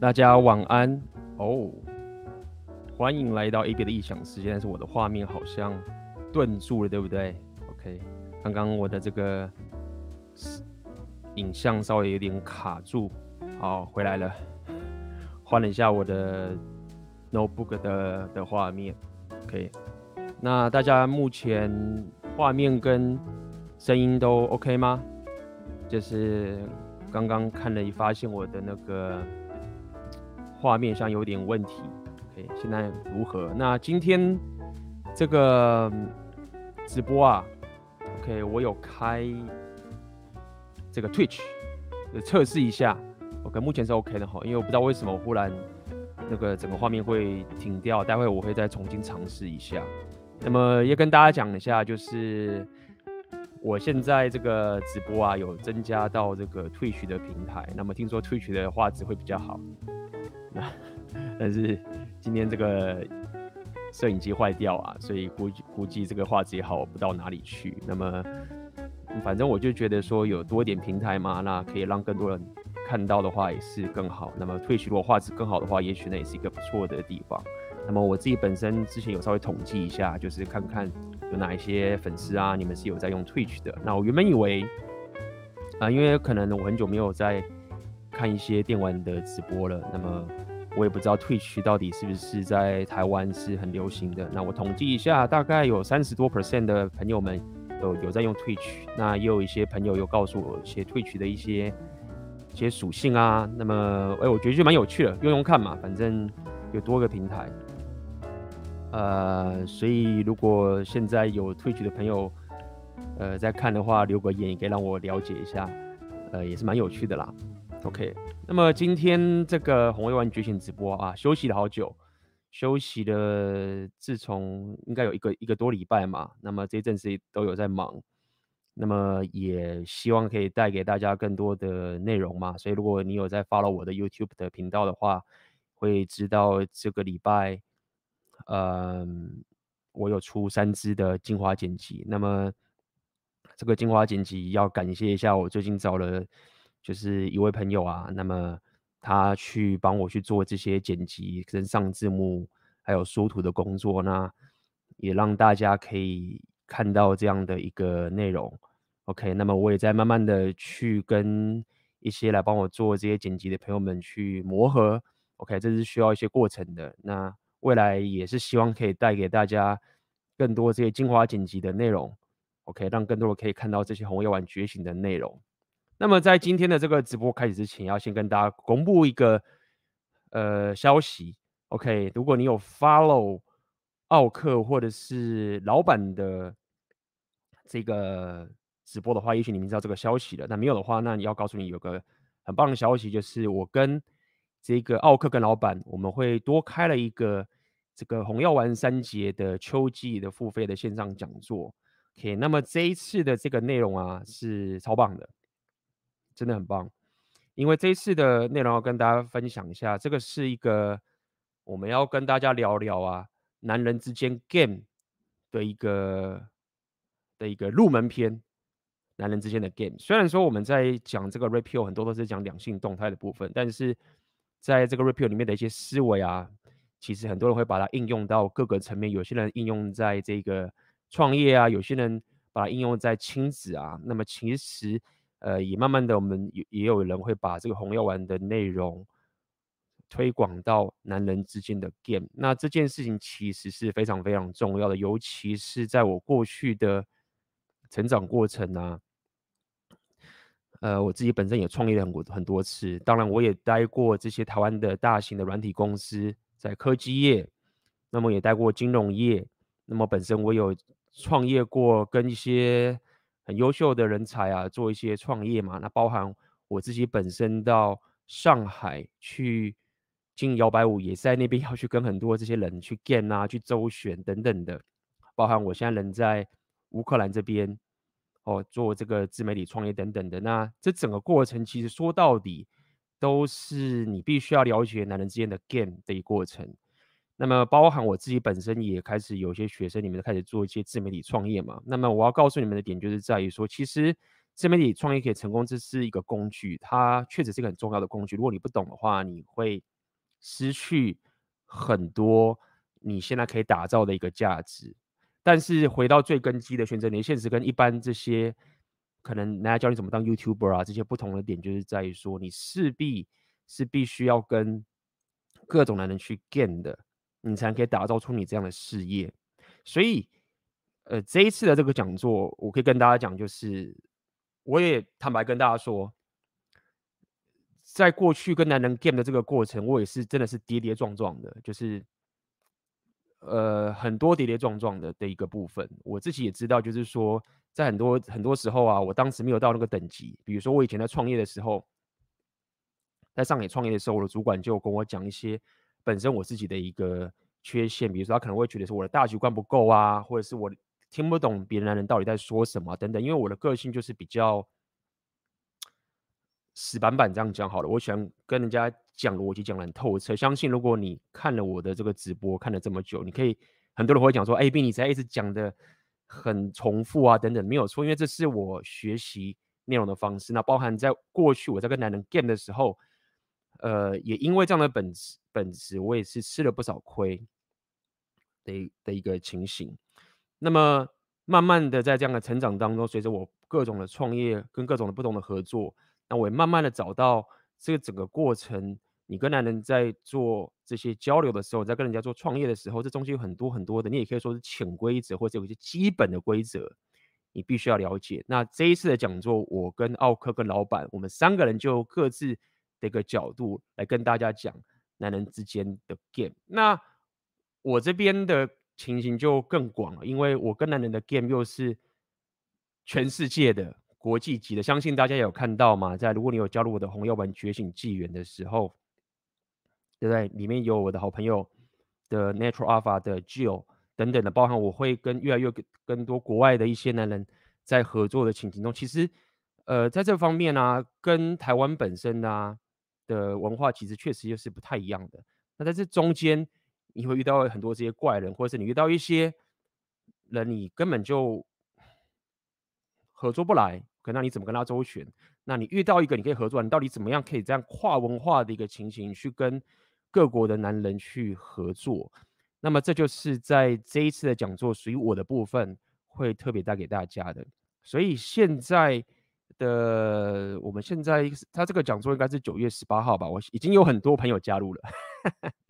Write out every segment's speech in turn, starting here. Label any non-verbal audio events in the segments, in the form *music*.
大家晚安哦，欢迎来到 AB 的异想世界。但是我的画面好像顿住了，对不对？OK，刚刚我的这个影像稍微有点卡住，好，回来了，换了一下我的 notebook 的的画面，OK。那大家目前画面跟声音都 OK 吗？就是刚刚看了，发现我的那个画面上有点问题。OK，现在如何？那今天这个直播啊，OK，我有开这个 Twitch 测试一下。OK，目前是 OK 的哈，因为我不知道为什么忽然那个整个画面会停掉，待会我会再重新尝试一下。那么也跟大家讲一下，就是。我现在这个直播啊，有增加到这个 Twitch 的平台。那么听说 Twitch 的画质会比较好，那但是今天这个摄影机坏掉啊，所以估计估计这个画质也好不到哪里去。那么反正我就觉得说有多点平台嘛，那可以让更多人看到的话也是更好。那么 Twitch 如果画质更好的话，也许那也是一个不错的地方。那么我自己本身之前有稍微统计一下，就是看看有哪一些粉丝啊，你们是有在用 Twitch 的。那我原本以为啊、因为可能我很久没有在看一些电玩的直播了，那么我也不知道 Twitch 到底是不是在台湾是很流行的。那我统计一下，大概有三十多 percent 的朋友们有有在用 Twitch，那也有一些朋友有告诉我一些 Twitch 的一些一些属性啊。那么哎，我觉得就蛮有趣的，用用看嘛，反正有多个平台。呃，所以如果现在有 Twitch 的朋友，呃，在看的话，留个言也可以让我了解一下，呃，也是蛮有趣的啦。OK，那么今天这个红卫玩觉醒直播啊，休息了好久，休息了，自从应该有一个一个多礼拜嘛，那么这一阵子都有在忙，那么也希望可以带给大家更多的内容嘛。所以如果你有在 follow 我的 YouTube 的频道的话，会知道这个礼拜。嗯，我有出三支的精华剪辑，那么这个精华剪辑要感谢一下，我最近找了就是一位朋友啊，那么他去帮我去做这些剪辑跟上字幕还有缩图的工作，那也让大家可以看到这样的一个内容。OK，那么我也在慢慢的去跟一些来帮我做这些剪辑的朋友们去磨合。OK，这是需要一些过程的。那未来也是希望可以带给大家更多这些精华剪辑的内容，OK，让更多人可以看到这些红药丸觉醒的内容。那么在今天的这个直播开始之前，要先跟大家公布一个呃消息，OK，如果你有 follow 奥克或者是老板的这个直播的话，也许你们知道这个消息了。那没有的话，那你要告诉你有个很棒的消息，就是我跟这个奥克跟老板，我们会多开了一个这个红药丸三节的秋季的付费的线上讲座。OK，那么这一次的这个内容啊是超棒的，真的很棒。因为这一次的内容要跟大家分享一下，这个是一个我们要跟大家聊聊啊，男人之间 game 的一个的一个入门篇，男人之间的 game。虽然说我们在讲这个 Red 很多都是讲两性动态的部分，但是在这个 Red Pill 里面的一些思维啊，其实很多人会把它应用到各个层面。有些人应用在这个创业啊，有些人把它应用在亲子啊。那么其实，呃，也慢慢的，我们也也有人会把这个红药丸的内容推广到男人之间的 game。那这件事情其实是非常非常重要的，尤其是在我过去的成长过程啊。呃，我自己本身也创业了很多很多次，当然我也待过这些台湾的大型的软体公司，在科技业，那么也待过金融业，那么本身我有创业过，跟一些很优秀的人才啊做一些创业嘛，那包含我自己本身到上海去进摇摆舞，也在那边 *laughs* 要去跟很多这些人去 game 啊，去周旋等等的，包含我现在人在乌克兰这边。哦，做这个自媒体创业等等的，那这整个过程其实说到底都是你必须要了解男人之间的 game 的一个过程。那么包含我自己本身也开始有些学生，你们开始做一些自媒体创业嘛。那么我要告诉你们的点就是在于说，其实自媒体创业可以成功，这是一个工具，它确实是一个很重要的工具。如果你不懂的话，你会失去很多你现在可以打造的一个价值。但是回到最根基的选择，你的现实跟一般这些可能人家教你怎么当 YouTuber 啊，这些不同的点，就是在于说，你势必是必须要跟各种男人去 game 的，你才可以打造出你这样的事业。所以，呃，这一次的这个讲座，我可以跟大家讲，就是我也坦白跟大家说，在过去跟男人 game 的这个过程，我也是真的是跌跌撞撞的，就是。呃，很多跌跌撞撞的的一个部分，我自己也知道，就是说，在很多很多时候啊，我当时没有到那个等级。比如说，我以前在创业的时候，在上海创业的时候，我的主管就跟我讲一些本身我自己的一个缺陷，比如说他可能会觉得说我的大局观不够啊，或者是我听不懂别人男人到底在说什么等等。因为我的个性就是比较死板板这样讲好了，我喜欢跟人家。讲逻辑讲得很透彻，相信如果你看了我的这个直播看了这么久，你可以很多人会讲说，哎，B 你才一直讲的很重复啊等等，没有错，因为这是我学习内容的方式。那包含在过去我在跟男人 game 的时候，呃，也因为这样的本质本质，我也是吃了不少亏的的一个情形。那么慢慢的在这样的成长当中，随着我各种的创业跟各种的不同的合作，那我也慢慢的找到。这个整个过程，你跟男人在做这些交流的时候，在跟人家做创业的时候，这中间有很多很多的，你也可以说是潜规则，或者有一些基本的规则，你必须要了解。那这一次的讲座，我跟奥克跟老板，我们三个人就各自的一个角度来跟大家讲男人之间的 game。那我这边的情形就更广了，因为我跟男人的 game 又是全世界的。国际级的，相信大家有看到嘛，在如果你有加入我的红药丸觉醒纪元的时候，对不对？里面有我的好朋友的 Natural Alpha 的 Jill 等等的，包含我会跟越来越更多国外的一些男人在合作的情形中，其实，呃，在这方面呢、跟台湾本身呢、啊、的文化其实确实又是不太一样的。那在这中间，你会遇到很多这些怪人，或者是你遇到一些人，你根本就合作不来。可那你怎么跟他周旋？那你遇到一个你可以合作，你到底怎么样可以这样跨文化的一个情形去跟各国的男人去合作？那么这就是在这一次的讲座属于我的部分会特别带给大家的。所以现在的我们现在他这个讲座应该是九月十八号吧？我已经有很多朋友加入了，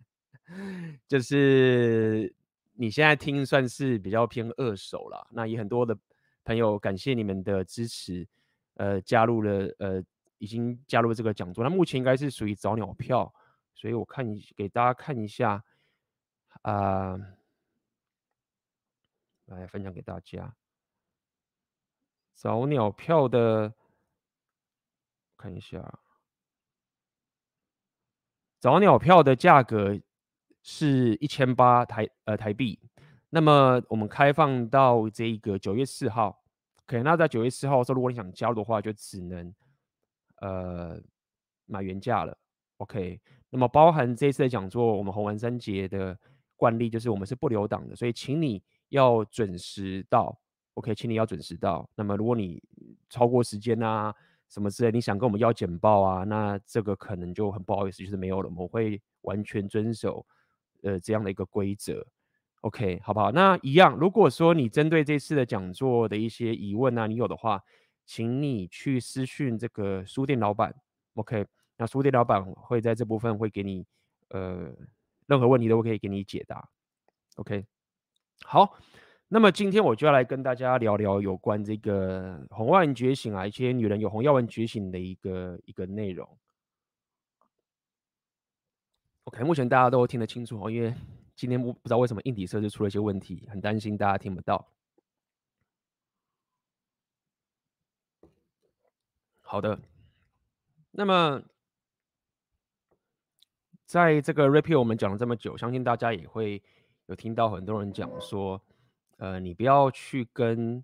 *laughs* 就是你现在听算是比较偏二手了，那也很多的。朋友，感谢你们的支持，呃，加入了，呃，已经加入这个讲座。那目前应该是属于早鸟票，所以我看一给大家看一下，啊、来分享给大家早鸟票的，看一下，早鸟票的价格是一千八台呃台币。那么我们开放到这个九月四号，OK，那在九月四号的时候，如果你想加入的话，就只能呃买原价了，OK。那么包含这次的讲座，我们红丸三杰的惯例就是我们是不留档的，所以请你要准时到，OK，请你要准时到。那么如果你超过时间啊什么之类，你想跟我们要简报啊，那这个可能就很不好意思，就是没有了。我们会完全遵守呃这样的一个规则。OK，好不好？那一样，如果说你针对这次的讲座的一些疑问啊，你有的话，请你去私讯这个书店老板。OK，那书店老板会在这部分会给你，呃，任何问题都可以给你解答。OK，好，那么今天我就要来跟大家聊聊有关这个红药丸觉醒啊，一些女人有红药丸觉醒的一个一个内容。OK，目前大家都听得清楚哦，因为。今天不不知道为什么硬体设置出了一些问题，很担心大家听不到。好的，那么在这个 Repeal 我们讲了这么久，相信大家也会有听到很多人讲说，呃，你不要去跟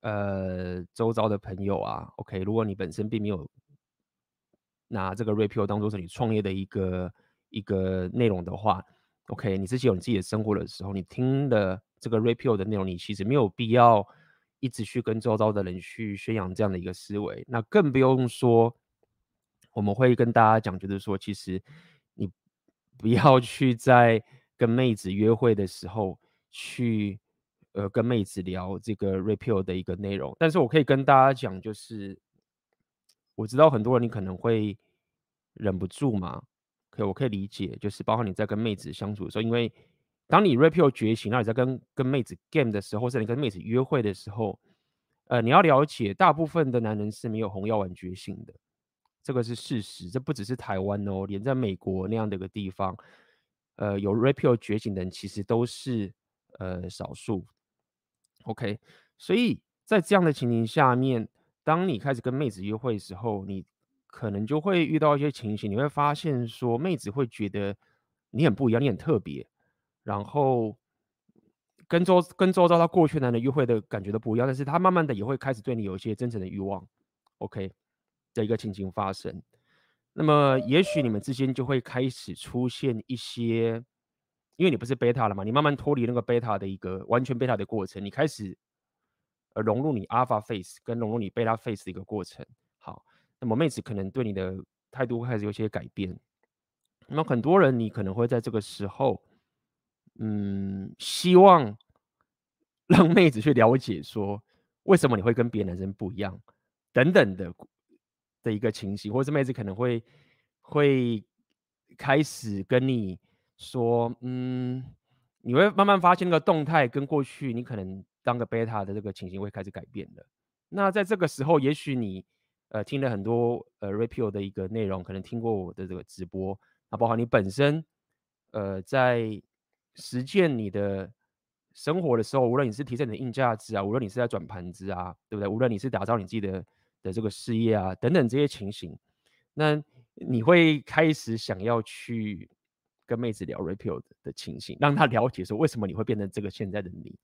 呃周遭的朋友啊，OK，如果你本身并没有拿这个 Repeal 当做是你创业的一个一个内容的话。OK，你自己有你自己的生活的时候，你听的这个 Repeal 的内容，你其实没有必要一直去跟周遭的人去宣扬这样的一个思维。那更不用说，我们会跟大家讲，就是说，其实不要去在跟妹子约会的时候去，呃，跟妹子聊这个 Red Pill 的一个内容。但是我可以跟大家讲，就是我知道很多人你可能会忍不住嘛，可，我可以理解，就是包括你在跟妹子相处的时候，因为当你 repeal 觉醒，那你在跟跟妹子 game 的时候，或者你跟妹子约会的时候，呃，你要了解，大部分的男人是没有红药丸觉醒的。这个是事实，这不只是台湾哦，连在美国那样的一个地方，呃，有 r a p i o 觉醒的人其实都是呃少数。OK，所以在这样的情形下面，当你开始跟妹子约会的时候，你可能就会遇到一些情形，你会发现说，妹子会觉得你很不一样，你很特别，然后跟周跟周遭他过去男人约会的感觉都不一样，但是他慢慢的也会开始对你有一些真诚的欲望。OK。的一个情形发生，那么也许你们之间就会开始出现一些，因为你不是贝塔了嘛，你慢慢脱离那个贝塔的一个完全贝塔的过程，你开始呃融入你 Alpha Face 跟融入你贝塔 Face 的一个过程。好，那么妹子可能对你的态度会开始有些改变，那么很多人你可能会在这个时候，嗯，希望让妹子去了解说为什么你会跟别的男生不一样等等的。的一个情形，或者是妹子可能会会开始跟你说，嗯，你会慢慢发现那个动态跟过去你可能当个贝塔的这个情形会开始改变的。那在这个时候，也许你呃听了很多呃 repeal 的一个内容，可能听过我的这个直播，啊包括你本身呃在实践你的生活的时候，无论你是提升你的硬价值啊，无论你是在转盘子啊，对不对？无论你是打造你自己的。的这个事业啊，等等这些情形，那你会开始想要去跟妹子聊 REPEL 的，的情形，让她了解说为什么你会变成这个现在的你。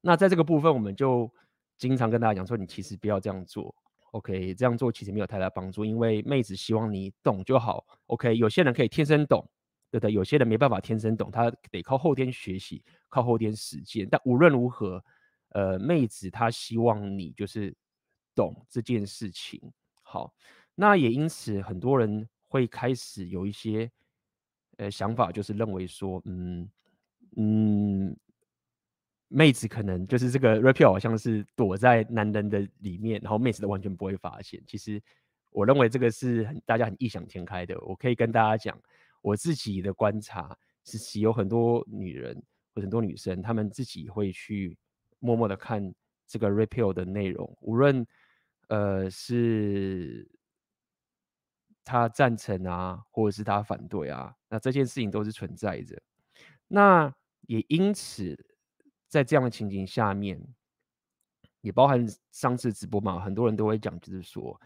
那在这个部分，我们就经常跟大家讲说，你其实不要这样做，OK？这样做其实没有太大帮助，因为妹子希望你懂就好，OK？有些人可以天生懂，对的？有些人没办法天生懂，他得靠后天学习，靠后天实践。但无论如何，呃，妹子她希望你就是。懂这件事情，好，那也因此很多人会开始有一些呃想法，就是认为说，嗯嗯，妹子可能就是这个 Red Pill 好像是躲在男人的里面，然后妹子都完全不会发现。其实我认为这个是很大家很异想天开的。我可以跟大家讲，我自己的观察是，有很多女人或很多女生，她们自己会去默默的看这个 Red Pill 的内容，无论。呃，是他赞成啊，或者是他反对啊，那这件事情都是存在着。那也因此，在这样的情景下面，也包含上次直播嘛，很多人都会讲，就是说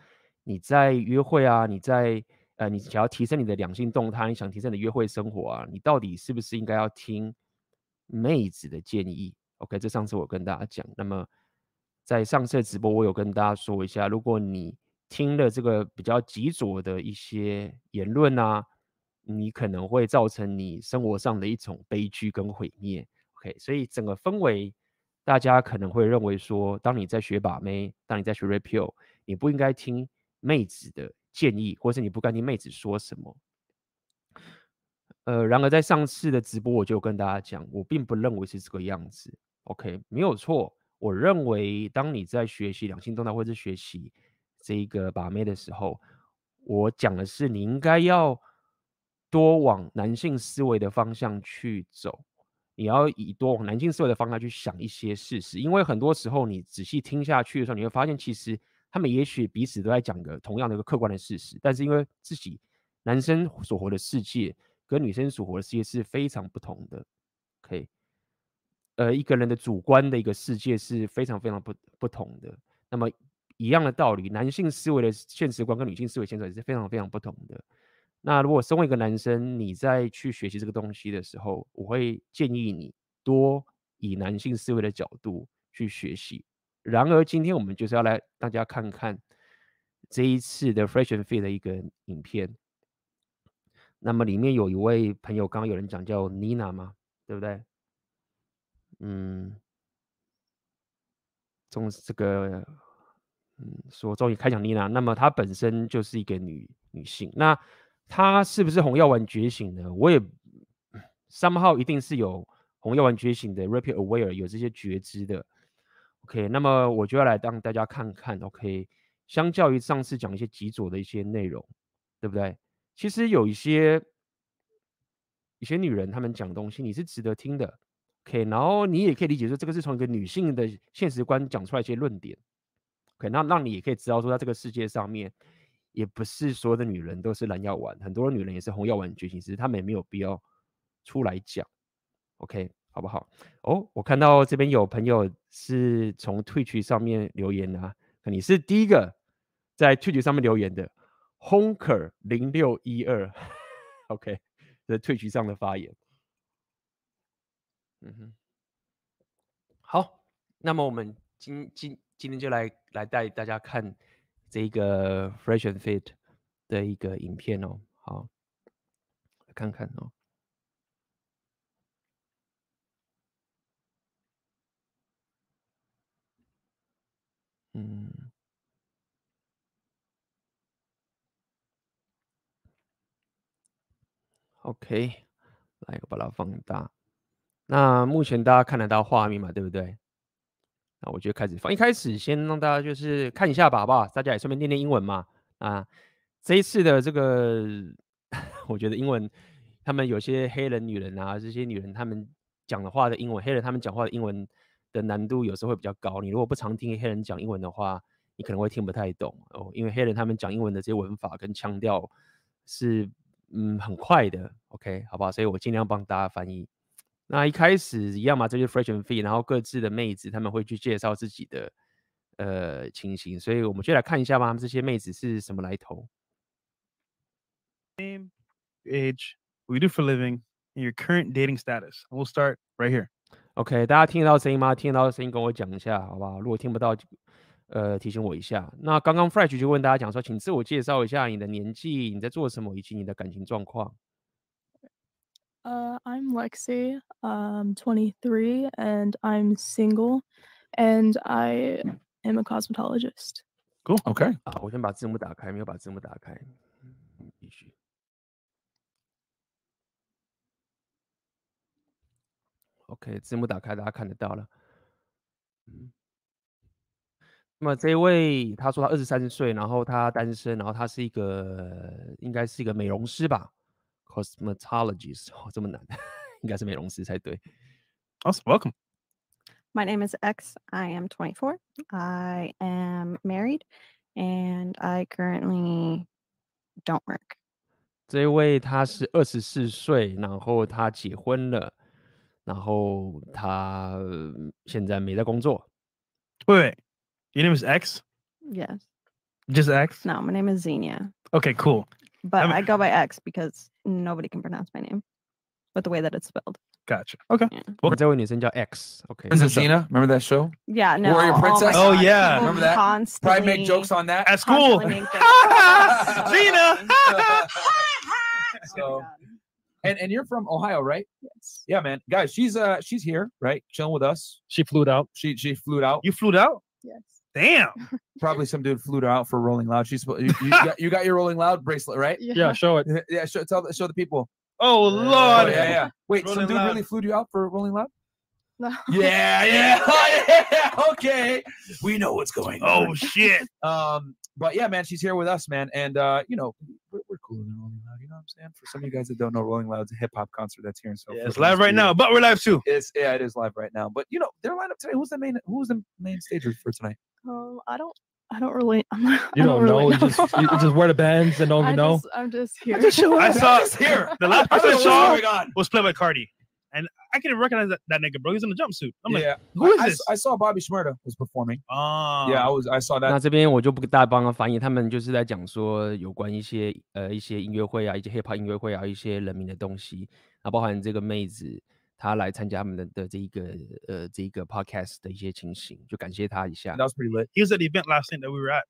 你在约会啊，你在呃，你想要提升你的两性动态，你想提升你的约会生活啊，你到底是不是应该要听妹子的建议？OK，这上次我跟大家讲，那么。在上次直播，我有跟大家说一下，如果你听了这个比较极左的一些言论啊，你可能会造成你生活上的一种悲剧跟毁灭。OK，所以整个氛围，大家可能会认为说，当你在学把妹，当你在学 Red Pill，你不应该听妹子的建议，或是你不该听妹子说什么。呃，然而在上次的直播，我就跟大家讲，我并不认为是这个样子。OK，没有错。我认为，当你在学习两性动态或者学习这一个把妹的时候，我讲的是你应该要多往男性思维的方向去走，你要以多往男性思维的方向去想一些事实，因为很多时候你仔细听下去的时候，你会发现其实他们也许彼此都在讲个同样的一个客观的事实，但是因为自己男生所活的世界跟女生所活的世界是非常不同的，可以。呃，一个人的主观的一个世界是非常非常不不同的。那么一样的道理，男性思维的现实观跟女性思维现实也是非常非常不同的。那如果身为一个男生，你在去学习这个东西的时候，我会建议你多以男性思维的角度去学习。然而，今天我们就是要来大家看看这一次的 Fresh and Fit 的一个影片。那么里面有一位朋友，刚刚有人讲叫 Nina 嘛，对不对？嗯，中这个嗯说终于开讲丽娜，那么她本身就是一个女女性，那她是不是红药丸觉醒呢？我也 somehow 一定是有红药丸觉醒的 rapid aware 有这些觉知的。OK，那么我就要来让大家看看。OK，相较于上次讲一些极左的一些内容，对不对？其实有一些一些女人她们讲东西，你是值得听的。OK，然后你也可以理解说，这个是从一个女性的现实观讲出来一些论点。OK，那让你也可以知道说，在这个世界上面，也不是所有的女人都是蓝药丸，很多女人也是红药丸觉醒，只是她们也没有必要出来讲。OK。好不好？哦，我看到这边有朋友是从 Twitch 上面留言啊，你是第一个在 Twitch 上面留言的，Honker 零六一二，*laughs* OK，在 Twitch 上的发言。嗯哼，好，那么我们今今今天就来来带大家看这个 Fresh and Fit 的一个影片哦，好，来看看哦。嗯，OK，来我把它放大。那目前大家看得到画面嘛？对不对？那我就开始放。一开始先让大家就是看一下吧，好不好？大家也顺便练练英文嘛。啊，这一次的这个，*laughs* 我觉得英文，他们有些黑人女人啊，这些女人她们讲的话的英文，黑人她们讲话的英文的难度有时候会比较高。你如果不常听黑人讲英文的话，你可能会听不太懂哦，因为黑人他们讲英文的这些文法跟腔调是嗯很快的，OK，好不好？所以我尽量帮大家翻译。那一开始一样嘛，这就是 Fresh and free，然后各自的妹子他们会去介绍自己的呃情形，所以我们就来看一下吧，他们这些妹子是什么来头？Name, age, what you do for living, and your current dating status. We'll start right here. OK，大家听得到声音吗？听得到声音跟我讲一下，好不好？如果听不到。呃，提醒我一下。那刚刚 Fresh 就问大家讲说，请自我介绍一下你的年纪，你在做什么，以及你的感情状况。Uh, I'm Lexi. I'm 23 and I'm single, and I am a cosmetologist. Cool. Okay.。啊，我先把字幕打开，没有把字幕打开。继续。OK，字幕打开，大家看得到了。嗯。那么这位他说他二十三岁，然后他单身，然后他是一个应该是一个美容师吧 ，cosmetologist，哦，这么难，应该是美容师才对。Awesome, *laughs* welcome. My name is X. I am 24. I am married, and I currently don't work. 这一位他是二十四岁，然后他结婚了，然后他现在没在工作。对。Your name is X? Yes. Just X? No, my name is Xenia. Okay, cool. But I'm- I go by X because nobody can pronounce my name, but the way that it's spelled. Gotcha. Okay. Yeah. Well, X. Okay. Princess Zena. Remember that show? Yeah. No. Warrior oh Princess. Oh, oh yeah. People remember that? Constantly. Probably make jokes on that at school. Zena. *laughs* *laughs* Oh so, and and you're from Ohio, right? Yes. Yeah, man. Guys, she's uh she's here, right? Chilling with us. She flew out. She she flew out. You flew out. Yes. Damn. *laughs* Probably some dude flew her out for Rolling Loud. She's you, you, got, you got your Rolling Loud bracelet, right? Yeah, show it. *laughs* Yeah, show tell the- show the people. Oh, Oh, Lord. yeah, yeah. Wait, Rolling some dude Loud. really flew you out for Rolling Loud? No. *laughs* Yeah, yeah, oh, yeah. Okay, we know what's going on. Oh, shit. Um, but yeah, man, she's here with us, man, and uh, you know, we're, we're cooler than Rolling Loud. You know what I'm saying? For some of you guys that don't know, Rolling Loud's a hip hop concert that's here in South. Yeah, it's live right now, but we're live too. It's yeah, it is live right now. But you know, their lineup today. Who's the main? Who's the main stager for tonight? Um, I don't, I don't really, *laughs* I'm not, You I don't really know. You just, you just wear the bands and *laughs* don't I even know. just, I'm just here. I saw Just *laughs* here. the last person I What's saw going was played by Cardi. And I can't even recognize that, that nigga, bro. He's in a jumpsuit. I'm like, yeah, who is I, I this? s- I saw Bobby Shmurda was performing. oh, yeah, I was. I saw 那 that. 这边我就不给大家帮他翻译，他们就是在讲说有关一些呃一些音乐会啊，一些 hip hop 音乐会啊，一些人民的东西，啊，包含这个妹子她来参加他们的的这一个呃这一个 podcast 的一些情形，就感谢她一下 That。was pretty lit. He was at the event last night that we were at.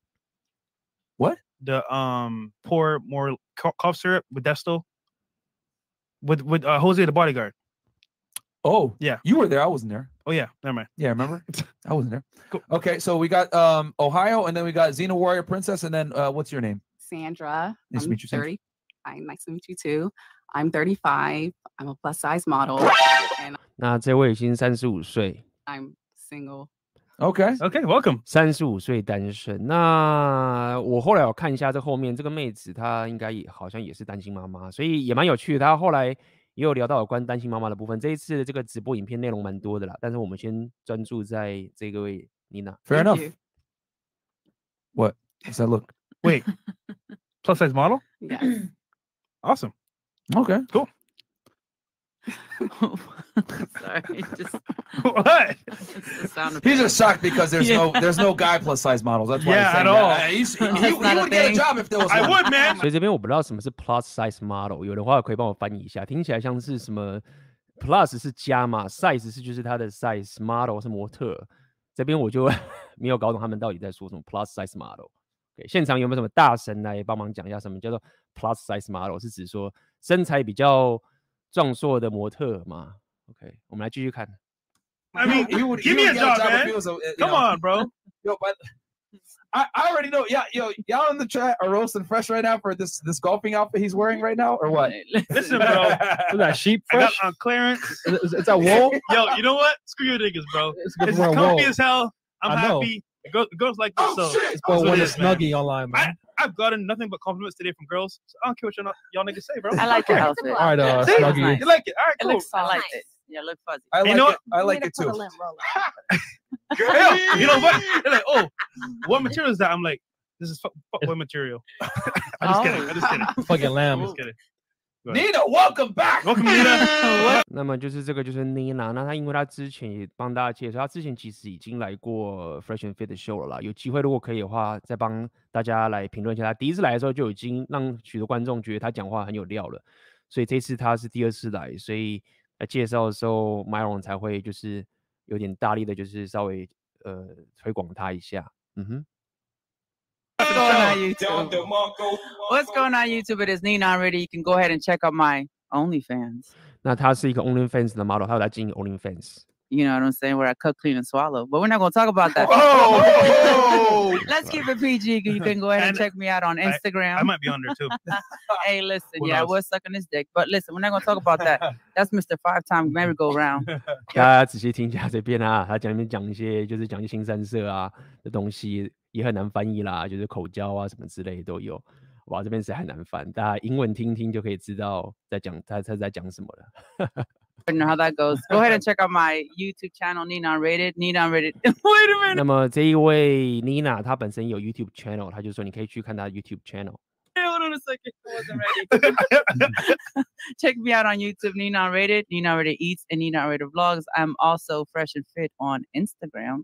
What? The um pour more co- cough syrup with Desto. With with uh, Jose the bodyguard. Oh, Yeah. You were there. I wasn't there. Oh yeah, never mind. Yeah, remember? *laughs* I wasn't there. Cool. Okay, so we got um Ohio, and then we got Xena Warrior Princess, and then uh, what's your name? Sandra. Nice to I'm meet you, Sandra. 30. Hi, nice to meet you too. I'm 35. I'm a plus size model and 那这位已经三十五岁， I'm single. Okay. Okay, welcome. 三十五岁单身。那我后来有看一下这后面这个妹子，她应该也好像也是单亲妈妈，所以也蛮有趣的。她后来 也有聊到有关单亲妈妈的部分。这一次的这个直播影片内容蛮多的啦，但是我们先专注在这个位妮娜。Fair enough. you. What? How's that look? Wait, plus size model. Yes. Awesome. Okay. Cool. *laughs* Sorry, just *laughs* what? it's the sound of He's just shocked because there's *laughs* Yeah. no there's no guy plus size models. That's why. Yeah, he's saying at that. all. Uh, he's- he, Oh, he- that's he not a would get a thing. job if there was. I one. would, man. 所以这边我不知道什么是 plus size model，有的话可以帮我翻译一下，听起来像是什么 plus 是加嘛，size 是就是它的 size，model 是模特。这边我就没有搞懂他们到底在说什么 plus size model。对，现场有没有什么大神来帮忙讲一下什么叫做 plus size model？是指说身材比较 壮硕的模特吗？OK，我们来继续看。 I mean, he would, give he me would a get job, if man. he was a- you Come know. on, bro. *laughs* Yo, but *laughs* I, I already know. Yeah, yo, y'all in the chat are roasting fresh right now for this this golfing outfit he's wearing right now, or what? Listen, bro. Was that sheep I got fresh? on clearance. Is, is, is that wool? *laughs* Yo, you know what? Screw your niggas, bro. It's good It's for a comfy wool. as hell. I'm I know. happy. The girl- the girls like this, so Oh, shit. It's for That's what when it it's is, man. snuggy online, man. I've gotten nothing but compliments today from girls. So I don't care what y'all, y'all niggas say, bro. I like your *laughs* outfit. All right, uh, See? nice. You like it? All right, It cool. looks I like it. Yeah, look fuzzy. I You know it. I like it too. Hell, you know what? *laughs* They're like, oh, what material is that? I'm like, this is fuck, fuck boy material. *laughs* I'm just kidding. I'm just kidding. Fucking I'm lamb. just kidding. Ahead. Nina, welcome back. Welcome, Nina. *laughs* 那么就是这个就是 Nina，那她因为她之前也帮大家介绍，她之前其实已经来过 Fresh and Fit 的 show 了啦。有机会如果可以的话，再帮大家来评论一下。她第一次来的时候就已经让许多观众觉得她讲话很有料了，所以这次她是第二次来，所以来介绍的时候，Myron 才会就是有点大力的，就是稍微呃推广她一下。嗯哼。What's going on YouTube? What's going on YouTube? It is Nina already. You can go ahead and check out my OnlyFans. 那她是一个 OnlyFans 的 model，她有在经营 OnlyFans。 You know what I'm saying? Where I cut, clean, and swallow. But we're not going to talk about that. Oh, *laughs* Let's keep it PG. You can go ahead and And check me out on I- Instagram. I might be on there too. *laughs* hey, listen. Who yeah, I knows? was sucking his dick. But listen, we're not going to talk about that. *laughs* That's Mr. Five Time Merry-Go-Round. 大家仔细听一下这边啊，他讲里面讲一些就是讲一些新三色啊的东西，也很难翻译啦，就是口交啊什么之类的都有。哇，这边实在很难翻，大家英文听听就可以知道在讲他他在讲什么了。 I don't know how that goes. Go ahead and *laughs* check out my YouTube channel, Nina Unrated. Nina Unrated. *laughs* Wait a minute. 那么这一位 Nina 她本身有 YouTube channel，她就说你可以去看她的 YouTube channel。 Hold on a second. I wasn't ready. *laughs* Check me out on YouTube, Nina Unrated, Nina Unrated Eats, and Nina Unrated Vlogs. I'm also fresh and fit on Instagram.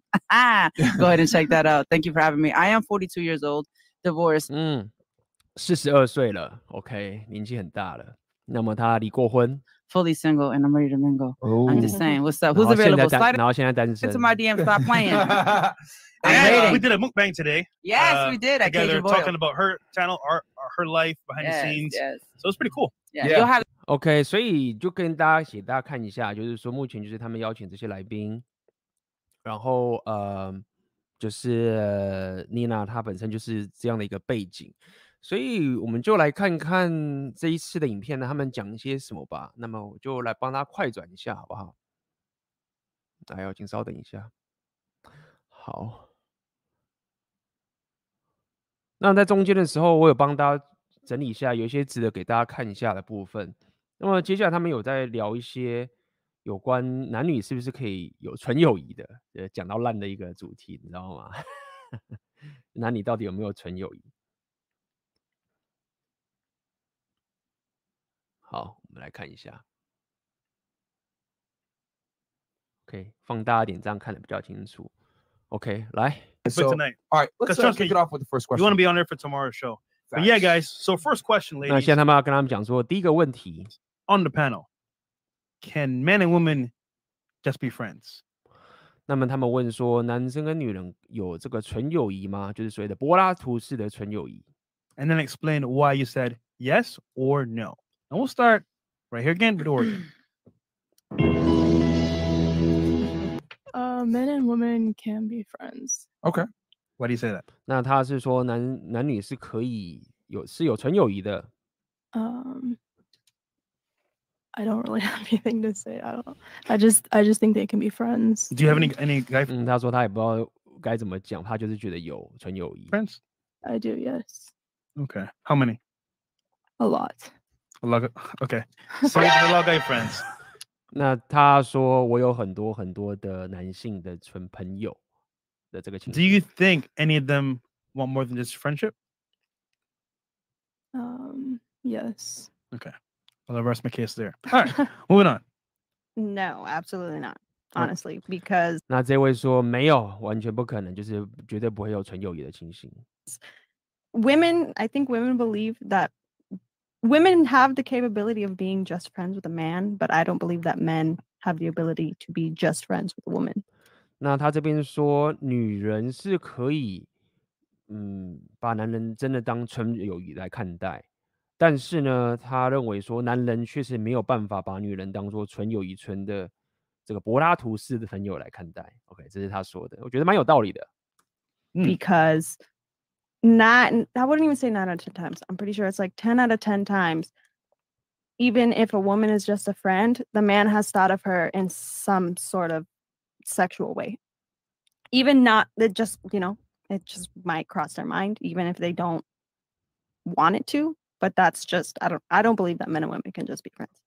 Go ahead and check that out. Thank you for having me. I am 42 years old, divorced. 嗯，四十二岁了，OK，年纪很大了。那么她离过婚， fully single, and I'm ready to mingle. 哦 I'm just saying, what's up? 然 Who's 后现在 available? 单 Slide 然后现在单身 into。my DM. Stop playing. *laughs* I'm And waiting. we did a mukbang today. Yes, uh, we did. At together Cajun Boil. talking about her channel, our, our her life behind the Yes, scenes. yes. So it's pretty cool. Yeah, Yeah. you'll have OK，所以就跟大家写大家看一下，就是说目前就是他们邀请这些来宾，然后呃，就是妮娜她本身就是这样的一个背景， 所以我们就来看看这一次的影片呢，他们讲一些什么吧。那么我就来帮他快转一下，好不好？哎呦，请稍等一下。好。那在中间的时候，我有帮大家整理一下，有一些值得给大家看一下的部分。那么接下来他们有在聊一些有关男女是不是可以有纯友谊的，呃，讲到烂的一个主题，你知道吗？*laughs* 男女到底有没有纯友谊？好，我们来看一下。OK，放大一点，这样看得比较清楚。OK，来。 But So, tonight, all right, let's Because uh, trust me, kick it off with the first you question. want to be on there for tomorrow's show. But yeah, Facts. guys. So first question, 那 ladies, 现在他们要跟他们讲说，第一个问题， on the panel, can men and women just be friends? 那么他们问说，男生跟女人有这个纯友谊吗？就是所谓的柏拉图式的纯友谊。 And then explain why you said yes or no. And we'll start right here again with Oregon. *clears throat* Uh, men and women can be friends. Okay. Why do you say that? 那他是说男男女是可以有是有纯友谊的。 Um, I don't really have *laughs* anything to say. I don't. I just I just think they can be friends. Do you have any any guy 嗯，他说他也不知道该怎么讲，他就是觉得有纯友谊。 friends? I do. Yes, Okay. How many? a lot. A lot. Of, *laughs* okay. So you have a lot of guy friends. 那他说我有很多很多的男性的纯朋友的这个情 *laughs* Do 形。 you think any of them want more than just friendship? Um, yes. Okay. Well, I'll rest my case there. All right. *laughs* Moving on. No, absolutely not. Oh. Honestly, because 那这位说没有，完全不可能，就是绝对不会有纯友谊的情形。 women, I think women believe that women have the capability of being just friends with a man, but I don't believe that men have the ability to be just friends with a woman. 那他这边说，女人是可以，嗯，把男人真的当纯友谊来看待，但是呢，他认为说，男人确实没有办法把女人当做纯友谊、纯的这个柏拉图式的朋友来看待。OK，这是他说的，我觉得蛮有道理的。 Mm. because not I wouldn't even say nine out of ten times. I'm pretty sure it's like ten out of ten times. Even if a woman is just a friend, the man has thought of her in some sort of sexual way. Even not that just, you know, it just might cross their mind, even if they don't want it to. But that's just I don't I don't believe that men and women can just be friends.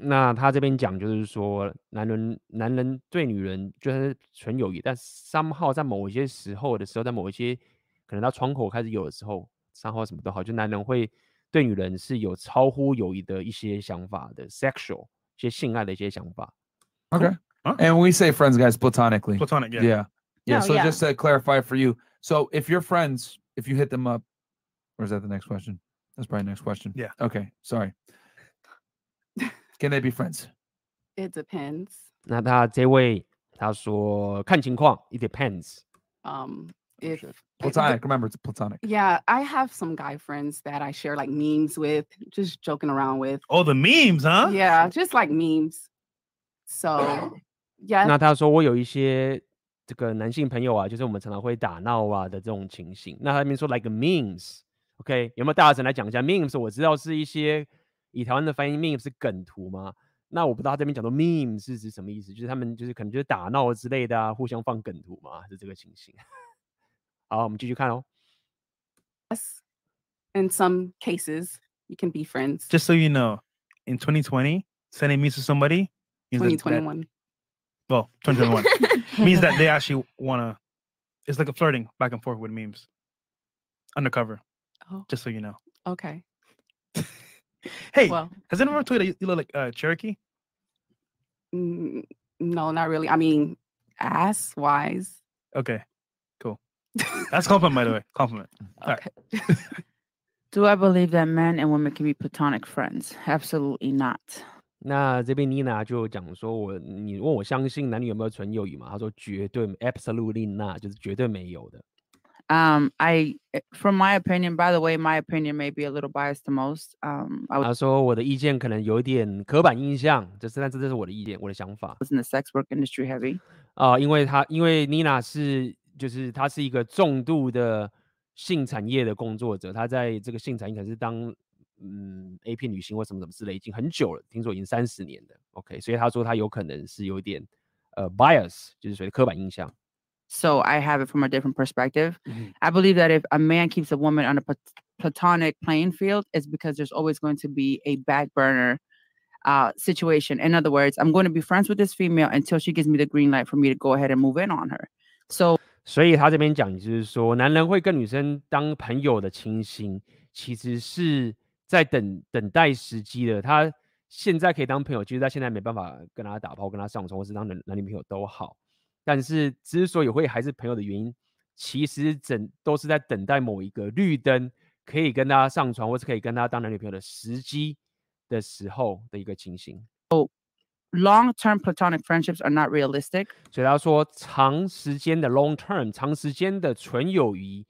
那他这边讲就是说，男人男人对女人就是纯友谊，但 somehow 在某一些时候的时候，在某一些 可能到窗口开始有的时候，somehow 什么都好，就男人会对女人是有超乎友谊的一些想法的 sexual 一些性爱的一些想法。 Okay. Huh? And we say friends, guys, platonically. Platonic. Yeah. Yeah. Yeah. No, so yeah. just to clarify for you. So if you're friends, if you hit them up, or is that the next question? That's probably the next question. Yeah. Okay. Sorry. *laughs* Can they be friends? It depends. 那他这位他说看情况，it depends。 Um, if sure. if the- Platonic. Remember, it's platonic. yeah, I have some guy friends that I share like memes with, just joking around with. Oh, the memes, huh? Yeah, just like memes. So, *clears throat* yeah, 那他说我有一些这个男性朋友啊，就是我们常常会打闹啊的这种情形。那他那边说 like memes，OK，、有没有大神来讲一下 memes？我知道是一些以台湾的翻译 meme 是梗图吗？那我不知道他这边讲的 meme 是指什么意思，就是他们就是可能就是打闹之类的啊，互相放梗图嘛，是这个情形。 好，我们继续看哦。 yes, in some cases, you can be friends. Just so you know, in 2020, sending memes to somebody means that- that- 2021. well, 2021 *laughs* means that they actually want to. It's like a flirting back and forth with memes. Undercover, Oh, just so you know. okay. Hey, Well, has anyone ever told you that you look like uh, Cherokee? mm, no, not really. I mean, ass wise. Okay, cool. That's a compliment, by the way. Compliment. All right. Okay. *laughs* Do I believe that men and women can be platonic friends? Absolutely not. 那这边妮娜就讲说我，你问我相信男女有没有纯友谊嘛？他说绝对，absolutely not，就是绝对没有的。 Um, I, eh, from my opinion, by the way, my opinion may be a little biased to most. Um, I was 他说我的意见可能有一点刻板印象，这是但是这是我的意见，我的想法 in the sex work industry heavy. 啊、因为他因为妮娜是 就是她是一个重度的性产业的工作者，她在这个性产业可能是当嗯 A 片女星或什么什么之类，已经很久了，听说已经三十年的。OK，所以他说他有可能是有一点呃 bias，就是所谓的刻板印象。 So I have it from a different perspective. Mhm. I believe that if a man keeps a woman on a plat- platonic playing field, it's because there's always going to be a back burner uh, situation. In other words, I'm going to be friends with this female until she gives me the green light for me to go ahead and move in on her. So 所以他这边讲就是说，男人会跟女生当朋友的情形，其实是在等等待时机的。他现在可以当朋友，其实他现在没办法跟他打炮、跟他上床，或是当男男女朋友都好。但是之所以会还是朋友的原因，其实整都是在等待某一个绿灯，可以跟他上床，或是可以跟他当男女朋友的时机的时候的一个情形。long-term platonic friendships are not realistic. 所以他说，长时间的 long term，长时间的纯友谊，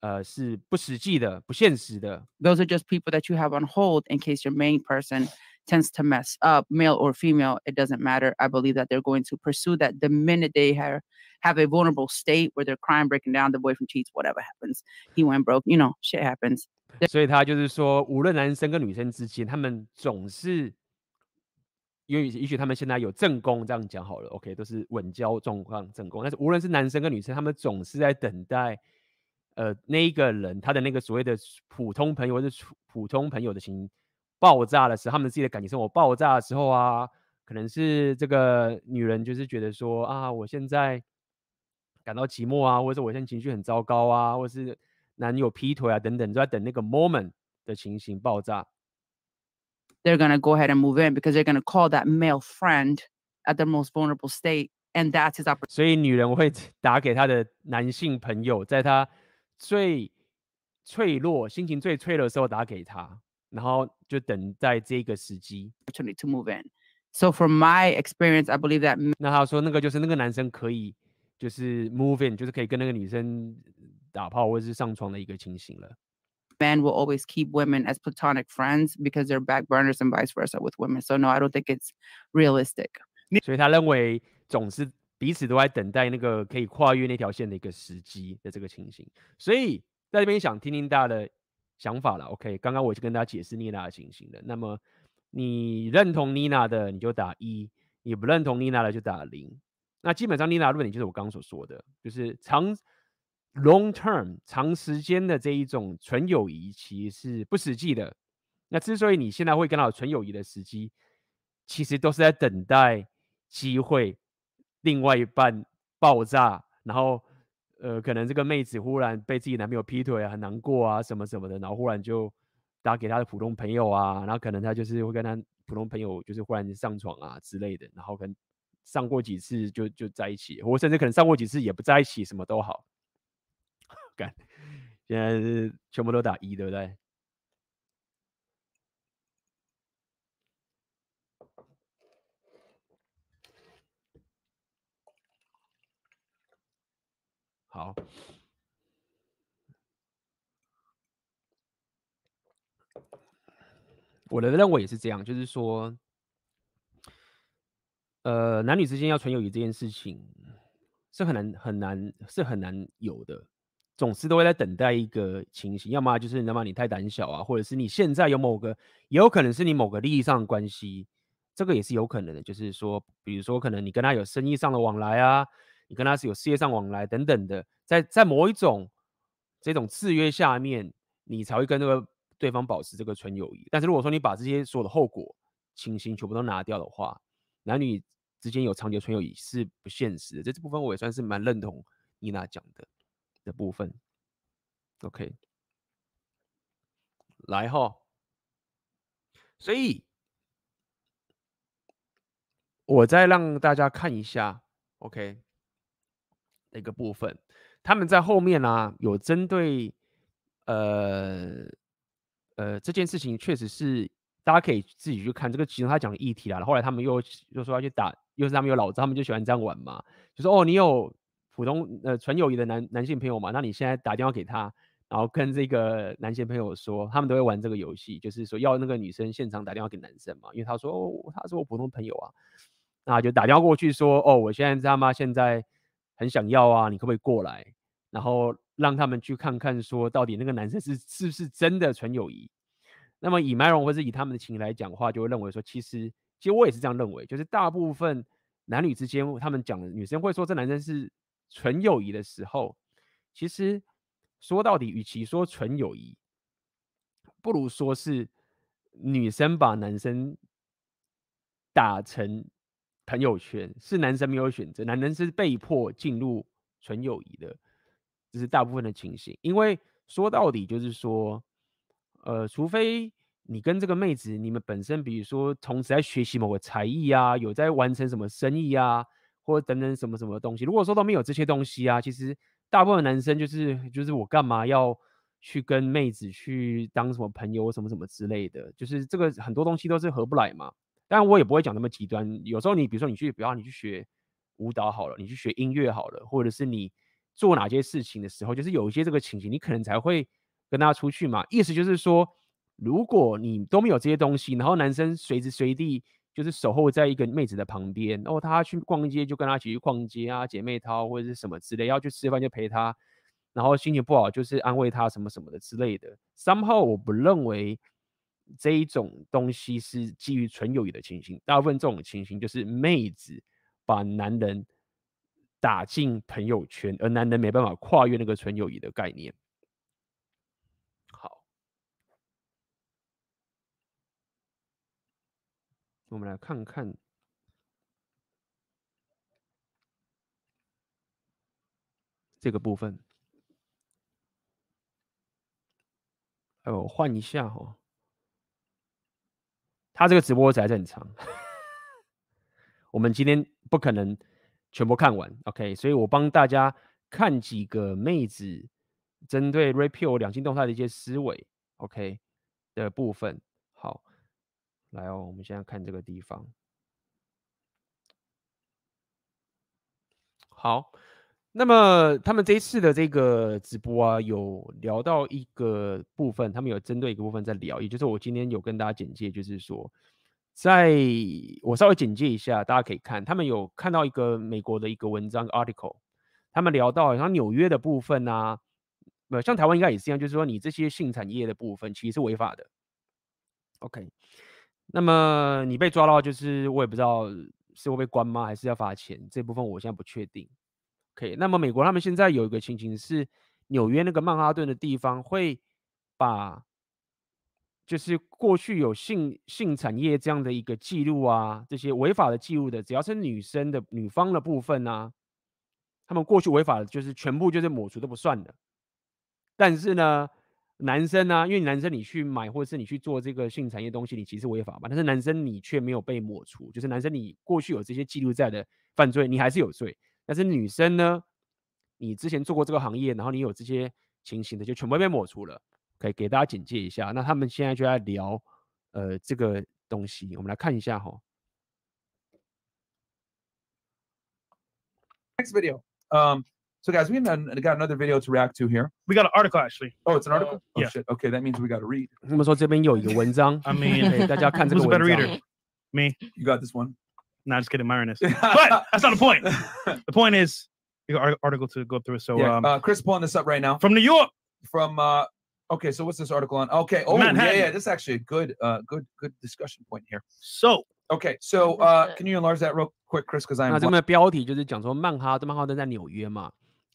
呃，是不实际的、不现实的。 Those are just people that you have on hold in case your main person tends to mess up, male or female, it doesn't matter. I believe that they're going to pursue that the minute they have have a vulnerable state where they're crying, breaking down, the boyfriend cheats, whatever happens, he went broke. You know, shit happens. 所以他就是说，无论男生跟女生之间，他们总是， 因为也许他们现在有正宫，这样讲好了，OK，都是稳交状况正宫。但是无论是男生跟女生，他们总是在等待，呃，那一个人他的那个所谓的普通朋友或者普通朋友的情爆炸的时候，他们自己的感情生活爆炸的时候啊，可能是这个女人就是觉得说啊，我现在感到寂寞啊，或者我现在情绪很糟糕啊，或者是。男友劈腿啊，等等，都在等那个 moment 的情形爆炸。They're gonna go ahead and move in because they're gonna call that male friend at the most vulnerable state, and that's his opportunity. 所以女人会打给她的男性朋友，在她最脆弱、心情最脆弱的时候打给他，然后就等待这个时机。Opportunity to move in. So from my experience, I believe that. 那他说那个就是那个男生可以就是 move in，就是可以跟那个女生。打炮或者是上床的一个情形了。 Men will always keep women as platonic friends because they're back burners and vice versa with women. So no, I don't think it's realistic. 所以他认为总是彼此都在等待那个可以跨越那条线的一个时机的这个情形。所以在这边想听听大家的想法了。OK，刚刚我就跟大家解释妮娜的情形了。那么你认同妮娜的，你就打一；你不认同妮娜的，就打零。那基本上妮娜的论点就是我刚刚所说的，就是长。 Long term 长时间的这一种纯友谊其实是不实际的。那之所以你现在会跟到纯友谊的时机，其实都是在等待机会，另外一半爆炸，然后呃，可能这个妹子忽然被自己男朋友劈腿啊，很难过啊，什么什么的，然后忽然就打给他的普通朋友啊，然后可能他就是会跟他普通朋友就是忽然上床啊之类的，然后可能上过几次就就在一起，或甚至可能上过几次也不在一起，什么都好。干，现在是全部都打一，对不对？好，我的认为也是这样，就是说，呃，男女之间要纯友谊这件事情是很难很难是很难有的。总是都会在等待一个情形，要么就是那么你太胆小啊，或者是你现在有某个，也有可能是你某个利益上的关系，这个也是有可能的。就是说，比如说可能你跟他有生意上的往来啊，你跟他是有事业上往来等等的，在在某一种这种制约下面，你才会跟这个对方保持这个纯友谊。但是如果说你把这些所有的后果情形全部都拿掉的话，男女之间有长久纯友谊是不现实的。这这部分我也算是蛮认同妮娜讲的。的部分，OK，来哈，所以我再让大家看一下，OK，那个部分，他们在后面呢、有针对，呃呃这件事情确实是大家可以自己去看这个其中他讲的议题啦。后来他们又又说要去打，又是他们有老子，他们就喜欢这样玩嘛，就说哦你有。普通呃纯友谊的男男性朋友嘛，那你现在打电话给他，然后跟这个男性朋友说，他们都会玩这个游戏，就是说要那个女生现场打电话给男生嘛，因为他说哦，他是我普通朋友啊，那就打电话过去说哦，我现在他妈现在很想要啊，你可不可以过来？然后让他们去看看说到底那个男生是是不是真的纯友谊。那么以 Myron 或是以他们的情来讲话，就会认为说，其实其实我也是这样认为，就是大部分男女之间他们讲的女生会说这男生是。纯友谊的时候，其实说到底，与其说纯友谊，不如说是女生把男生打成朋友圈，是男生没有选择，男人是被迫进入纯友谊的，这是大部分的情形。因为说到底，就是说，呃，除非你跟这个妹子，你们本身比如说同时在学习某个才艺啊，有在完成什么生意啊。或等等什么什么东西，如果说都没有这些东西啊，其实大部分男生就是就是我干嘛要去跟妹子去当什么朋友什么什么之类的，就是这个很多东西都是合不来嘛。当然我也不会讲那么极端，有时候你比如说你去，比方你去学舞蹈好了，你去学音乐好了，或者是你做哪些事情的时候，就是有一些这个情形，你可能才会跟他出去嘛。意思就是说，如果你都没有这些东西，然后男生随时随地就是守候在一个妹子的旁边，然后她去逛街就跟他一起去逛街啊，姐妹淘或者是什么之类，要去吃饭就陪她，然后心情不好就是安慰她什么什么的之类的。somehow 我不认为这一种东西是基于纯友谊的情形，大部分这种情形就是妹子把男人打进朋友圈，而男人没办法跨越那个纯友谊的概念。我们来看看这个部分。哎，我换一下哦。他这个直播还是很长，*laughs* 我们今天不可能全部看完，OK？所以我帮大家看几个妹子针对 Repeal 两性动态的一些思维，OK 的部分。来哦，我们现在看这个地方。好，那么他们这一次的这个直播啊，有聊到一个部分，他们有针对一个部分在聊，也就是我今天有跟大家简介，就是说，在我稍微简介一下，大家可以看，他们有看到一个美国的一个文章 article，他们聊到像纽约的部分啊，呃，像台湾应该也是一样，就是说你这些性产业的部分其实是违法的。OK。那么你被抓到，就是我也不知道是会被关吗，还是要罚钱？这部分我现在不确定。OK，那么美国他们现在有一个情形是，纽约那个曼哈顿的地方会把，就是过去有性性产业这样的一个记录啊，这些违法的记录的，只要是女生的女方的部分啊，他们过去违法的，就是全部就是抹除都不算的。但是呢，男生呢、因为男生你去买或者是你去做这个性产业东西，你其实违法嘛。但是男生你却没有被抹除，就是男生你过去有这些记录在的犯罪，你还是有罪。但是女生呢，你之前做过这个行业，然后你有这些情形的，就全部被抹除了。可以给大家简介一下。那他们现在就在聊呃这个东西，我们来看一下哈。Next video, um. So guys, we got another video to react to here. We got an article actually. Oh, it's an article. Uh, oh, yeah. Shit. Okay, that means we got to read. *laughs* 那么说这边有一个文章 I mean, 给大家看这个 who's a 文 better 章 reader? Me. You got this one. Nah, just kidding, Myron is. *laughs* But that's not the point. *laughs* The point is, we got an article to go through. So, yeah, um, uh, Chris pulling this up right now from New York. from uh okay so what's this article on okay oh Manhattan. yeah yeah this is actually a good uh good good discussion point here So, okay so uh can you enlarge that real quick chris because i'm 那这边的标题就是讲说曼哈顿，曼哈顿在纽约嘛，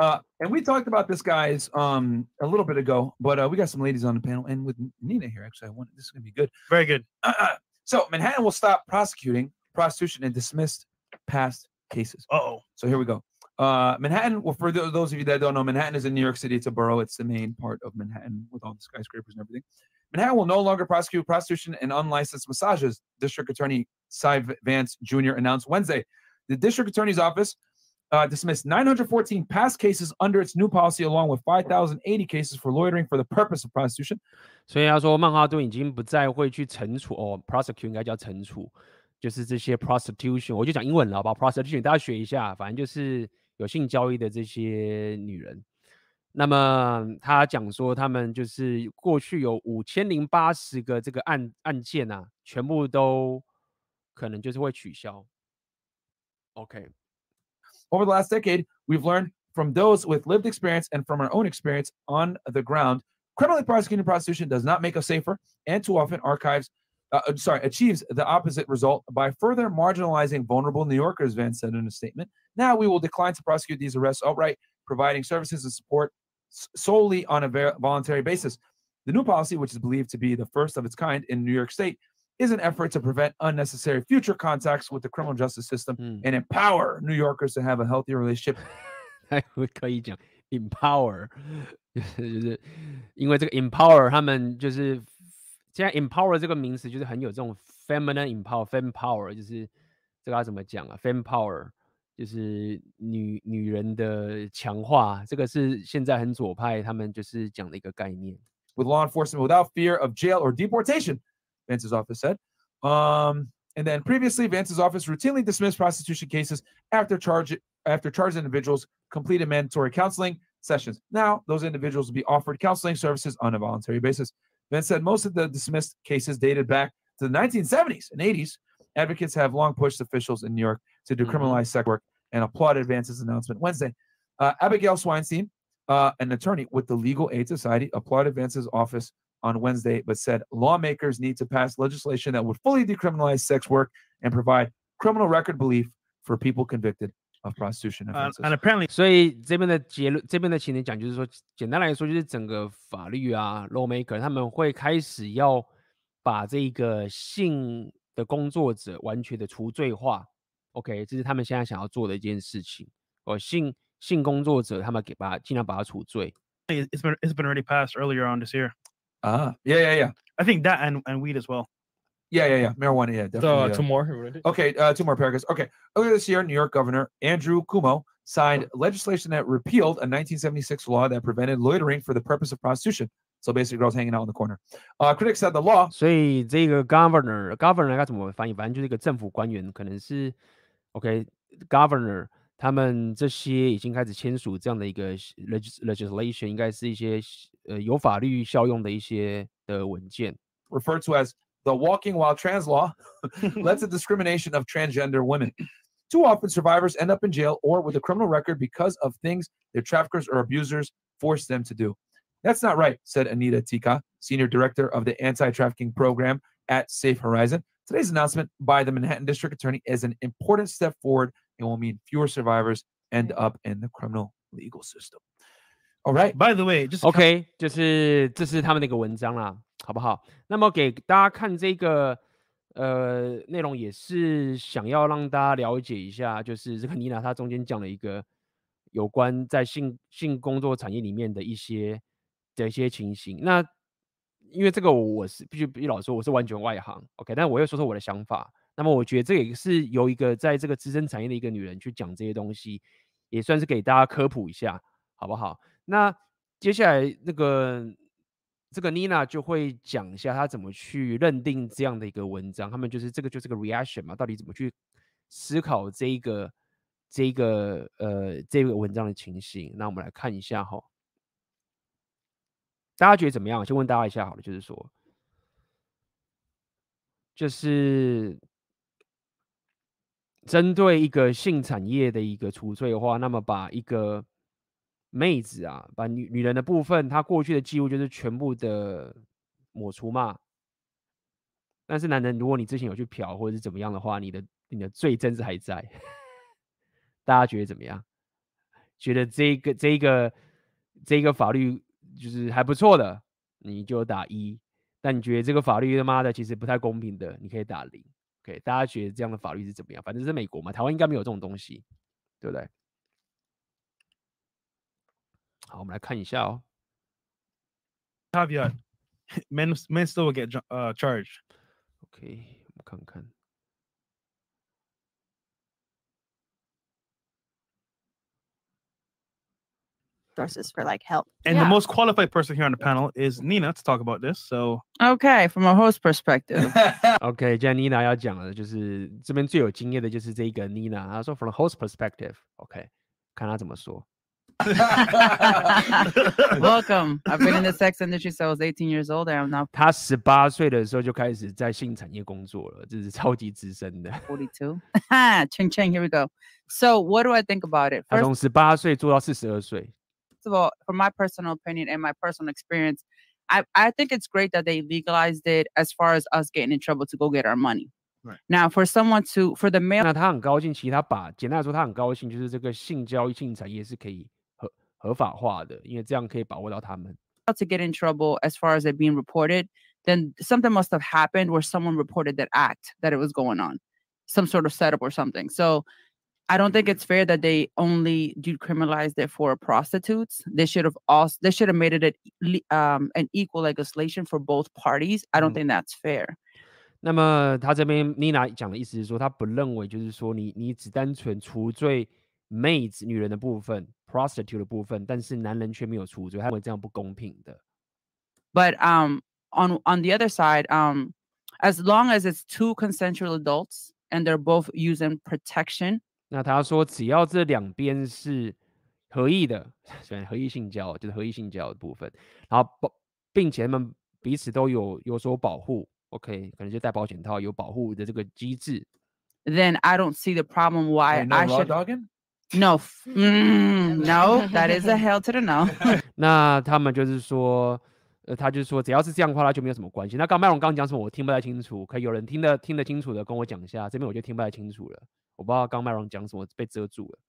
uh and we talked about this guys um a little bit ago but uh we got some ladies on the panel and with nina here actually i want this is gonna be good Very good. so manhattan will stop prosecuting prostitution and dismissed past cases Uh oh. So here we go. Uh, Manhattan. Well, for tho- those of you that don't know, Manhattan is in New York City. It's a borough. It's the main part of Manhattan with all the skyscrapers and everything. Manhattan will no longer prosecute prostitution and unlicensed massages. District Attorney Cy Vance Jr. announced Wednesday. The District Attorney's Office uh, dismissed 914 past cases under its new policy, along with 5,080 cases for loitering for the purpose of prostitution. 所以他说，曼哈顿已经不再会去惩处哦，prosecute 应该叫惩处，就是这些 prostitution，我就讲英文了，好不好？prostitution 大家学一下，反正就是有性交易的这些女人。那么他讲说，他们就是过去有五千零八十个这个案案件啊，全部都可能就是会取消。OK， Over the last decade, we've learned from those with lived experience and from our own experience on the ground. Criminally prosecuting prostitution does not make us safer, and too often archives, uh, uh, sorry, achieves the opposite result by further marginalizing vulnerable New Yorkers. Van said in a statement. Now we will decline to prosecute these arrests outright, providing services and support solely on a voluntary basis. The new policy, which is believed to be the first of its kind in New York State, is an effort to prevent unnecessary future contacts with the criminal justice system 嗯， and empower New Yorkers to have a healthy relationship 还会可以讲 empower，就是就是因为这个 empower 他们就是 现在 empower *laughs* 这个名词就是很有这种 feminine empower，fem power 就是这个要怎么讲啊？fem power 就是女女人的强化，这个是现在很左派他们就是讲的一个概念。 with law enforcement without fear of jail or deportation, Vance's office said. Um, and then previously, Vance's office routinely dismissed prostitution cases after charge after charged individuals completed mandatory counseling sessions. Now, those individuals will be offered counseling services on a voluntary basis. Vance said most of the dismissed cases dated back to the 1970s and 80s. Advocates have long pushed officials in New York to decriminalize sex work and applauded Vance's announcement Wednesday. Uh, Abigail Swinestein, uh, an attorney with the Legal Aid Society, applauded Vance's office on Wednesday, but said lawmakers need to pass legislation that would fully decriminalize sex work and provide criminal record relief for people convicted of prostitution Uh, offenses. and apparently, 所以这边的结论，这边的情景讲就是说，简单来说就是整个法律啊，lawmaker 他们会开始要把这个性的工作者完全的除罪化。OK，这是他们现在想要做的一件事情。哦，性性工作者他们给把尽量把他除罪。 it- it's been it's been already passed earlier on this year. Ah, yeah, yeah, yeah. I think that and, and weed as well. Yeah, yeah, yeah. Marijuana, yeah, So definitely. uh, uh, two more. what did it? Okay, uh, two more paragraphs. Okay. Earlier this year, New York Governor Andrew Cuomo signed legislation that repealed a 1976 law that prevented loitering for the purpose of prostitution. So basically, girls hanging out in the corner. Uh, critics said the law 所以这个 governor governor 该怎么翻译？反正就是一个政府官员，可能是 OK governor 他们这些已经开始签署这样的一个 legis legislation，应该是一些呃有法律效用的一些的文件。 referred to as the walking while trans law *laughs* led to *laughs* discrimination of transgender women. Too often, survivors end up in jail or with a criminal record because of things their traffickers or abusers forced them to do. That's not right, said Anita Tika, senior director of the anti trafficking program at Safe Horizon. Today's announcement by the Manhattan District Attorney is an important step forward and will mean fewer survivors end up in the criminal legal system. All right. By the way, just OK，就是这是他们的一个文章啦，好不好？那么给大家看这个呃内容，也是想要让大家了解一下，就是这个妮娜她中间讲了一个有关在性性工作产业里面的一些的一些情形。那因为这个我我是必须必须老实说，我是完全外行，OK，但我又说说我的想法。那么我觉得这也是由一个在这个资深产业的一个女人去讲这些东西，也算是给大家科普一下，好不好？那接下来那个这个 Nina 就会讲一下她怎么去认定这样的一个文章，他们就是这个就是个 reaction 嘛，到底怎么去思考这一个这一个呃这个文章的情形？那我们来看一下哈，大家觉得怎么样？先问大家一下好了，就是说，就是针对一个性产业的一个除罪的话，那么把一个妹子啊，把女女人的部分，她过去的记录就是全部的抹除嘛。但是男人，如果你之前有去嫖或者是怎么样的话，你的你的罪证是还在。*laughs* 大家觉得怎么样？觉得这个这个这个法律就是还不错的，你就打一；但你觉得这个法律他妈的其实不太公平的，你可以打零。OK，大家觉得这样的法律是怎么样？反正是美国嘛，台湾应该没有这种东西，对不对？好，我们来看一下哦。caveat: *laughs* men men still will get uh, charged. OK，我们看看。Sources for like help. And the Yeah. most qualified person here on the panel is Nina to talk about this. So Okay, from a host perspective. *laughs* OK，既然 Nina 要讲了，就是这边最有经验的就是这一个 Nina，她说 from the host perspective，OK，、看她怎么说。 Welcome. *laughs* *laughs* I've been in the sex industry since I was 18 years old. and I'm now 她十八岁的时候就开始在性产业工作了，这是超级资深的。 42. ching ching. Here we go. So, what do I think about it? 她 First 从十八岁做到四十二岁。 of all, from my personal opinion and my personal experience, I, I think it's great that they legalized it as far as us getting in trouble to go get our money. Right. Now, for someone to, for the male 那她很高兴，其实她把简单来说，她很高兴，就是这个性交易、性产业是可以合合法化的，因为这样可以把握到他们。 to get in trouble as far as it being reported, then something must have happened where someone reported that act that it was going on, some sort of setup or something. So I don't think it's fair that they only decriminalized it for prostitutes. They should have also they should have made it a, le- um, an equal legislation for both parties. I don't Mm. think that's fair. 那么他这边 Nina 讲的意思是说，他不认为就是说你你只单纯除罪 maids 女人的部分，prostitute 的部分，但是男人却没有除罪，他认为这样不公平的。 But um, on on the other side, um, as long as it's two consensual adults and they're both using protection, 那他说，只要这两边是合意的，*laughs* 虽然合意性交就是合意性交的部分，然后保，并且他们彼此都有有所保护，OK，可能就戴保险套有保护的这个机制。then I don't see the problem why Wait, no I should. dogging? *laughs* No, *laughs* mm, no, that is a hell to the no. 那他们就是说，呃，他就是说，只要是这样的话，那就没有什么关系。那刚麦龙刚刚讲什么，我听不太清楚，可有人听得听得清楚的跟我讲一下，这边我就听不太清楚了，我不知道刚麦龙讲什么被遮住了。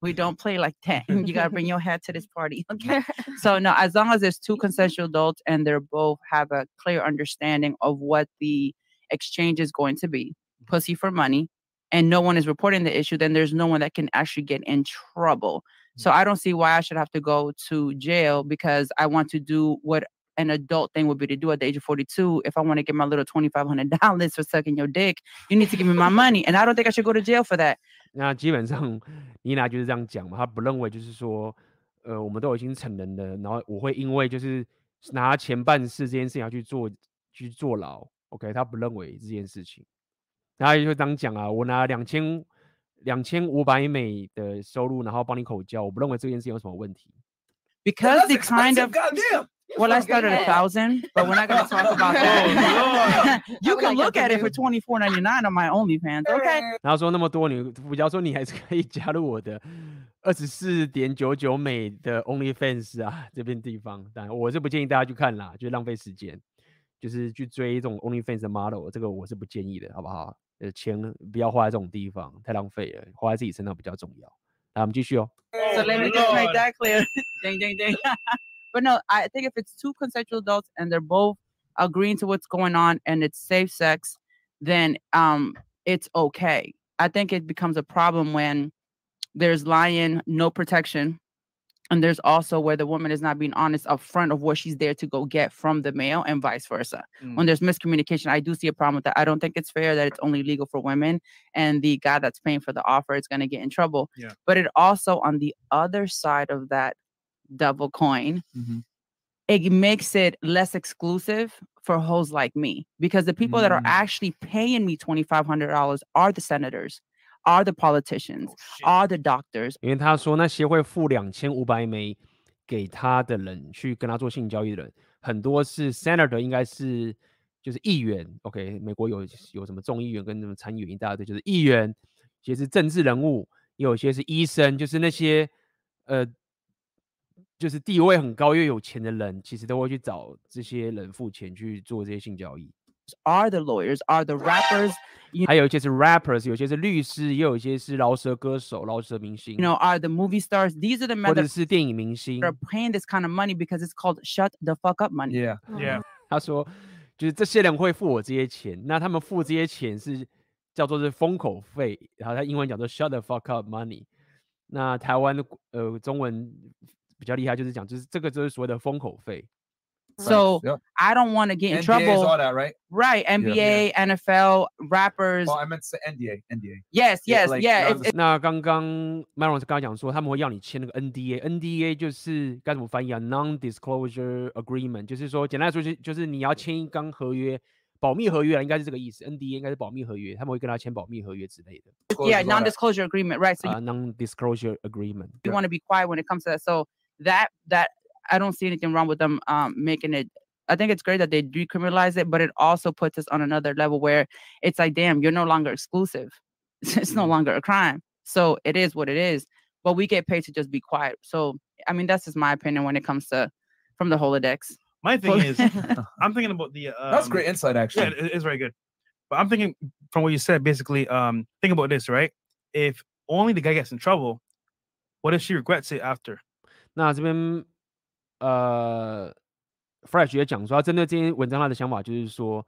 we don't *laughs* play like that. *laughs* You gotta bring your head to this party. *laughs* Okay. so no, as long as there's two consensual adults and they're both have a clear understanding of what the exchange is going to be, pussy for money, and no one is reporting the issue, then there's no one that can actually get in trouble. So I don't see why I should have to go to jail because I want to do what an adult thing would be to do at the age of 42. If I want to get my little $2,500 *laughs* for sucking your dick, you need to give me my money. And I don't think I should go to jail for that. 那基本上妮娜就是这样讲嘛，她不认为就是说，呃，我们都已经成人了，然后我会因为就是拿钱办事这件事情要去坐去坐牢，OK，她不认为这件事情。然后就当讲啊，我拿两千两千五百美的收入，然后帮你口交，我不认为这件事情有什么问题。 Because the kind of goddamn. well, I started a thousand, but we're not going to talk *laughs* about that. *laughs* you can look at it for twenty four ninety nine on my OnlyFans. Okay. 然后说那么多，你比较说你还是可以加入我的二十四点九九美的 OnlyFans 啊这边地方，但我是不建议大家去看啦，就浪费时间，就是去追这种 OnlyFans 的 model，这个我是不建议的，好不好？呃，钱不要花在这种地方，太浪费了，花在自己身上比较重要。来，我们继续哦。 So let me just make that clear. *laughs* ding, ding, ding. but no, I think if it's two consensual adults and they're both agreeing to what's going on and it's safe sex, then um it's okay. I think it becomes a problem when there's lying, no protection, and there's also where the woman is not being honest upfront of what she's there to go get from the male and vice versa. Mm. When there's miscommunication, I do see a problem with that. I don't think it's fair that it's only legal for women and the guy that's paying for the offer is going to get in trouble. Yeah. But it also on the other side of that double coin, Mhm. it makes it less exclusive for hoes like me because the people that are Mm. actually paying me $2,500 are the senators, are the politicians, Oh, shit. are the doctors, 因为他说那些会付两千五百美给他的人去跟他做性交易的人，很多是 senator，应该是就是议员。OK，美国有有什么众议员跟什么参议员一大堆，就是议员，有些是政治人物，也有些是医生，就是那些呃， 就是地位很高又有钱的人，其实都会去找这些人付钱去做这些性交易。are the lawyers, are the rappers, 还有一些是 rappers，有些是律师，也有一些是饶舌歌手、饶舌明星，you know, are the movie stars. These are the 或 men 者是电影明星。They're paying this kind of money because it's called shut the fuck up money. Yeah. Yeah. 他说，就是这些人会付我这些钱，那他们付这些钱是叫做是封口费，然后他英文讲做 shut the fuck up money。那台湾的呃中文比较厉害，就是讲就是这个就是所谓的封口费。So Yep. I don't want to get in NDA is trouble. all that, right? Right. NBA, NFL, rappers. Oh, I meant to say NDA. NDA. yes, yeah, yes, like, yeah. was- 那刚刚 Maron 刚刚讲说，他们会要你签那个 NDA，NDA 就是该怎么翻译啊？Non-disclosure agreement，就是说简单来说就就是你要签一张合约，保密合约啊，应该是这个意思。NDA 应该是保密合约，他们会跟他签保密合约之类的 yeah, non-disclosure agreement. Right. So non-disclosure agreement。you want to be quiet when it comes to that. So that that I don't see anything wrong with them um making it. I think it's great that they decriminalize it, but it also puts us on another level where it's like, damn, you're no longer exclusive. *laughs* It's no longer a crime. So it is what it is. But we get paid to just be quiet. So I mean, that's just my opinion when it comes to from the Holodex. My thing is, *laughs* I'm thinking about the. Um, That's great insight, actually. it- it's very good. But I'm thinking from what you said, basically, um, think about this, right? If only the guy gets in trouble, what if she regrets it after? 那这边呃，Fresh 也讲说，他针对这篇文章他的想法就是说，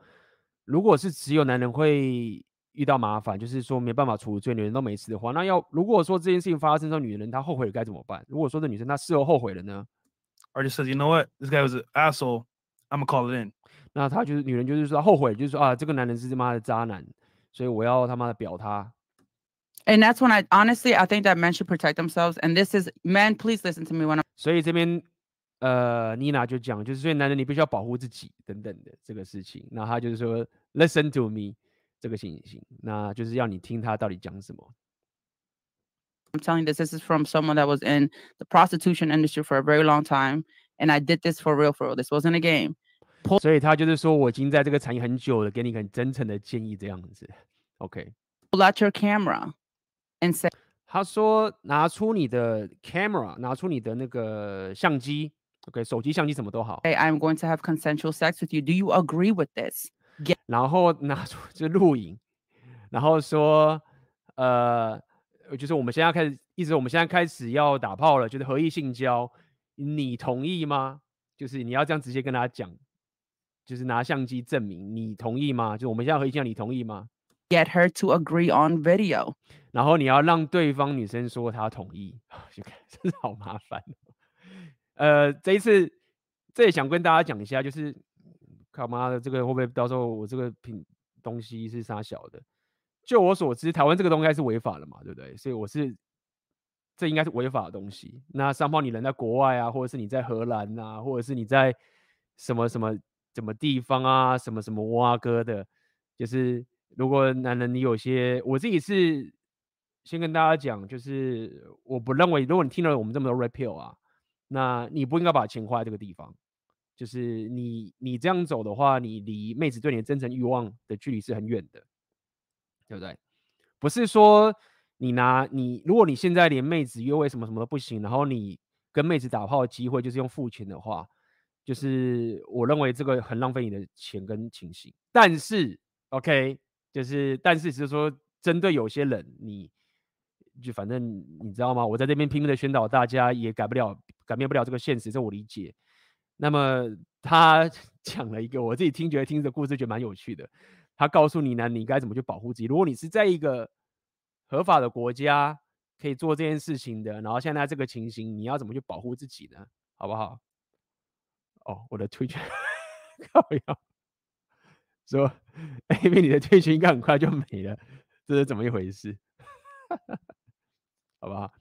如果是只有男人会遇到麻烦，就是说没办法处罪，女人都没事的话，那要如果说这件事情发生之后，女人她后悔了该怎么办？如果说这女生她事后后悔了呢？Or just says, you know what, this guy was an asshole. I'm gonna call it in. 那她就是女人，就是说后悔，就是说啊，这个男人是他妈的渣男，所以我要他妈的表他。And that's when I honestly I think that men should protect themselves. And this is men, please listen to me when I'm 所以这边呃，妮娜就讲，就是所以男人你必须要保护自己等等的这个事情。那他就是说，listen to me 这个情形，那就是要你听他到底讲什么。 I'm telling you this. This is from someone that was in the prostitution industry for a very long time. And I did this for real, for real. This wasn't a game. 所以他就是说我已经在这个产业很久了，给你很真诚的建议这样子。OK， Pull out your camera And say, 他说拿出你的 camera，拿出你的那个相机，OK，手机相机什么都好，Hey, I'm going to have consensual sex with you. Do you agree with this? 然后拿出就录影，然后说呃，就是我们现在开始，意思我们现在开始要打炮了，就是合意性交，你同意吗？就是你要这样直接跟他讲，就是拿相机证明你同意吗？就我们现在合意性交，你同意吗？Get her to agree on video. 然后你要让对方女生说她同意，*sighs* 就看 *laughs* 真是好麻烦。呃，这一次这也想跟大家讲一下，就是靠妈的这个会不会到时候我这个品东西是啥小的？就我所知，台湾这个东西是违法的嘛，对不对？所以我是这应该是违法的东西。那上方你人在国外啊，或者是你在荷兰啊，或者是你在什么什么什么地方啊，什么什么挖哥的，就是。如果男人你有些，我自己是先跟大家讲，就是我不认为，如果你听了我们这么多 Red Pill 啊，那你不应该把钱花在这个地方。就是你你这样走的话，你离妹子对你的真诚欲望的距离是很远的，对不对？不是说你拿你，如果你现在连妹子约会什么什么都不行，然后你跟妹子打炮的机会就是用付钱的话，就是我认为这个很浪费你的钱跟情形。但是，OK。就是，但是只是说，针对有些人，你就反正你知道吗？我在这边拼命的宣导大家，也改不了、改变不了这个现实，这我理解。那么他 *laughs* 讲了一个，我自己听觉得听着故事觉得蛮有趣的。他告诉你呢，你该怎么去保护自己。如果你是在一个合法的国家可以做这件事情的，然后现在这个情形，你要怎么去保护自己呢？好不好？哦，我的推荐 *laughs* 靠腰。说因为你的退群应该很快就没了，这是怎么一回事？*laughs* 好不好？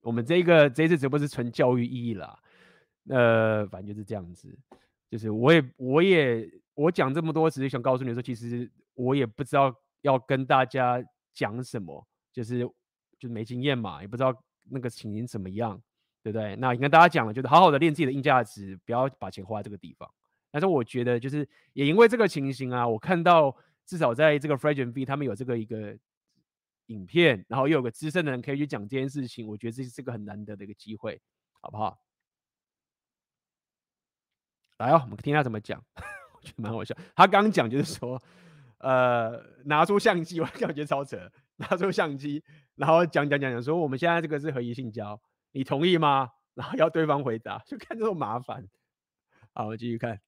我们这个这次直播是纯教育意义啦，呃，反正就是这样子。就是我也我也我讲这么多，只是想告诉你说，其实我也不知道要跟大家讲什么，就是就是没经验嘛，也不知道那个情形怎么样，对不对？那跟大家讲了，就是好好的练自己的硬价值，不要把钱花在这个地方。但是我觉得，就是也因为这个情形啊，我看到至少在这个 Frederick V 他们有这个一个影片，然后又有个资深的人可以去讲这件事情，我觉得这是个很难得的一个机会，好不好？来哦，我们听他怎么讲，*laughs* 我觉得蛮好笑。他刚讲就是说，呃，拿出相机，我感觉超扯，拿出相机，然后讲讲讲讲说，我们现在这个是合意性交，你同意吗？*laughs* 然后要对方回答，就看这种麻烦。好，我继续看。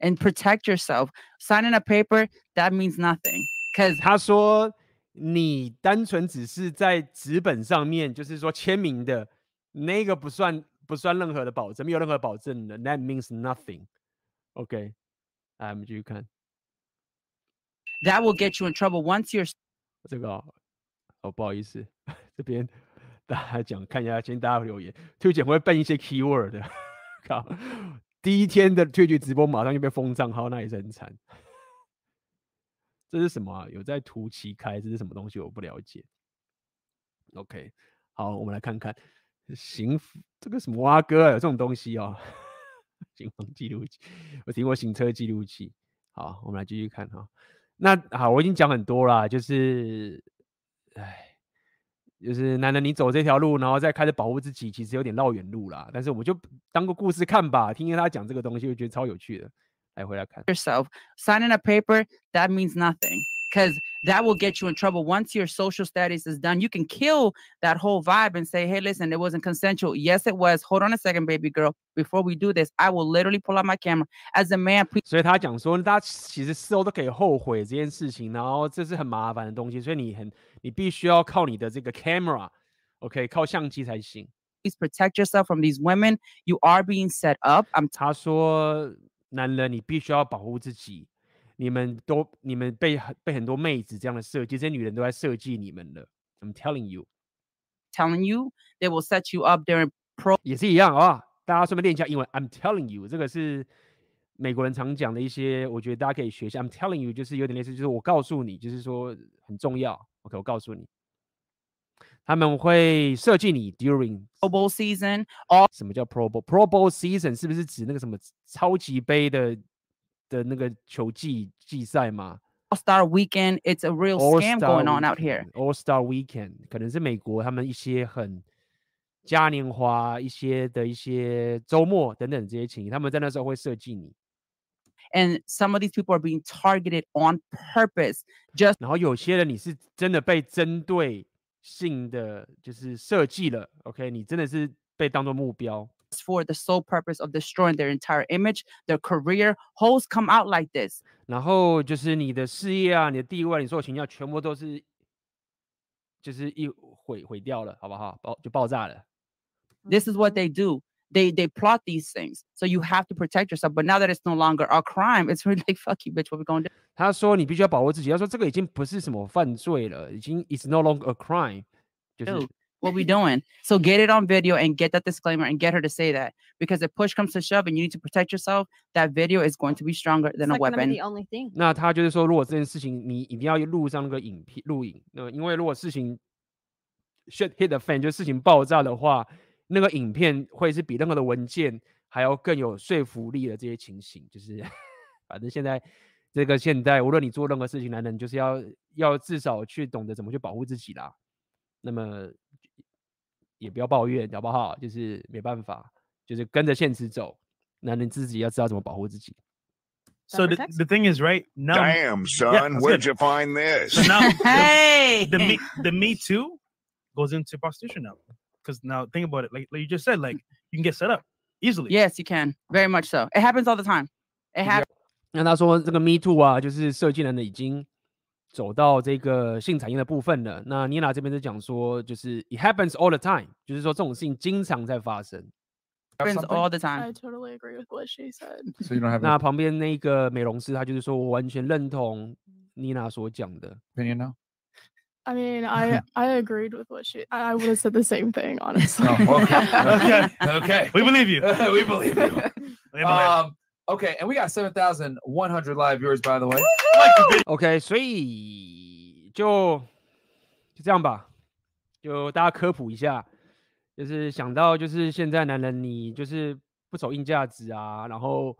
and protect yourself. Signing a paper, that means nothing. Because 他说你单纯只是在纸本上面，就是说签名的那个不算不算任何的保证，没有任何保证的。That means nothing. OK，来我们继续看。That will get you in trouble once you're 这个哦，哦不好意思，这边大家讲看一下，请大家留言。推荐会背一些 keyword 的，靠。 *laughs* 第一天的 Twitch 直播马上就被封账号，那也是很惨。这是什么？有在图奇开，这是什么东西？我不了解。OK，好，我们来看看行，这个什么蛙哥啊？有这种东西哦。*laughs* 行房记录器，我听过行车记录器。好，我们来继续看哈。那好，我已经讲很多啦，就是，哎。就是男人，你走这条路，然后再开始保护自己，其实有点绕远路啦。但是我们就当个故事看吧，听听他讲这个东西，我觉得超有趣的。来，回来看。Yourself signing a paper that means nothing. because that will get you in trouble. Once your social status is done, you can kill that whole vibe and say, hey, listen, it wasn't consensual. Yes, it was. Hold on a second, baby girl. Before we do this, I will literally pull out my camera. As a man, please 所以他讲说，大家其实事后都可以后悔这件事情，然后这是很麻烦的东西，所以你很 你必须要靠你的这个 camera，OK，、靠相机才行。 protect yourself from these women. You are being set up. I'm 他说，男人你必须要保护自己，你们都你们被很被很多妹子这样的设计，这些女人都在设计你们了。I'm telling you， telling you, they will set you up during pro 也是一样啊。大家顺便练一下英文。I'm telling you，这个是美国人常讲的一些，我觉得大家可以学一下。I'm telling you，就是有点类似，就是我告诉你，就是说很重要。 OK，我告诉你，他们会设计你 during Pro Bowl season. All 什么叫 Pro Bowl？Pro Bowl season 是不是指那个什么超级杯的的那个球季季赛吗 Star Weekend. It's a real All scam Star going on out here. All Star Weekend 可能是美国他们一些很嘉年华一些的一些周末等等这些情形，他们在那时候会设计你。And some of these people are being targeted on purpose just 然后有些人你是真的被针对性的就是设计了，OK，你真的是被当做目标。 for the sole purpose of destroying their entire image, their career. Hoes come out like this. 然后就是你的事业啊，你的地位啊，你所有情要全部都是，就是一毁毁掉了，好不好？爆就爆炸了。 This is what they do. They they plot these things. So you have to protect yourself. But now that it's no longer a crime, it's really *laughs* like fuck you, bitch. What we gonna do? 他说你必须要保护自己，他说这个已经不是什么犯罪了，已经 it's no longer a crime，就是 Dude, *laughs* what we doing? So get it on video and get that disclaimer and get her to say that. Because if push comes to shove and you need to protect yourself, that video is going to be stronger than It's a not gonna be weapon. the only thing. 那他就是说，如果这件事情你一定要录上那个影片录影，那因为如果事情 shit hit the fan，就事情爆炸的话， 那个影片会是比任何的文件还要更有说服力的这些情形，就是反正现在这个现在，无论你做任何事情，男人就是要要至少去懂得怎么去保护自己啦。那么也不要抱怨，好不好？就是没办法，就是跟着现实走，男人自己要知道怎么保护自己。So the, the thing is, right now, Damn, son, where'd good. you find this? so now Hey, the me the Me Too goes into prostitution now. Because now think about it, like, like you just said, like you can get set up easily. yes, you can. Very much so. It happens all the time. It happens. 那他说这个 Me Too 啊，就是设计人的已经走到这个性产业的部分了。那妮娜这边是讲说，就是 It happens all the time，就是说这种事情经常在发生。 Have happens something? all the time. I totally agree with what she said. So you don't have 那 an 旁边那个美容师他就是说我完全认同妮娜所讲的。 opinion now? I mean, I *laughs* I agreed with what she. I, I would have said the same thing, honestly. Oh, okay. *laughs* Okay. okay. We believe you. *laughs* we believe you. We believe- Um, okay, and we got 7,100 live viewers, by the way. OK，所以就就这样吧，就大家科普一下，就是想到就是现在男人你就是不走硬价值啊，然后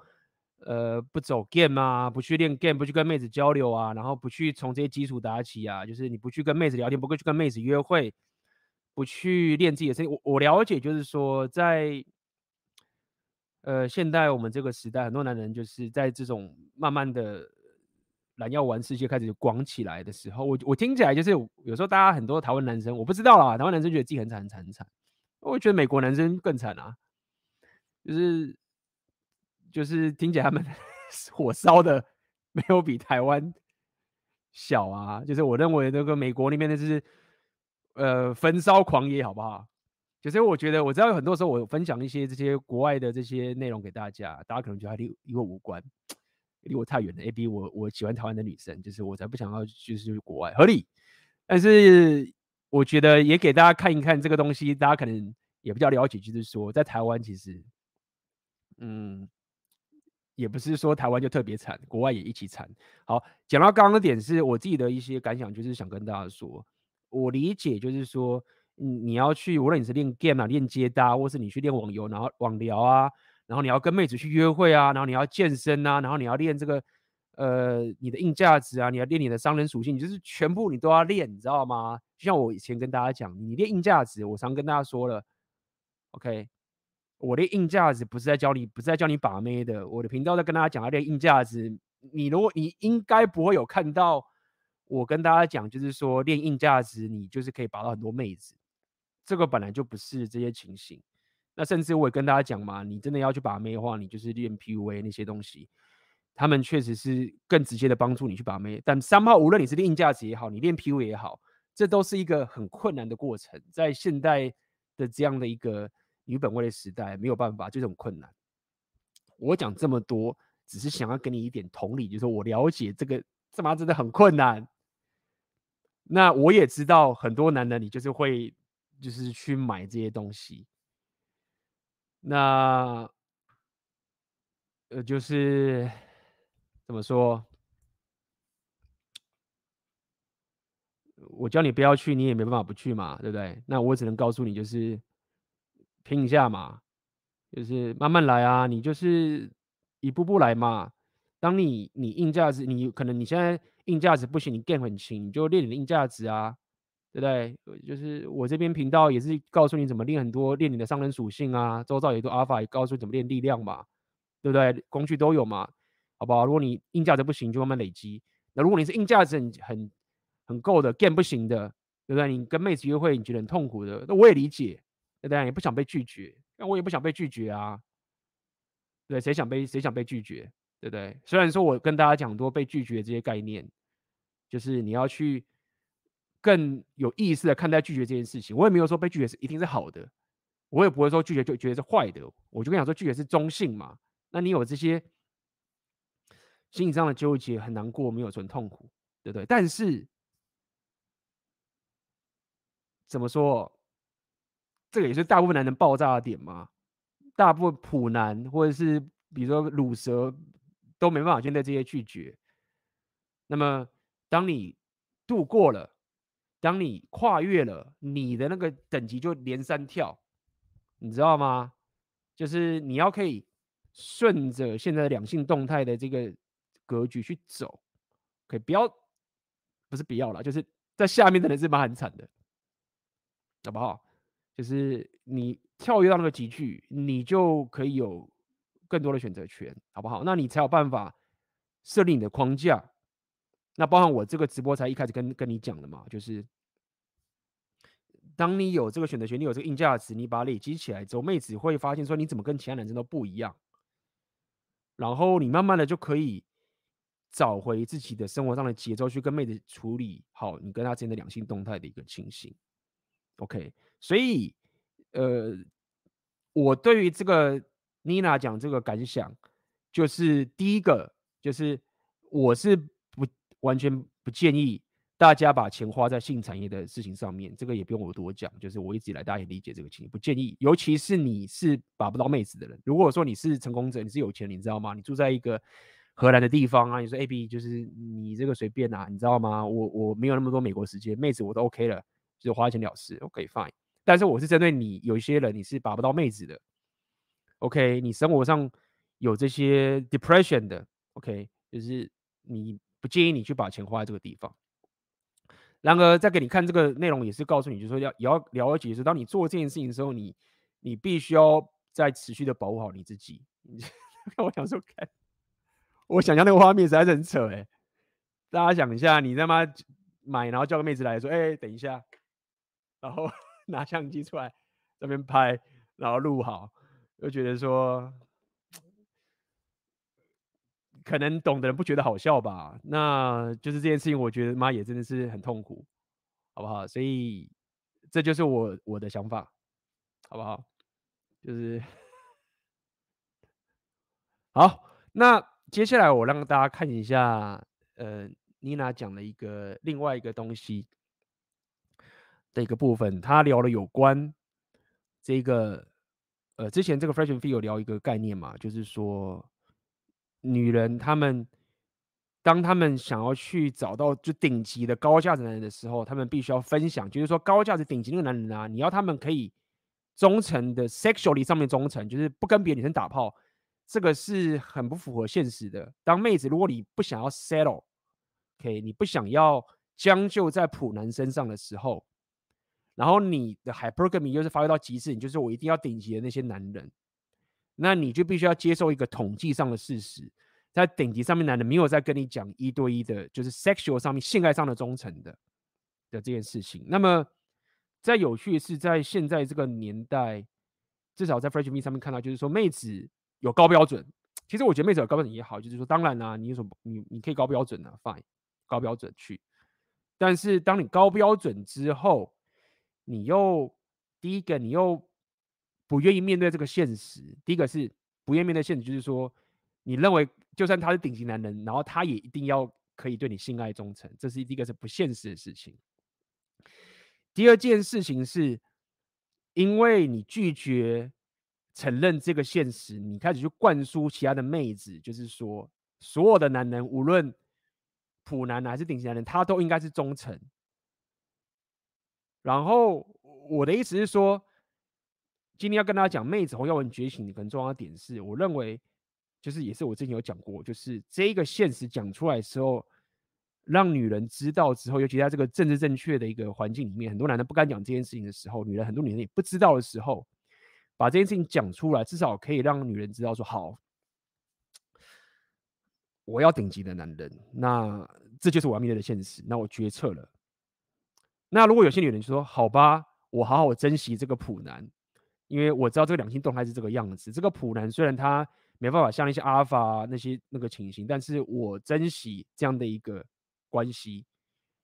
呃不走 game 啊，不去练 game，不去跟妹子交流啊，然后不去从这些基础打起啊，就是你不去跟妹子聊天，不会去跟妹子约会，不去练自己的身体。我我了解，就是说在呃现代我们这个时代，很多男人就是在这种慢慢的蓝药丸世界开始广起来的时候，我我听起来就是有时候大家很多台湾男生，我不知道啦，台湾男生觉得自己很惨很惨很惨，我觉得美国男生更惨啊，就是就是听起来他们 *laughs* 火烧的没有比台湾小啊，就是我认为那个美国那边的是呃焚烧狂野，好不好？就是我觉得我知道有很多时候我分享一些这些国外的这些内容给大家，大家可能觉得离离我无关。离我太远了，A B 我我喜欢台湾的女生，就是我才不想要就是去国外合理，但是我觉得也给大家看一看这个东西，大家可能也比较了解，就是说在台湾其实，嗯，也不是说台湾就特别惨，国外也一起惨。好，讲到刚刚的点是我自己的一些感想，就是想跟大家说，我理解就是说，嗯，你要去无论你是练 game 啊、练接搭，或是你去练网游，然后网聊啊。然后你要跟妹子去约会啊，然后你要健身啊，然后你要练这个，呃，你的硬价值啊，你要练你的商人属性，就是全部你都要练，你知道吗？就像我以前跟大家讲，你练硬价值，我常跟大家说了，OK，我的硬价值不是在教你，不是在教你把妹的，我的频道在跟大家讲要练硬价值。你如果你应该不会有看到我跟大家讲，就是说练硬价值，你就是可以把到很多妹子，这个本来就不是这些情形。那甚至我也跟大家讲嘛，你真的要去把妹的话，你就是练 PUA 那些东西，他们确实是更直接的帮助你去把妹。但三号无论你是练硬价值也好，你练 PUA 也好，这都是一个很困难的过程，在现代的这样的一个女本位的时代，没有办法，就很困难。我讲这么多，只是想要给你一点同理，就是我了解这个，这妈真的很困难。那我也知道很多男的，你就是会，就是去买这些东西。那，呃，就是怎么说？我叫你不要去，你也没办法不去嘛，对不对？那我只能告诉你，就是拼一下嘛，就是慢慢来啊，你就是一步步来嘛。当你你硬价值，你可能你现在。硬价值不行，你 game 很轻，你就练你的硬价值啊，对不对？就是我这边频道也是告诉你怎么练很多，练你的上人属性啊，周遭也都 Alpha 也告诉你怎么练力量嘛，对不对？工具都有嘛，好不好？如果你硬价值不行，就慢慢累积。那如果你是硬价值很很很够的 game 不行的，对不对？你跟妹子约会你觉得很痛苦的，那我也理解，对不对？也不想被拒绝，那我也不想被拒绝啊，对，谁想被谁想被拒绝，对不对？虽然说我跟大家讲多被拒绝这些概念。就是你要去更有意识的看待拒绝这件事情。我也没有说被拒绝是一定是好的，我也不会说拒绝就觉得是坏的。我就跟你讲说拒绝是中性嘛。那你有这些心理上的纠结，很难过，没有很痛苦，对不对？但是怎么说，这个也是大部分男人爆炸的点嘛。大部分普男或者是比如说鲁蛇都没办法面对这些拒绝，那么。当你度过了，当你跨越了，你的那个等级就连三跳，你知道吗？就是你要可以顺着现在的两性动态的这个格局去走，可以不要，不是不要了，就是在下面的人是蛮很惨的，好不好？就是你跳跃到那个级距，你就可以有更多的选择权，好不好？那你才有办法设立你的框架。那包含我这个直播才一开始跟跟你讲的嘛，就是当你有这个选择权，你有这个硬价值，你把它累积起来之后，妹子会发现说你怎么跟其他男生都不一样，然后你慢慢的就可以找回自己的生活上的节奏，去跟妹子处理好你跟她之间的两性动态的一个情形。OK，所以呃，我对于这个妮娜讲这个感想，就是第一个就是我是不。完全不建议大家把钱花在性产业的事情上面，这个也不用我多讲，就是我一直以来大家也理解这个情形，不建议。尤其是你是把不到妹子的人，如果说你是成功者，你是有钱，你知道吗？你住在一个荷兰的地方啊，你说 AB 就是你这个随便啊，你知道吗？我我没有那么多美国时间，妹子我都 OK 了，就花钱了事，OK fine。但是我是针对你，有一些人你是把不到妹子的，OK，你生活上有这些 depression 的，OK，就是你。不建议你去把钱花在这个地方。然而，在给你看这个内容，也是告诉你，就是说要也要了解，是当你做这件事情的时候，你你必须要在持续的保护好你自己。*laughs* 我想说，看，我想象那个画面实在是很扯哎。大家想一下，你他妈买，然后叫个妹子来说，哎，等一下，然后拿相机出来这边拍，然后录好，就觉得说。可能懂的人不觉得好笑吧？那就是这件事情，我觉得妈也真的是很痛苦，好不好？所以这就是我我的想法，好不好？就是好。那接下来我让大家看一下，呃，妮娜讲了一个另外一个东西的一个部分，他聊了有关这个，呃，之前这个 Fresh and Fit 有聊一个概念嘛，就是说。女人，她们当她们想要去找到就顶级的高价值男人的时候，她们必须要分享，就是说高价值顶级那个男人啊，你要他们可以忠诚的 sexually 上面忠诚，就是不跟别的女生打炮，这个是很不符合现实的。当妹子，如果你不想要 settle，OK，你不想要将就在普男身上的时候，然后你的 hypergamy 又是发挥到极致，你就是我一定要顶级的那些男人。那你就必须要接受一个统计上的事实，在顶级上面，男人没有在跟你讲一对一的，就是 sexual 上面性爱上的忠诚的的这件事情。那么，在有趣的是，在现在这个年代，至少在 Fresh Me 上面看到，就是说妹子有高标准。其实我觉得妹子有高标准也好，就是说，当然啦、你有什么你你可以高标准啊，fine，高标准去。但是当你高标准之后，你又第一个，你又不愿意面对这个现实。第一个是不愿意面对现实，就是说，你认为就算他是顶级男人，然后他也一定要可以对你性爱忠诚，这是第一个是不现实的事情。第二件事情是，因为你拒绝承认这个现实，你开始去灌输其他的妹子，就是说，所有的男人无论。普男还是顶级男人，他都应该是忠诚。然后我的意思是说，今天要跟大家讲妹子红药丸觉醒，很重要的点是，我认为就是也是我之前有讲过，就是这一个现实讲出来的时候，让女人知道之后，尤其在这个政治正确的一个环境里面，很多男人不敢讲这件事情的时候，女人很多女人也不知道的时候，把这件事情讲出来，至少可以让女人知道说好。我要顶级的男人，那这就是我要面对的现实。那我决策了。那如果有些女人就说：“好吧，我好好珍惜这个普男，因为我知道这个两性动态是这个样子。这个普男虽然他没办法像那些阿尔法那些那个情形，但是我珍惜这样的一个关系。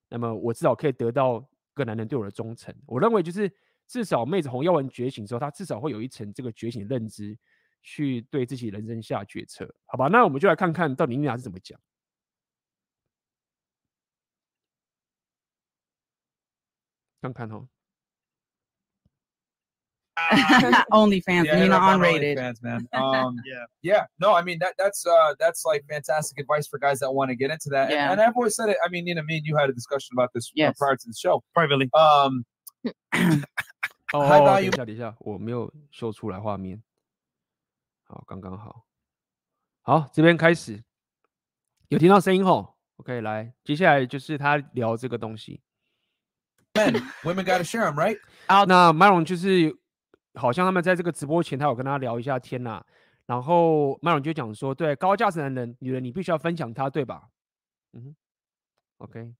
那么我至少可以得到个男人对我的忠诚。我认为就是至少妹子红药丸觉醒之后，她至少会有一层这个觉醒认知。”去对自己人生下决策，好吧？那我们就来看看到底妮娜是怎么讲。看看哦。 *laughs* OnlyFans, Yeah, Nina not unrated. OnlyFans, man. *laughs* Um, Yeah. yeah, no, I mean that that's uh that's like fantastic advice for guys that want to get into that. And- Yeah. And, I've always said it. I mean, Nina, me and you had a discussion about this uh, Yes. prior to the show. Privately. Um, *coughs* 哦， High 等 value- 一下，等一下，我没有秀出来画面。好，刚刚好。好，这边开始，有听到声音吼？OK，来，接下来就是他聊这个东西。 men, women got to share them, right? *laughs* 那 Myron 就是好像他们在这个直播前，他有跟他聊一下天呐、然后 Myron 就讲说，对高价值男人，女人你必须要分享他，对吧？嗯哼，OK。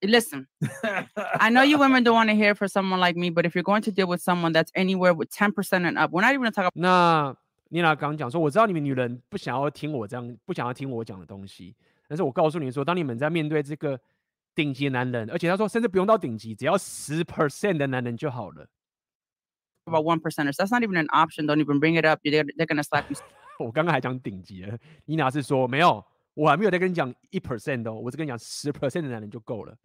Listen, *laughs* I know you women don't want to hear for someone like me, but if you're going to deal with someone that's anywhere with 10% and up, we're not even going to talk about 那妮娜刚刚讲说，我知道你们女人不想要听我这样，不想要听我讲的东西，但是我告诉你说，当你们在面对这个 顶级男人，而且他说甚至不用到顶级，只要十 percent 的男人就好了。about one percenters. That's not even an option. Don't even bring it up. They're, they're gonna slap you 我刚刚还讲顶级了，妮娜是说没有，我还没有在跟你讲一 percent 哦，我只跟你讲十 percent 的男人就够了。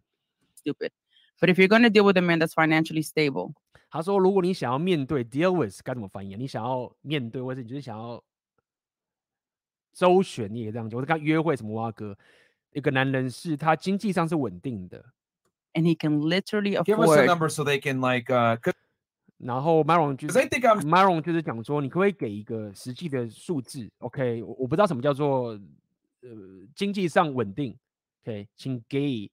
stupid. But if you're to deal with a man that's financially stable, 他说，如果你想要面对 deal with 该怎么翻译啊？你想要面对，或者你就是想要周旋，你也这样讲。我刚约会什么蛙哥，一个男人是他经济上是稳定的，and he can literally Give us a number so they can like uh 然后 Myron 就 'cause I think I'm Myron 就是讲说，你可不可以给一个实际的数字？OK，我我不知道什么叫做呃经济上稳定。OK，请给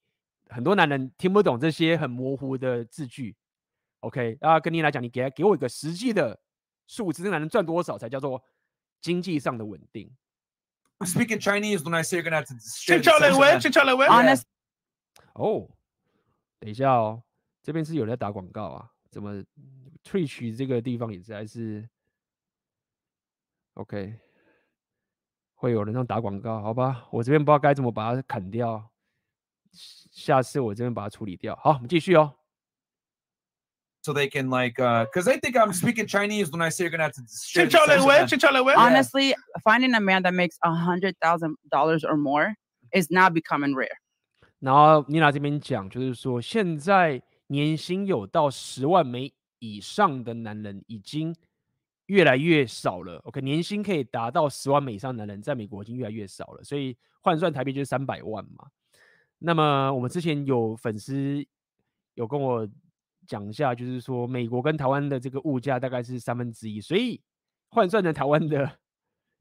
很多男人听不懂这些很模糊的字句。OK，啊，跟你来讲，你给给我一个实际的数字，这个男人赚多少才叫做经济上的稳定？Speaking Chinese when I say you're gonna have to chong sex with wei, them. ching chong wei. honest. 哦，等一下哦，这边是有人在打广告啊？怎么 Twitch 这个地方也实在是 OK？会有人这样打广告？好吧，我这边不知道该怎么把它砍掉，下次我这边把它处理掉。好，我们继续哦。so they can like uh because I think I'm speaking Chinese when I say you're gonna have to share Ching the chong sex with wei, them. ching chong wei. Honestly, finding a man that makes a hundred thousand dollars or more is now becoming rare. 然后妮娜这边讲，就是说现在年薪有到十万美以上的男人已经越来越少了。OK，年薪可以达到十万美以上的男人，在美国已经越来越少了，所以换算台币就是三百万嘛。那么我们之前有粉丝有跟我 讲一下，就是说美国跟台湾的这个物价大概是三分之一，所以换算成台湾的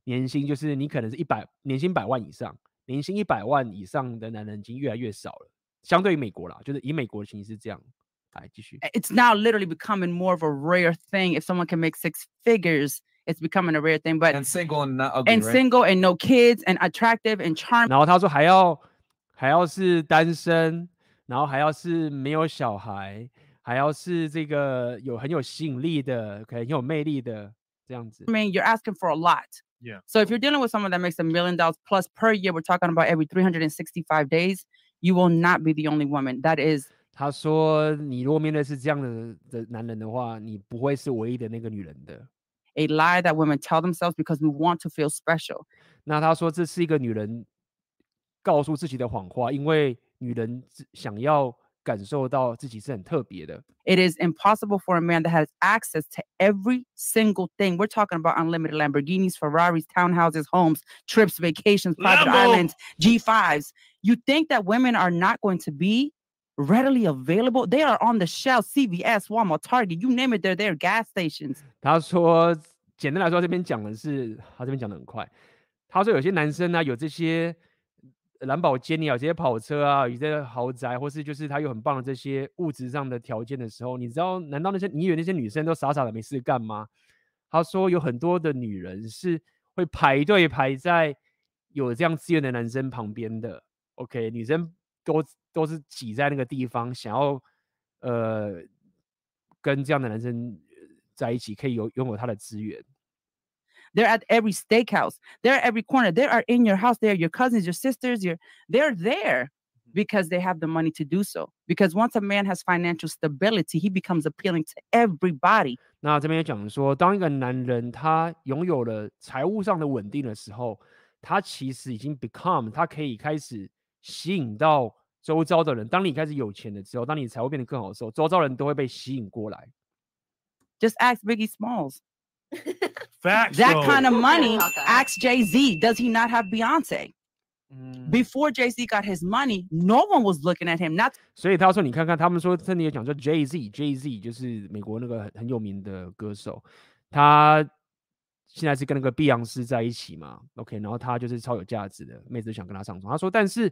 年薪，就是你可能是一百年薪百万以上。年薪一百万以上的男人已经越来越少了，相对于美国啦，就是以美国的情形是这样。来继续，It's now literally becoming more of a rare thing. If someone can make six figures, it's becoming a rare thing. But and single and not ugly, and right? single and no kids and attractive and charming. 然后他说还要还要是单身，然后还要是没有小孩，还要是这个有很有吸引力的，可能很有魅力的这样子。I mean, you're asking for a lot. Yeah. So if you're dealing with someone that makes a million dollars plus per year, we're talking about every 365 days, you will not be the only woman. That is 他说：“你如果面对是这样的的男人的话，你不会是唯一的那个女人的。a lie that women tell themselves because we want to feel special. ”那他说这是一个女人告诉自己的谎话，因为女人只想要感受到自己是很特别的。 It is impossible for a man that has access to every single thing. We're talking about unlimited Lamborghinis, Ferraris, townhouses, homes, trips, vacations, private Lambo. islands, G5s. You think that women are not going to be readily available? They are on the shelf, CVS, Walmart, Target, you name it, they're there, gas stations. 他说，简单来说，这边讲的是，他这边讲的很快。他说有些男生呢、有这些 兰博基尼啊，这些跑车啊，有些豪宅，或是就是他有很棒的这些物质上的条件的时候，你知道，难道那些你以为那些女生都傻傻的没事干吗？他说有很多的女人是会排队排在有这样资源的男生旁边的。OK，女生都都是挤在那个地方，想要呃跟这样的男生在一起，可以有拥有他的资源。They're at every steakhouse. They're at every corner. They are in your house. They're your cousins, your sisters, your they're there because they have the money to do so. Because once a man has financial stability, he becomes appealing to everybody. 那这边也讲说，当一个男人他拥有了财务上的稳定的时候，他其实已经 become，他可以开始吸引到周遭的人。当你开始有钱了之后，当你财务变得更好的时候，周遭人都会被吸引过来。 Just ask Biggie Smalls. Facts. That though. kind of money. Ask Jay Z. Does he not have Beyonce? Before Jay Z got his money, no one was looking at him. Not 所以他说，你看看，他们说，这里有讲说，Jay Z，Jay Z 就是美国那个很很有名的歌手，他现在是跟那个碧昂斯在一起嘛，OK，然后他就是超有价值的，妹子就想跟他上床。他说，但是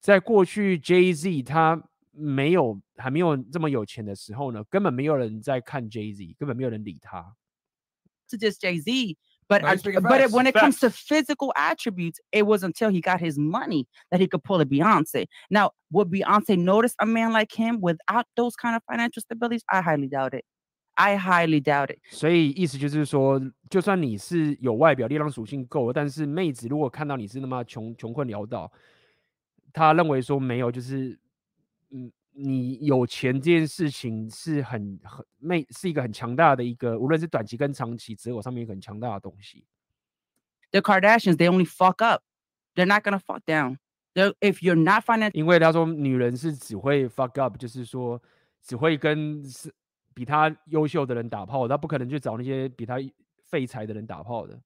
在过去 Jay Z 他没有还没有这么有钱的时候呢，根本没有人在看 Jay Z，根本没有人理他。to just Jay Z, but No, I- he's speaking but it, facts. when it comes to physical attributes, it was until he got his money that he could pull a Beyonce. Now, would Beyonce notice a man like him without those kind of financial stabilities? I highly doubt it. I highly doubt it. 所以意思就是说，就算你是有外表力量属性够，但是妹子如果看到你是那么穷穷困潦倒，她认为说没有，就是嗯， 你有钱这件事情是很很妹是一个很强大的一个，无论是短期跟长期择偶上面一个很强大的东西。 The Kardashians, they only fuck up. They're not gonna fuck down. They're, if you're not financially 因为他说女人是只会 fuck up，就是说只会跟是比她优秀的人打炮，她不可能去找那些比她废柴的人打炮的。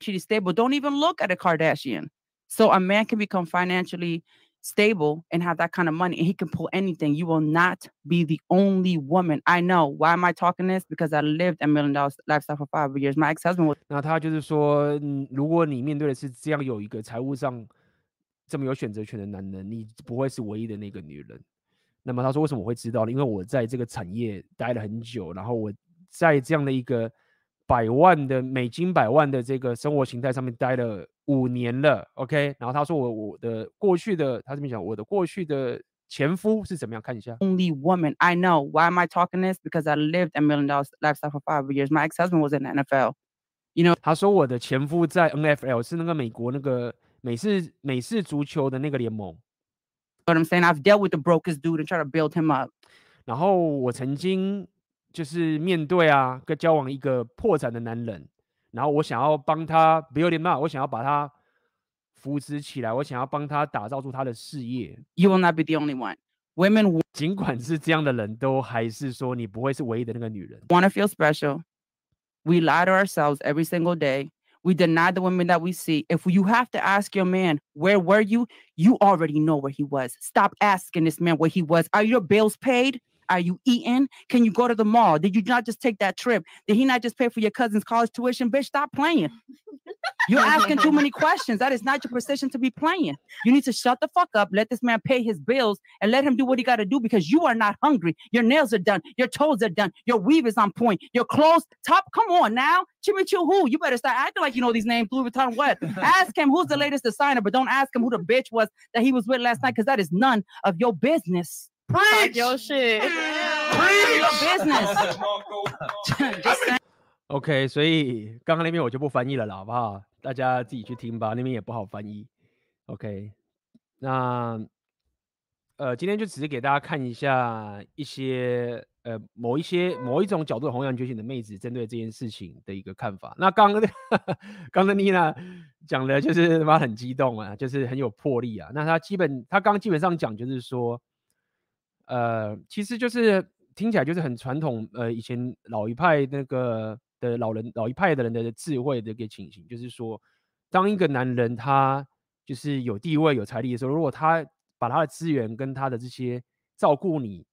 stable, don't even look at a Kardashian. So a man can become financially stable and have that kind of money and he can pull anything. You will not be the only woman. I know. Why am I talking this? Because I lived a million dollar lifestyle for five years. My ex-husband was 那他就是说，嗯，如果你面对的是这样有一个财务上这么有选择权的男人，你不会是唯一的那个女人。那么他说，为什么我会知道呢？因为我在这个产业待了很久，然后我在这样的一个百万的美金百万的这个生活形态上面待了 五年了。OK，然后他说我我的过去的，他这边讲我的过去的前夫是怎么样？看一下。only woman. I know. Why am I talking this? Because I lived a million dollar lifestyle for five years. My ex-husband was in the NFL. 他说我的前夫在 NFL 是那个美国那个美式美式足球的那个联盟。You know what I'm saying? I've dealt with the brokest dude and try to build him up. 然后我曾经就是面对啊，跟交往一个破产的男人，然后我想要帮他 build him up，我想要把他扶持起来，我想要帮他打造出他的事业。 You will not be the only one. Women 尽管是这样的人，都还是说你不会是唯一的那个女人。 want to feel special. We lie to ourselves every single day. We deny the women that we see. If you have to ask your man, where were you? You already know where he was. Stop asking this man where he was. Are your bills paid? Are you eating? Can you go to the mall? Did you not just take that trip? Did he not just pay for your cousin's college tuition? Bitch, stop playing. You're asking too many questions. That is not your position to be playing. You need to shut the fuck up, let this man pay his bills, and let him do what he got to do because you are not hungry. Your nails are done, your toes are done, your weave is on point, your clothes top. Come on now, Chimichu who? You better start acting like you know these names. Louis Vuitton what? *laughs* ask him who's the latest designer, but don't ask him who the bitch was that he was with last night because that is none of your business. Talk your shit. Your business. Just saying.，OK，*laughs* 所以刚刚那边我就不翻译了啦，好不好？大家自己去听吧，那边也不好翻译。OK，那呃，今天就只是给大家看一下一些呃某一些某一种角度的红阳觉醒的妹子针对这件事情的一个看法。那刚刚的 *laughs* 刚刚妮娜讲的就是他妈很激动啊，就是很有魄力啊。那她基本她刚基本上讲就是说，呃，其实就是听起来就是很传统，呃，以前老一派那个。的老人老一派的人的智慧的一个情形，就是说，当一个男人他就是有地位、有财力的时候，如果他把他的资源跟他的这些照顾你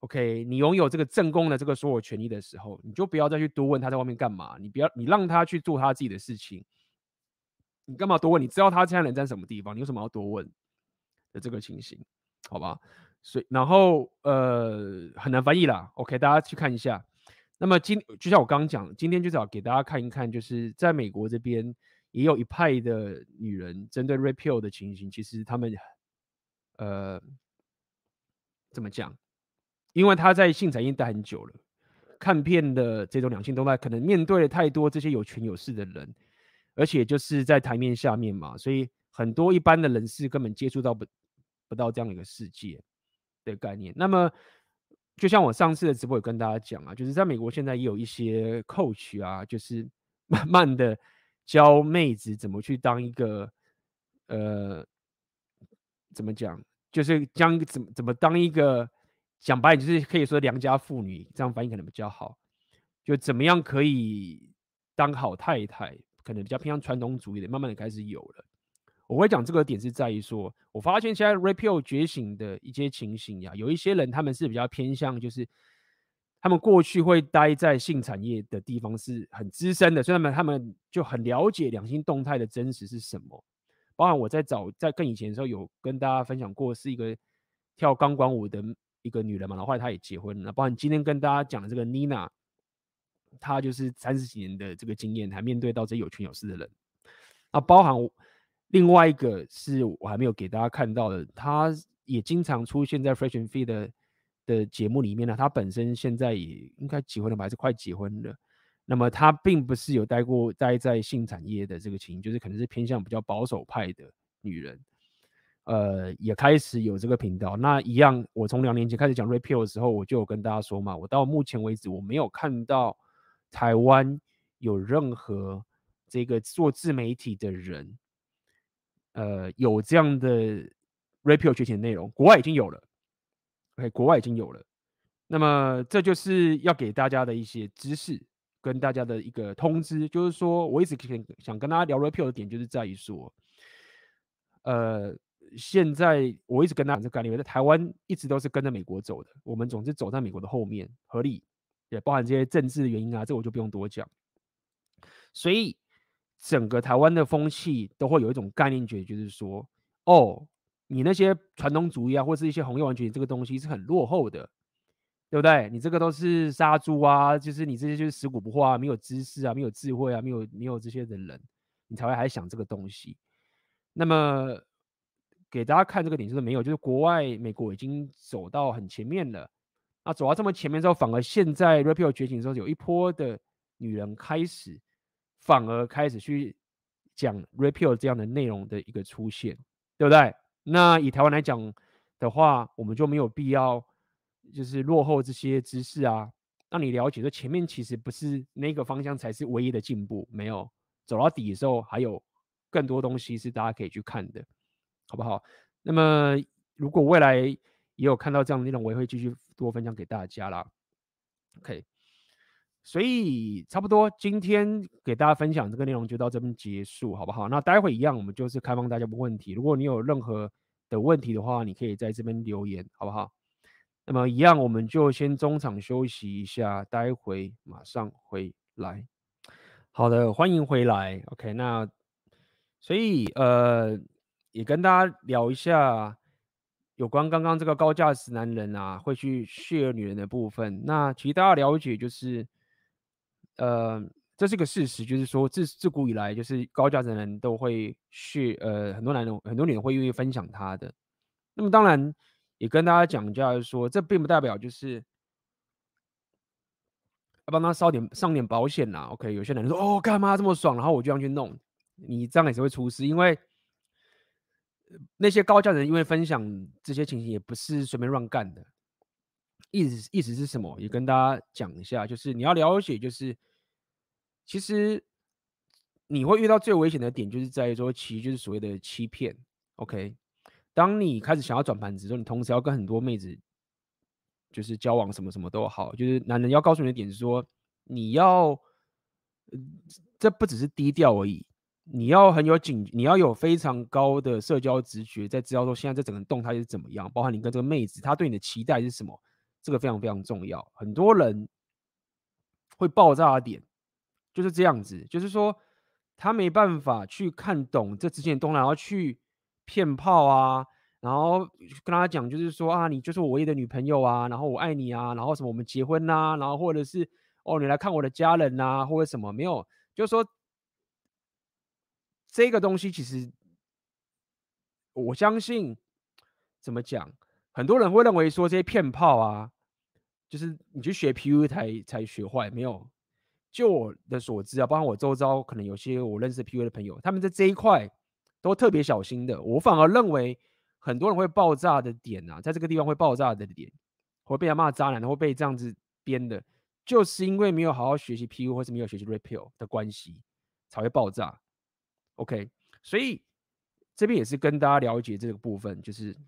，OK，你拥有这个正宫的这个所有权利的时候，你就不要再去多问他在外面干嘛，你不要你让他去做他自己的事情，你干嘛多问？你知道他现在人在什么地方，你为什么要多问的这个情形？好吧，所以然后呃很难翻译啦，OK，大家去看一下。那么今就像我刚刚讲，今天就是要给大家看一看，就是在美国这边也有一派的女人针对 Red Pill 的情形，其实他们呃怎么讲？因为他在性产业待很久了，看遍的这种两性动态，可能面对了太多这些有权有势的人，而且就是在台面下面嘛，所以很多一般的人士根本接触到不不到这样的一个世界的概念。那么。就像我上次的直播有跟大家讲啊，就是在美国现在也有一些 coach 啊，就是 *laughs* 慢慢的教妹子怎么去当一个呃，怎么讲，就是将怎么怎么当一个讲白点，就是可以说良家妇女，这样翻译可能比较好，就怎么样可以当好太太，可能比较偏向传统主义的，慢慢的开始有了。我会讲这个点是在于说，我发现现在 repeal 觉醒的一些情形呀，有一些人他们是比较偏向，就是他们过去会待在性产业的地方是很资深的，所以他们他们就很了解两性动态的真实是什么。包含我在早在更以前的时候有跟大家分享过，是一个跳钢管舞的一个女人嘛，然后后来她也结婚了。包含今天跟大家讲的这个 Nina，她就是三十几年的这个经验，还面对到这有权有势的人。啊包含。另外一个是我还没有给大家看到的，他也经常出现在 Fresh and Fit 的的节目里面呢。他本身现在也应该结婚了吧，还是快结婚了。那么他并不是有待过待在性产业的这个情，就是可能是偏向比较保守派的女人。呃，也开始有这个频道。那一样，我从两年前开始讲 Red Pill 的时候，我就有跟大家说嘛，我到目前为止我没有看到台湾有任何这个做自媒体的人。呃，有这样的 Red Pill 觉醒的内容，国外已经有了，OK，国外已经有了。那么这就是要给大家的一些知识，跟大家的一个通知，就是说我一直想想跟大家聊 Red Pill 的点，就是在于说，呃，现在我一直跟大家讲这个概念，在台湾一直都是跟着美国走的，我们总是走在美国的后面，合理，也包含这些政治原因啊，这我就不用多讲，所以。整个台湾的风气都会有一种概念，觉就是说，哦，你那些传统主义啊，或是一些红叶完全这个东西是很落后的，对不对？你这个都是杀猪啊，就是你这些就是食古不化，没有知识啊，没有智慧啊，没有没有这些的人，你才会还想这个东西。那么给大家看这个点就是没有，就是国外美国已经走到很前面了，那走到这么前面之后，反而现在 Red Pill 觉醒的时候，有一波的女人开始。反而开始去讲 repeal 这样的内容的一个出现，对不对？那以台湾来讲的话，我们就没有必要就是落后这些知识啊，让你了解说前面其实不是那个方向才是唯一的进步，没有走到底的时候，还有更多东西是大家可以去看的，好不好？那么如果未来也有看到这样的内容，我也会继续多分享给大家啦。OK。所以差不多，今天给大家分享这个内容就到这边结束，好不好？那待会一样，我们就是开放大家的问题。如果你有任何的问题的话，你可以在这边留言，好不好？那么一样，我们就先中场休息一下，待会马上回来。好的，欢迎回来。OK，那所以呃，也跟大家聊一下有关刚刚这个高价值男人啊会去 share 女人的部分。那其实大家了解就是，呃，这是个事实，就是说自自古以来就是高价值的人都会去呃，很多男人很多女人会愿意分享他的。那么当然也跟大家讲一下，就是说这并不代表就是。要帮他烧点上点保险啦，OK？有些男人说哦，干嘛这么爽，然后我就这样去弄，你这样也是会出事，因为那些高价人因为分享这些情形也不是随便乱干的。意思意思是什么？也跟大家讲一下，就是你要了解，就是其实你会遇到最危险的点，就是在于说，其实就是所谓的欺骗，OK？当你开始想要转盘子的时候，你同时要跟很多妹子。就是交往什么什么都好，就是男人要告诉你的点是说，你要，呃，这不只是低调而已，你要很有警，你要有非常高的社交直觉，在知道说现在这整个动态是怎么样，包含你跟这个妹子，她对你的期待是什么，这个非常非常重要。很多人会爆炸的点就是这样子，就是说他没办法去看懂这之前的动态，然后去骗炮啊。然后跟他讲，就是说啊，你就是我唯一的女朋友啊，然后我爱你啊，然后什么我们结婚呐、啊，然后或者是哦你来看我的家人呐、啊，或者什么没有，就是说这个东西其实我相信怎么讲，很多人会认为说这些骗炮啊，就是你去学 PU 才才学坏，没有，就我的所知啊，包括我周遭可能有些我认识 PU 的朋友，他们在这一块都特别小心的，我反而认为。很多人会爆炸的点啊，在这个地方会爆炸的点，会被他骂渣男，会被这样子编的，就是因为没有好好学习 PU 或是没有学习 Repeal 的关系，才会爆炸。OK，所以这边也是跟大家了解这个部分，就是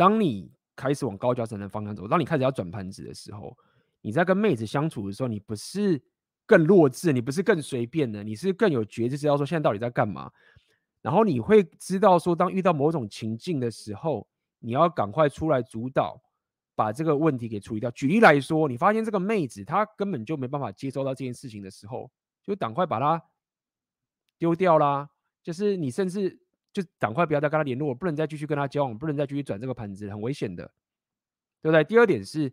当你开始往高价值的方向走，当你开始要转盘子的时候，你在跟妹子相处的时候，你不是更弱智，你不是更随便的，你是更有觉知，知道说现在到底在干嘛。然后你会知道说，当遇到某种情境的时候，你要赶快出来主导，把这个问题给处理掉。举例来说，你发现这个妹子她根本就没办法接收到这件事情的时候，就赶快把它丢掉啦。就是你甚至就赶快不要再跟他联络，不能再继续跟他交往，不能再继续转这个盘子，很危险的，对不对？第二点是，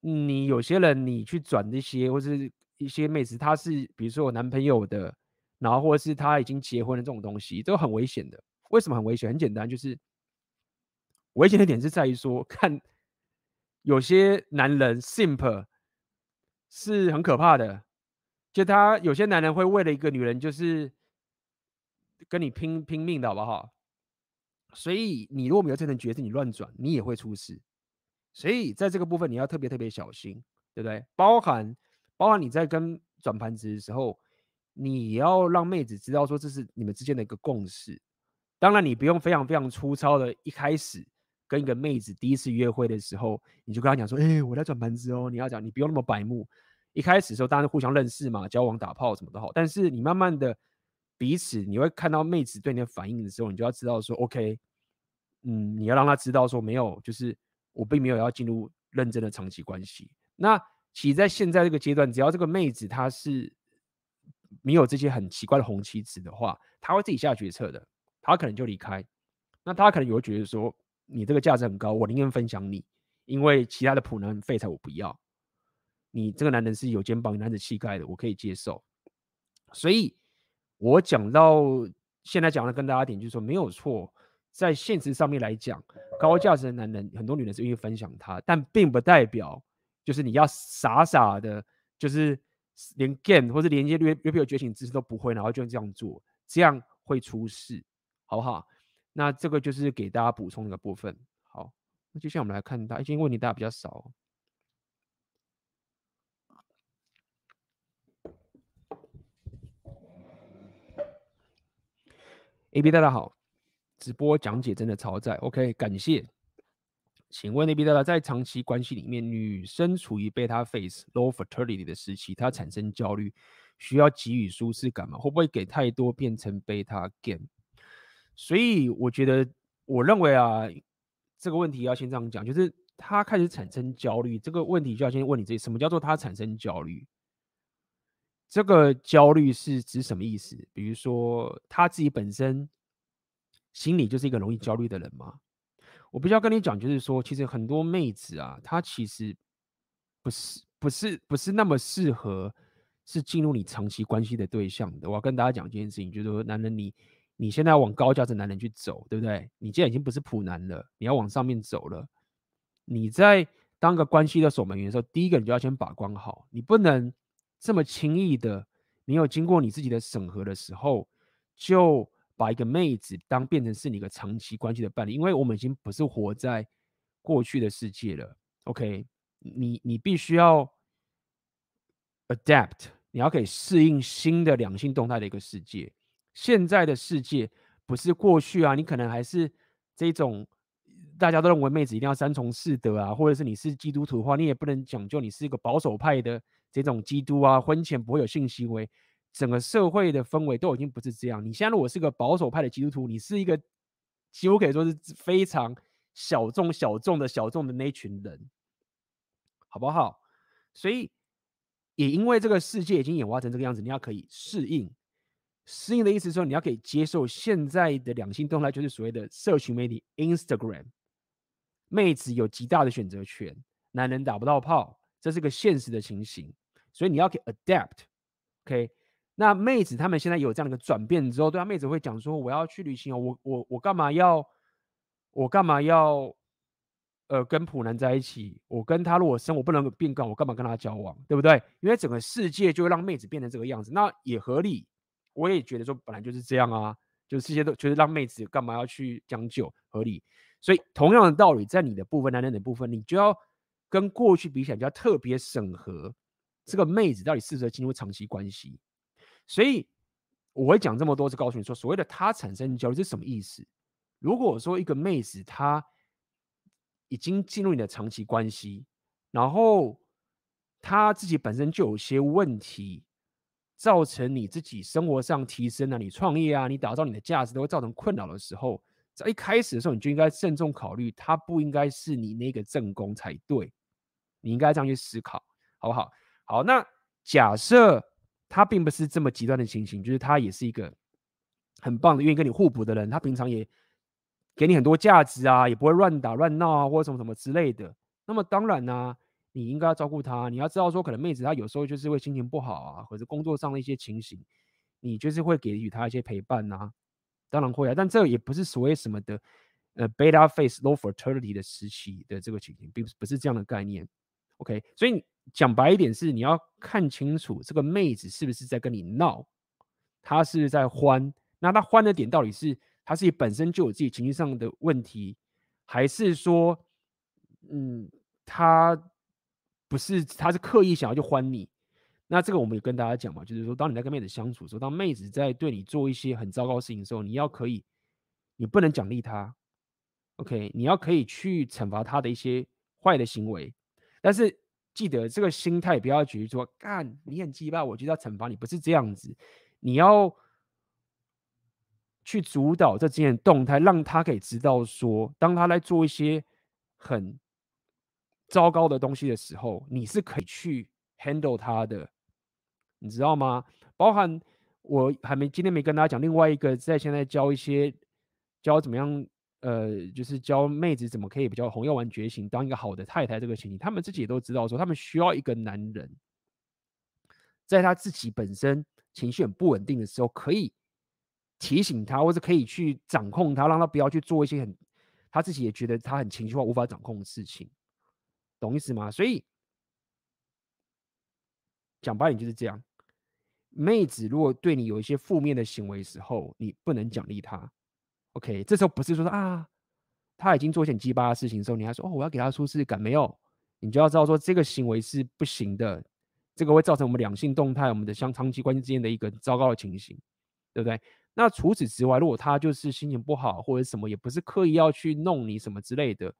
你有些人你去转这些或是一些妹子，她是比如说我男朋友的。然后或者是他已经结婚的这种东西，都很危险的。为什么很危险？很简单，就是危险的点是在于说，看有些男人 simp 是很可怕的。就他有些男人会为了一个女人，就是跟你拼拼命的好不好？所以你如果没有这层决心，你乱转，你也会出事。所以在这个部分，你要特别特别小心，对不对？包含包含你在跟转盘子的时候。你要让妹子知道说，这是你们之间的一个共识，当然你不用非常非常粗糙的，一开始跟一个妹子第一次约会的时候，你就跟她讲说，哎、我在转盘子哦，你要讲，你不用那么白目。一开始的时候，大家互相认识嘛，交往打炮什么都好，但是你慢慢的彼此，你会看到妹子对你的反应的时候，你就要知道说，OK，嗯，你要让她知道说，没有，就是我并没有要进入认真的长期关系。那其实在现在这个阶段，只要这个妹子她是。没有这些很奇怪的红旗子的话，他会自己下决策的，他可能就离开。那他可能也会觉得说，你这个价值很高，我宁愿分享你，因为其他的普男废柴我不要。你这个男人是有肩膀、男子气概的，我可以接受。所以，我讲到现在讲的跟大家点就是说，没有错，在现实上面来讲，高价值的男人很多女人是愿意分享他，但并不代表就是你要傻傻的，就是。连 game 或者连接 Repeal 觉醒知识都不会，然后就这样做，这样会出事，好不好？那这个就是给大家补充的部分。好，那接下来我们来看到，今天问题大家比较少。AB 大家好，直播讲解真的超赞，OK，感谢。请问 AB 大大在长期关系里面，女生处于 beta phase low fertility 的时期，她产生焦虑，需要给予舒适感吗？会不会给太多变成 beta game？所以我觉得，我认为啊，这个问题要先这样讲，就是她开始产生焦虑，这个问题就要先问你这什么叫做她产生焦虑？这个焦虑是指什么意思？比如说他自己本身心里就是一个容易焦虑的人吗？我必须要跟你讲，就是说，其实很多妹子啊，她其实不是不是不是那么适合是进入你长期关系的对象的。我要跟大家讲一件事情，就是说，男人你你现在要往高价值男人去走，对不对？你现在已经不是普男了，你要往上面走了。你在当个关系的守门员的时候，第一个你就要先把关好，你不能这么轻易的，你有经过你自己的审核的时候就。把一个妹子当变成是你一个长期关系的伴侣，因为我们已经不是活在过去的世界了。OK，你你必须要 adapt，你要可以适应新的两性动态的一个世界。现在的世界不是过去啊，你可能还是这种大家都认为妹子一定要三从四德啊，或者是你是基督徒的话，你也不能讲究你是一个保守派的这种基督啊，婚前不会有性行为。整个社会的氛围都已经不是这样。你现在如果是个保守派的基督徒，你是一个几乎可以说是非常小众、小众的小众的那群人，好不好？所以也因为这个世界已经演化成这个样子，你要可以适应。适应的意思是说，你要可以接受现在的两性动态，就是所谓的社群媒体 Instagram，妹子有极大的选择权，男人打不到炮，这是个现实的情形。所以你要可以 adapt，OK？那妹子他们现在有这样的一个转变之后，对啊，妹子会讲说：“我要去旅行哦，我我我干嘛要，我干嘛要，呃，跟普男在一起？我跟他如果生活不能变更，我干嘛跟他交往？对不对？因为整个世界就会让妹子变成这个样子，那也合理。我也觉得说本来就是这样啊，就是世界都觉得让妹子干嘛要去将就，合理。所以同样的道理，在你的部分，男人的部分，你就要跟过去比起来，就要特别审核这个妹子到底适合进入长期关系。”所以我会讲这么多，是告诉你说，所谓的他产生焦虑是什么意思？如果说一个妹子她已经进入你的长期关系，然后她自己本身就有些问题，造成你自己生活上提升啊，你创业啊，你打造你的价值都会造成困扰的时候，在一开始的时候，你就应该慎重考虑，他不应该是你那个正宫才对，你应该这样去思考，好不好？好，那假设。他并不是这么极端的情形，就是他也是一个很棒的、愿意跟你互补的人。他平常也给你很多价值啊，也不会乱打乱闹啊，或者什么什么之类的。那么当然呢、你应该要照顾他。你要知道说，可能妹子她有时候就是会心情不好啊，或者工作上的一些情形，你就是会给予她一些陪伴啊。当然会啊，但这也不是所谓什么的呃 beta phase low fertility 的时期的这个情形，并不是不是这样的概念。OK，所以。讲白一点是，你要看清楚这个妹子是不是在跟你闹，她是在欢？那她欢的点到底是她自己本身就有自己情绪上的问题，还是说，嗯，她不是，她是刻意想要去欢你？那这个我们也跟大家讲嘛，就是说，当你在跟妹子相处的时候，当妹子在对你做一些很糟糕的事情的时候，你要可以，你不能奖励她，OK？你要可以去惩罚她的一些坏的行为，但是。记得这个心态，不要觉得说干你很鸡巴，我就要惩罚你，不是这样子。你要去主导这之间动态，让他可以知道说，当他来做一些很糟糕的东西的时候，你是可以去 handle 他的，你知道吗？包含我还没今天没跟大家讲另外一个，在现在教一些教怎么样。呃，就是教妹子怎么可以比较红药丸觉醒，当一个好的太太这个情形，他们自己也都知道说，他们需要一个男人，在他自己本身情绪很不稳定的时候，可以提醒他，或者可以去掌控他，让他不要去做一些很他自己也觉得他很情绪化、无法掌控的事情，懂意思吗？所以讲白点就是这样，妹子如果对你有一些负面的行为时候，你不能奖励他。OK，这时候不是说，啊，他已经做一些鸡巴的事情的时候，你还说哦，我要给他舒适感，没有，你就要知道说这个行为是不行的，这个会造成我们两性动态、我们的相长期关系之间的一个糟糕的情形，对不对？那除此之外，如果他就是心情不好或者什么，也不是刻意要去弄你什么之类的，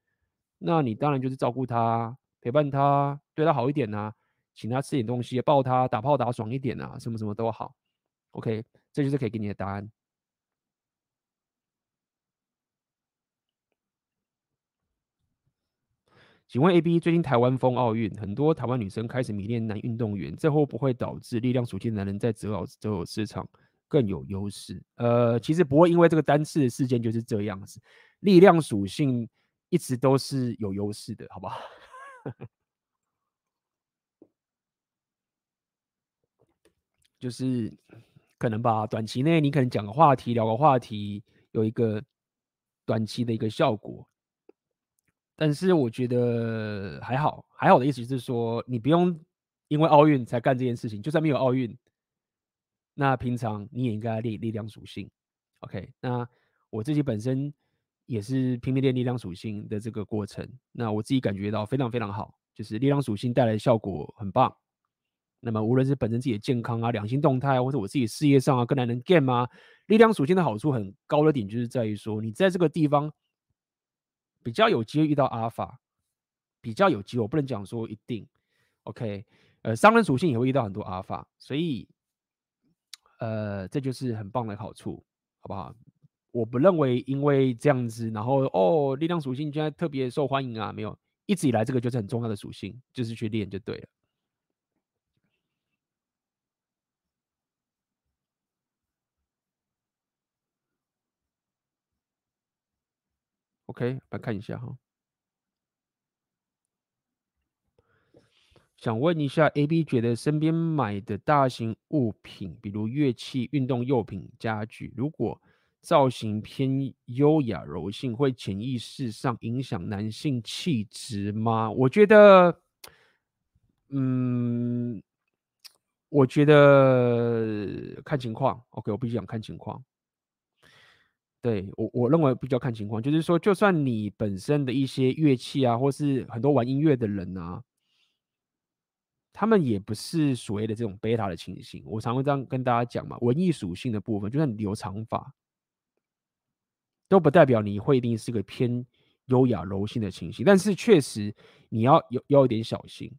那你当然就是照顾他、陪伴他、对他好一点呐、啊，请他吃点东西、抱他、打炮打爽一点啊，什么什么都好。OK，这就是可以给你的答案。请问 A B 最近台湾疯奥运，很多台湾女生开始迷恋男运动员，这会不会导致力量属性男人在择偶择偶市场更有优势？呃，其实不会，因为这个单次的事件就是这样子，力量属性一直都是有优势的，好不好？*laughs* 就是可能吧，短期内你可能讲个话题，聊个话题，有一个短期的一个效果。但是我觉得还好，还好的意思是说，你不用因为奥运才干这件事情，就算没有奥运，那平常你也应该练力量属性。OK，那我自己本身也是拼命练力量属性的这个过程，那我自己感觉到非常非常好，就是力量属性带来的效果很棒。那么无论是本身自己的健康啊、两性动态啊，或者我自己事业上啊，跟男人 game 啊，力量属性的好处很高的点就是在于说，你在这个地方。比较有机会遇到阿尔法，比较有机会，我不能讲说一定，OK，呃，商人属性也会遇到很多阿尔法，所以，呃，这就是很棒的好处，好不好？我不认为因为这样子，然后哦，力量属性现在特别受欢迎啊，没有，一直以来这个就是很重要的属性，就是去练就对了。OK，来看一下哈。想问一下，AB 觉得身边买的大型物品，比如乐器、运动用品、家具，如果造型偏优雅柔性，会潜意识上影响男性气质吗？我觉得，嗯，我觉得看情况。OK，我必须讲看情况。对我，我认为比较看情况，就是说，就算你本身的一些乐器啊，或是很多玩音乐的人啊，他们也不是所谓的这种贝塔的情形。我常会这样跟大家讲嘛，文艺属性的部分，就算你留长发，都不代表你会一定是个偏优雅柔性的情形。但是确实你要有要有点小心，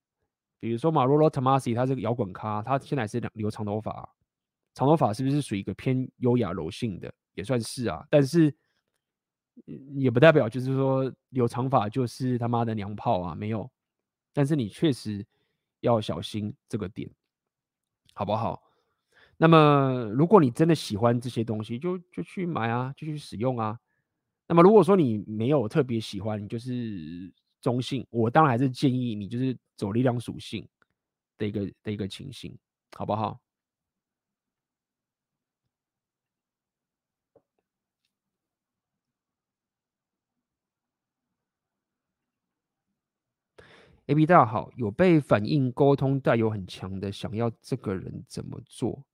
比如说马洛罗塔马西，他这个摇滚咖，他现在是留长头发，长头发是不是属于一个偏优雅柔性的？也算是啊，但是也不代表就是说留长发就是他妈的娘炮啊，没有。但是你确实要小心这个点，好不好？那么如果你真的喜欢这些东西，就就去买啊，就去使用啊。那么如果说你没有特别喜欢，你就是中性，我当然还是建议你就是走力量属性的一个的一个情形，好不好？A B 大家好，有被反应沟通带有很强的想要这个人怎么做，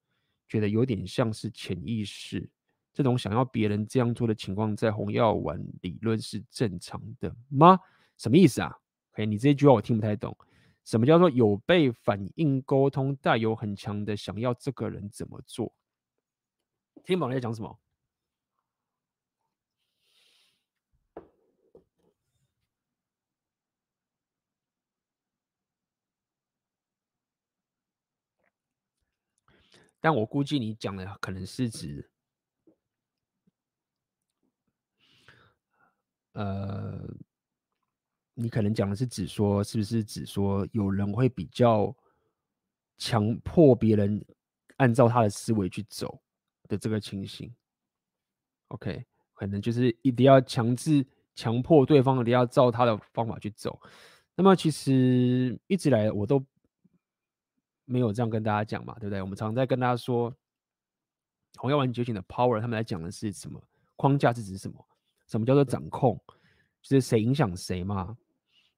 觉得有点像是潜意识。这种想要别人这样做的情况，在红药丸理论是正常的吗？什么意思啊？OK，你这句话我听不太懂。什么叫做有被反应沟通带有很强的想要这个人怎么做？听不懂你在讲什么？但我估计你讲的可能是指，呃，你可能讲的是指说，是不是指说有人会比较强迫别人按照他的思维去走的这个情形？OK，可能就是一定要强制强迫对方一定要照他的方法去走。那么其实一直来我都。没有这样跟大家讲嘛，对不对？我们常在跟大家说，红药丸觉醒的 power，他们来讲的是什么？框架是指什么？什么叫做掌控？就是谁影响谁嘛？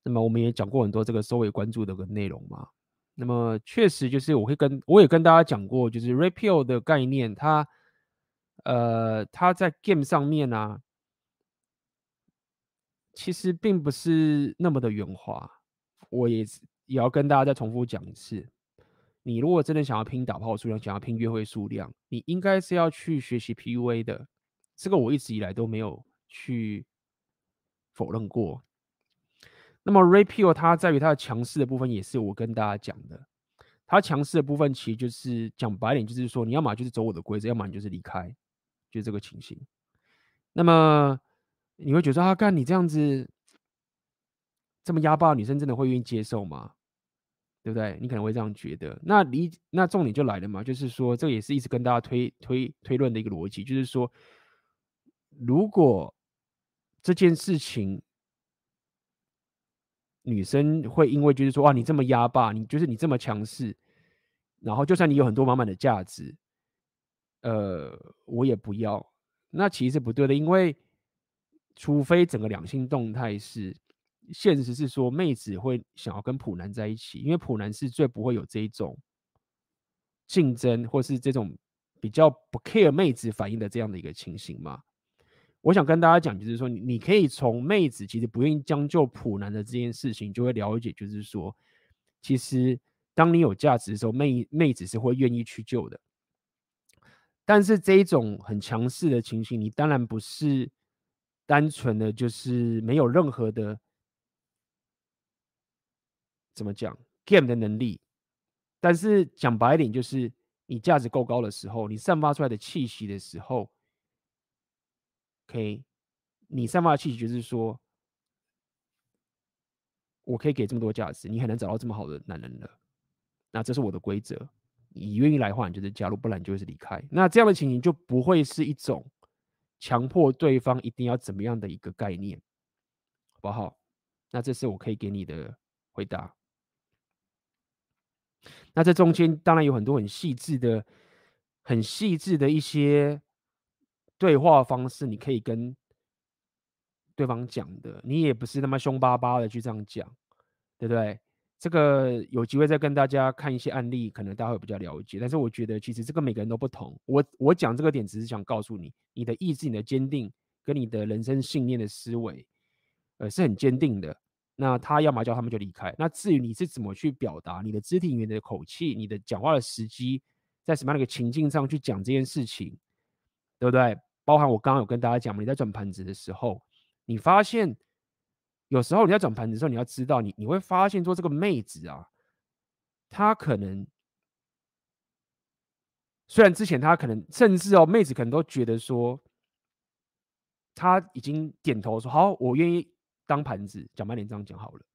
那么我们也讲过很多这个收尾关注的个内容嘛。那么确实就是我会跟我也跟大家讲过，就是 repeal 的概念，它呃它在 game 上面啊，其实并不是那么的圆滑。我也也要跟大家再重复讲一次。你如果真的想要拼打炮数量，想要拼约会数量，你应该是要去学习 PUA 的。这个我一直以来都没有去否认过。那么 Rapio 它在于它的强势的部分，也是我跟大家讲的。它强势的部分其实就是讲白点，就是说你要么就是走我的规则，要么你就是离开，就是这个情形。那么你会觉得啊，干你这样子这么压爆的女生真的会愿意接受吗？对不对？你可能会这样觉得。那理那重点就来了嘛，就是说，这也是一直跟大家推推推论的一个逻辑，就是说，如果这件事情，女生会因为就是说，哇，你这么压霸，你就是你这么强势，然后就算你有很多满满的价值，呃，我也不要。那其实不对的，因为除非整个两性动态是。现实是说，妹子会想要跟普男在一起，因为普男是最不会有这一种竞争，或是这种比较不 care 妹子反应的这样的一个情形嘛。我想跟大家讲，就是说，你你可以从妹子其实不愿意将就普男的这件事情，就会了解，就是说，其实当你有价值的时候，妹妹子是会愿意去救的。但是这一种很强势的情形，你当然不是单纯的就是没有任何的。怎么讲 game 的能力？但是讲白一点，就是你价值够高的时候，你散发出来的气息的时候，OK，你散发的气息就是说，我可以给这么多价值，你很难找到这么好的男人了。那这是我的规则，你愿意来的话，你就是加入，不然你就是离开。那这样的情形就不会是一种强迫对方一定要怎么样的一个概念，好不好？那这是我可以给你的回答。那这中间当然有很多很细致的、很细致的一些对话方式，你可以跟对方讲的。你也不是那么凶巴巴的去这样讲，对不对？这个有机会再跟大家看一些案例，可能大家会比较了解。但是我觉得其实这个每个人都不同。我我讲这个点只是想告诉你，你的意志、你的坚定跟你的人生信念的思维，呃，是很坚定的。那他要么叫他们就离开。那至于你是怎么去表达你的肢体语言的口气、你的讲话的时机，在什么样的一个情境上去讲这件事情，对不对？包含我刚刚有跟大家讲，你在转盘子的时候，你发现有时候你在转盘子的时候，你要知道你你会发现说这个妹子啊，她可能虽然之前她可能甚至哦，妹子可能都觉得说，她已经点头说好，我愿意。当盘子讲慢点这样讲好了，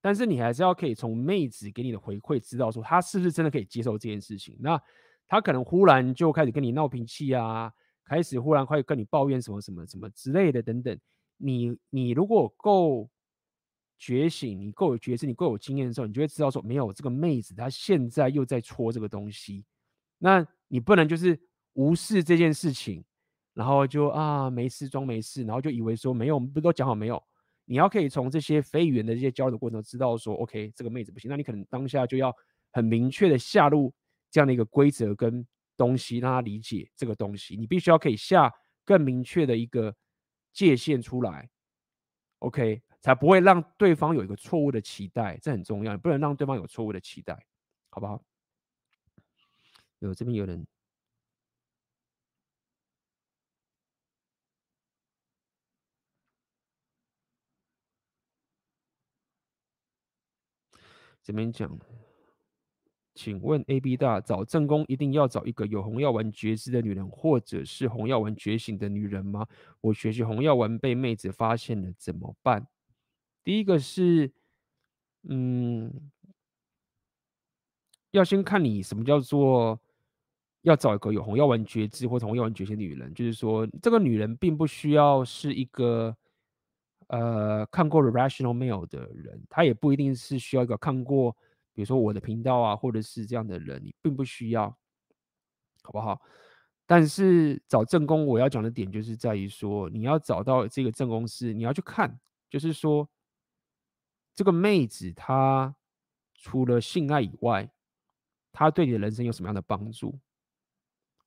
但是你还是要可以从妹子给你的回馈知道说她是不是真的可以接受这件事情。那她可能忽然就开始跟你闹脾气啊，开始忽然会跟你抱怨什么什么什么之类的等等。你你如果够觉醒，你够有觉知，你够有经验的时候，你就会知道说没有这个妹子她现在又在戳这个东西。那你不能就是无视这件事情，然后就啊没事装没事，然后就以为说没有，我们不都讲好没有？你要可以从这些非语言的这些交流过程知道说，OK，这个妹子不行，那你可能当下就要很明确的下入这样的一个规则跟东西，让他理解这个东西。你必须要可以下更明确的一个界限出来，OK，才不会让对方有一个错误的期待，这很重要，不能让对方有错误的期待，好不好？有这边有人。这边讲，请问 A B 大找正宫一定要找一个有红药丸觉知的女人，或者是红药丸觉醒的女人吗？我学习红药丸被妹子发现了怎么办？第一个是，嗯，要先看你什么叫做要找一个有红药丸觉知或者红药丸觉醒的女人，就是说这个女人并不需要是一个。呃，看过《Rational Mail》的人，他也不一定是需要一个看过，比如说我的频道啊，或者是这样的人，你并不需要，好不好？但是找正宫，我要讲的点就是在于说，你要找到这个正宫是，你要去看，就是说这个妹子她除了性爱以外，她对你的人生有什么样的帮助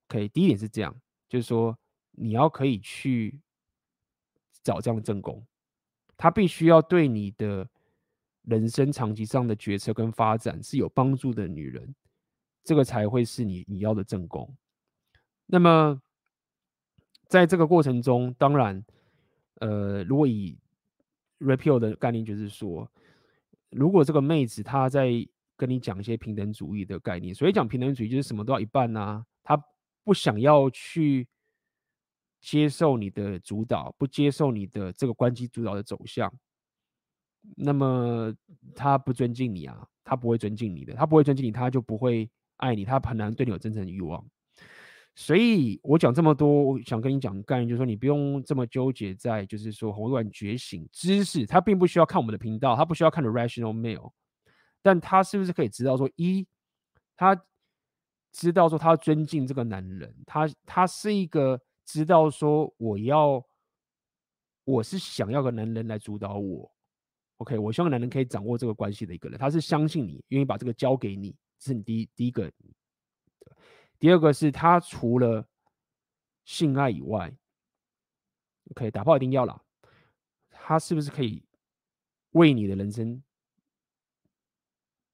？OK，第一点是这样，就是说你要可以去找这样的正宫。他必须要对你的人生长期上的决策跟发展是有帮助的女人，这个才会是你你要的正宫。那么，在这个过程中，当然，呃，如果以 Rapio 的概念，就是说，如果这个妹子她在跟你讲一些平等主义的概念，所以讲平等主义就是什么都要一半呐、啊，她不想要去。接受你的主导，不接受你的这个关系主导的走向，那么他不尊敬你啊，他不会尊敬你的，他不会尊敬你，他就不会爱你，他很难对你有真正的欲望。所以我讲这么多，我想跟你讲概念，就是说你不用这么纠结在，就是说红药丸觉醒知识，他并不需要看我们的频道，他不需要看 The Rational Mail，但他是不是可以知道说，一，他知道说他尊敬这个男人，他他是一个知道说我要，我是想要个男人来主导我，OK，我希望男人可以掌握这个关系的一个人，他是相信你，愿意把这个交给你，这是你第一第一个。第二个是他除了性爱以外，OK，打炮一定要了，他是不是可以为你的人生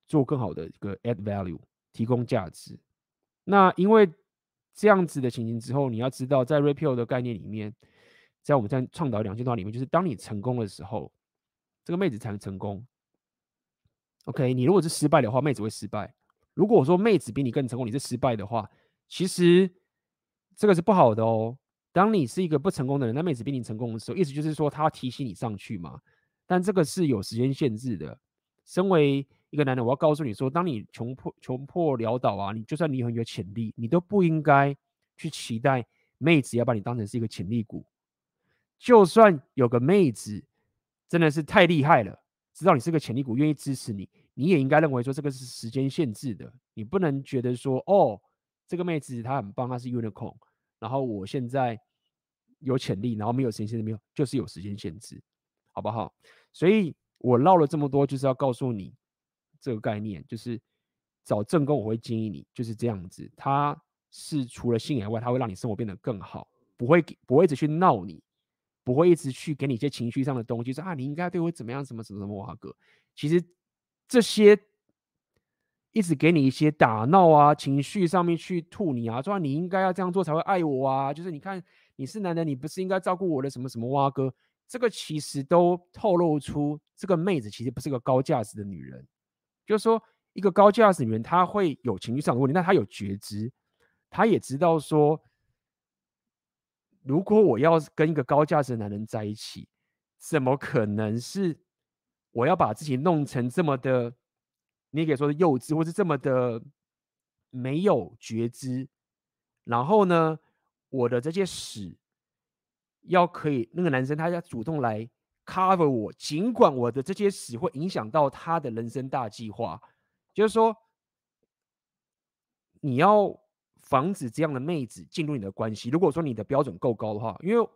做更好的一个 add value，提供价值？那因为这样子的情形之后，你要知道，在 Rapio 的概念里面，在我们在倡导两性对话里面，就是当你成功的时候，这个妹子才能成功。OK，你如果是失败的话，妹子会失败。如果说妹子比你更成功，你是失败的话，其实这个是不好的哦。当你是一个不成功的人，那妹子比你成功的时候，意思就是说她提醒你上去嘛。但这个是有时间限制的。身为一个男人，我要告诉你说，当你穷破穷破潦倒啊，你就算你很有潜力，你都不应该去期待妹子要把你当成是一个潜力股。就算有个妹子真的是太厉害了，知道你是个潜力股，愿意支持你。你也应该认为说这个是时间限制的，你不能觉得说哦，这个妹子她很棒，她是 unicorn，然后我现在有潜力，然后没有时间限制，没有就是有时间限制，好不好？所以我唠了这么多，就是要告诉你这个概念，就是找正宫，我会建议你就是这样子，他是除了性以外，他会让你生活变得更好，不会不会一直去闹你，不会一直去给你一些情绪上的东西，说啊你应该对我怎么样，什么什么什么哇哥，其实。这些一直给你一些打闹啊，情绪上面去吐你啊，说你应该要这样做才会爱我啊，就是你看你是男人，你不是应该照顾我的什么什么蛙哥，这个其实都透露出这个妹子其实不是个高价值的女人。就是说，一个高价值女人，她会有情绪上的问题，但她有觉知，她也知道说，如果我要跟一个高价值的男人在一起，怎么可能是？我要把自己弄成这么的，你也可以说是幼稚，或是这么的没有觉知。然后呢，我的这些屎要可以，那个男生他要主动来 cover 我，尽管我的这些屎会影响到他的人生大计划。就是说，你要防止这样的妹子进入你的关系。如果说你的标准够高的话，因为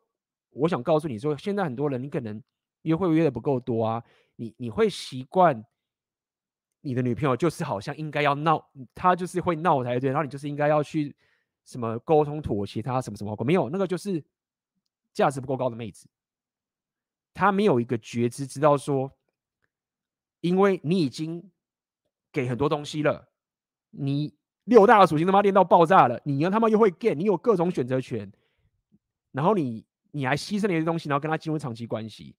我想告诉你说，现在很多人你可能约会约的不够多啊。你你会习惯你的女朋友就是好像应该要闹，她就是会闹才对，然后你就是应该要去什么沟通妥协，她什么什么没有，那个就是价值不够高的妹子，他没有一个觉知，知道说，因为你已经给很多东西了，你六大的属性他妈练到爆炸了，你要他妈又会 get，你有各种选择权，然后你你还牺牲了一些东西，然后跟他进入长期关系。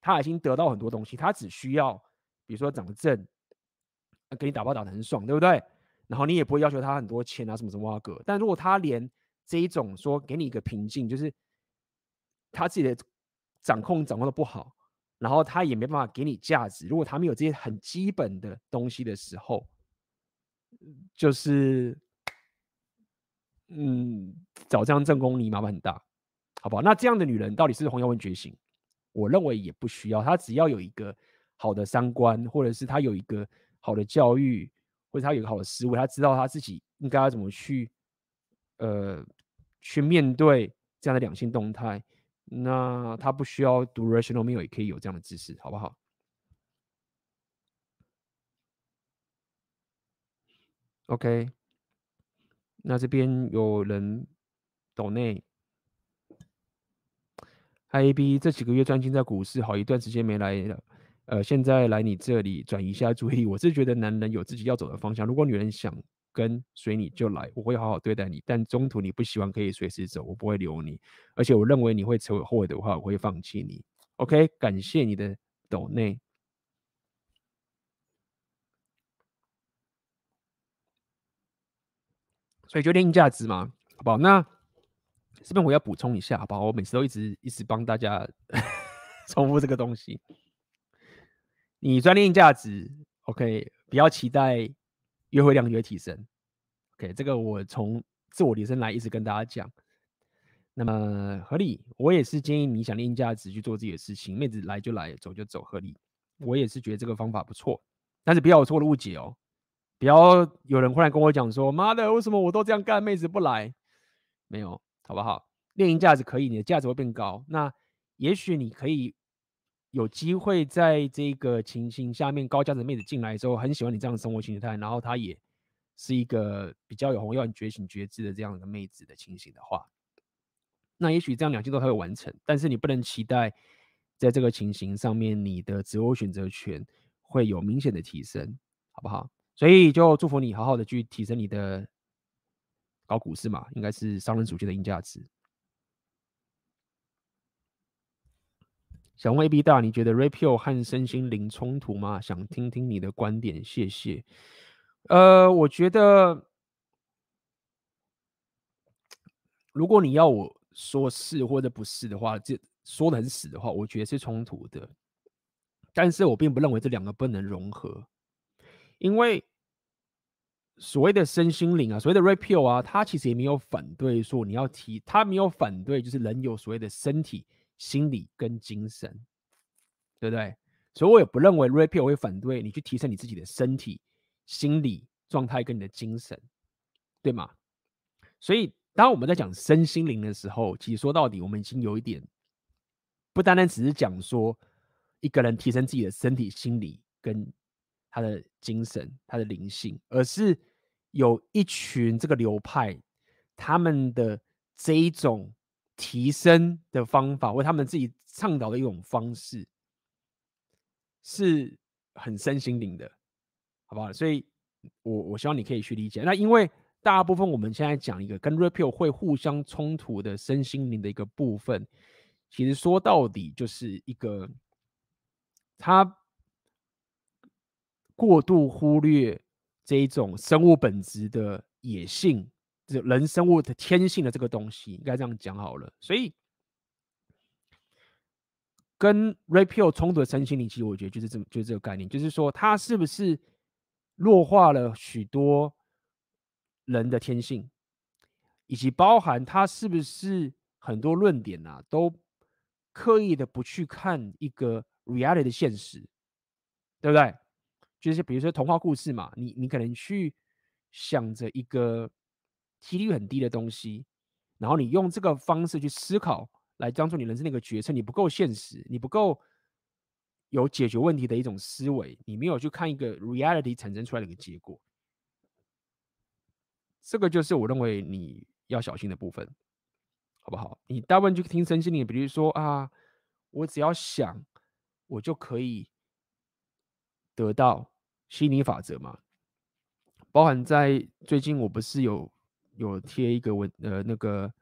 他已经得到很多东西，他只需要，比如说长得正，给你打包打的很爽，对不对？然后你也不会要求他很多钱啊，什么什么个。但如果他连这一种说给你一个平静，就是他自己的掌控掌控的不好，然后他也没办法给你价值。如果他没有这些很基本的东西的时候，就是，嗯，找这样正宫你麻烦很大，好不好？那这样的女人到底是红药丸觉醒？我认为也不需要，她只要有一个好的三观，或者是她有一个好的教育，或者她有一个好的思维，她知道她自己应该要怎么去，呃，去面对这样的两性动态。那他不需要读 Rational meal 也可以有这样的知识，好不好？OK，那这边有人懂内。I A B 这几个月专心在股市，好一段时间没来了。呃，现在来你这里转移一下注意。我是觉得男人有自己要走的方向，如果女人想跟随你就来，我会好好对待你。但中途你不喜欢可以随时走，我不会留你。而且我认为你会成为后悔的话，我会放弃你。OK，感谢你的抖内。所以决定价值嘛，好不好？那。这边我要补充一下，好不好？我每次都一直一直帮大家 *laughs* 重复这个东西。你专业价值，OK，不要期待约会量就会提升，OK，这个我从自我提升来一直跟大家讲。那么合理，我也是建议你想练价值去做自己的事情，妹子来就来，走就走，合理。我也是觉得这个方法不错，但是不要有错的误解哦，不要有人忽然跟我讲说，妈的，为什么我都这样干，妹子不来？没有，好不好？练价值可以，你的价值会变高。那也许你可以有机会在这个情形下面，高价值妹子进来的时候，很喜欢你这样的生活形态，然后她也是一个比较有红药觉醒觉知的这样的妹子的情形的话。那也许这样两件都还会完成，但是你不能期待在这个情形上面，你的择偶选择权会有明显的提升，好不好？所以就祝福你好好的去提升你的搞股市嘛，应该是商人属性的硬价值。想问 AB 大，你觉得 Rapio 和身心灵冲突吗？想听听你的观点，谢谢。呃，我觉得如果你要我。说是或者不是的话，这说的很死的话，我觉得是冲突的。但是我并不认为这两个不能融合，因为所谓的身心灵啊，所谓的 Rapio 啊，他其实也没有反对说你要提，他没有反对，就是人有所谓的身体、心理跟精神，对不对？所以我也不认为 Rapio 会反对你去提升你自己的身体、心理状态跟你的精神，对吗？所以。当我们在讲身心灵的时候，其实说到底，我们已经有一点不单单只是讲说一个人提升自己的身体、心理跟他的精神、他的灵性，而是有一群这个流派，他们的这一种提升的方法，为他们自己倡导的一种方式，是很身心灵的，好不好？所以我我希望你可以去理解。那因为。大部分我们现在讲一个跟 Repeal 会互相冲突的身心灵的一个部分，其实说到底就是一个他过度忽略这一种生物本质的野性，这人生物的天性的这个东西，应该这样讲好了。所以跟 Rapio 冲突的身心灵，其实我觉得就是这么，就是这个概念，就是说他是不是弱化了许多。人的天性，以及包含他是不是很多论点啊，都刻意的不去看一个 reality 的现实，对不对？就是比如说童话故事嘛，你你可能去想着一个几率很低的东西，然后你用这个方式去思考，来当做你人生的一个决策，你不够现实，你不够有解决问题的一种思维，你没有去看一个 reality 产生出来的一个结果。这个就是我认为你要小心的部分，好不好？你大部分去听身心灵，比如说啊，我只要想，我就可以得到心理法则嘛。包含在最近，我不是有有贴一个文呃那个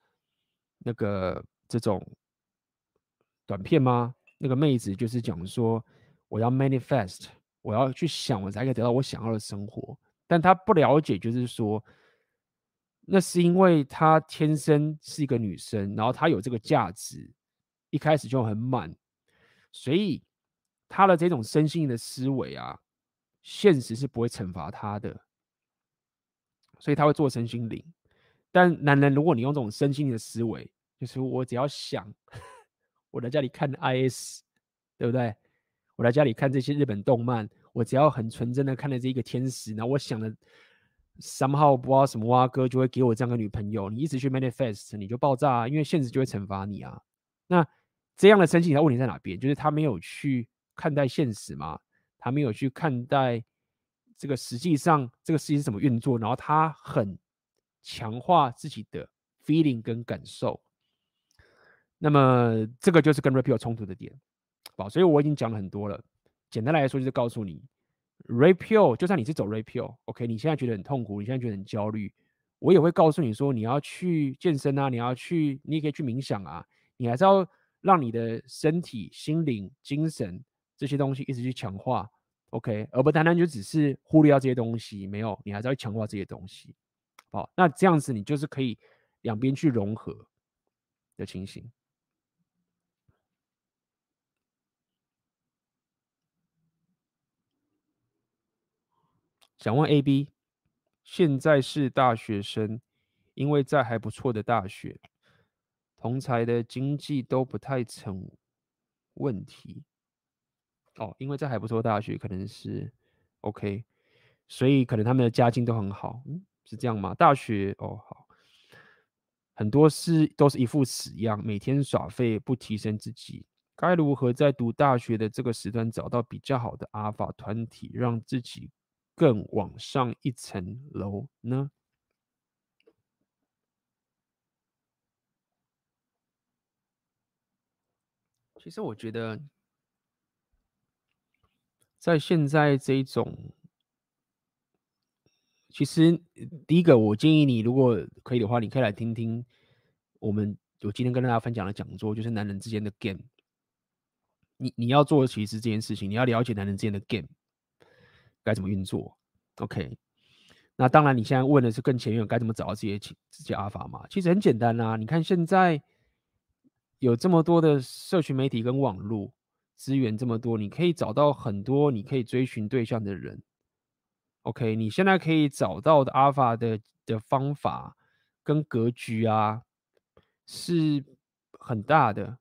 那个这种短片吗？那个妹子就是讲说，我要 manifest，我要去想，我才可以得到我想要的生活。但她不了解，就是说。那是因为她天生是一个女生，然后她有这个价值，一开始就很满，所以她的这种身心的思维啊，现实是不会惩罚她的，所以她会做身心灵。但男人，如果你用这种身心灵的思维，就是我只要想，*laughs* 我在家里看 IS，对不对？我在家里看这些日本动漫，我只要很纯真的看了这一个天使，然后我想的。somehow 不知道什么蛙哥就会给我这样的女朋友，你一直去 manifest，你就爆炸，因为现实就会惩罚你啊。那这样的生气，他问题在哪边？就是他没有去看待现实嘛，他没有去看待这个实际上这个世界是怎么运作，然后他很强化自己的 feeling 跟感受。那么这个就是跟 Rapio 冲突的点，好，所以我已经讲了很多了。简单来说，就是告诉你。Rapio，就算你是走 Rapio，OK，你现在觉得很痛苦，你现在觉得很焦虑，我也会告诉你说，你要去健身啊，你要去，你也可以去冥想啊，你还是要让你的身体、心灵、精神这些东西一直去强化，OK，而不单单就只是忽略掉这些东西，没有，你还是要强化这些东西，好，那这样子你就是可以两边去融合的情形。想问 A、B，现在是大学生，因为在还不错的大学，同才的经济都不太成问题。哦，因为在还不错的大学，可能是 OK，所以可能他们的家境都很好。嗯，是这样吗？大学哦，好，很多事都是一副死样，每天耍废不提升自己。该如何在读大学的这个时段找到比较好的阿法团体，让自己更往上一层楼呢？其实我觉得，在现在这一种，其实第一个，我建议你，如果可以的话，你可以来听听我们我今天跟大家分享的讲座，就是男人之间的 game。你你要做的其实这件事情，你要了解男人之间的 game 该怎么运作。OK，那当然你现在问的是更前面该怎么找到这些这些阿法嘛？其实很简单啊，你看现在有这么多的社群媒体跟网络资源这么多，你可以找到很多你可以追寻对象的人。OK，你现在可以找到的阿法的的方法跟格局啊是很大的，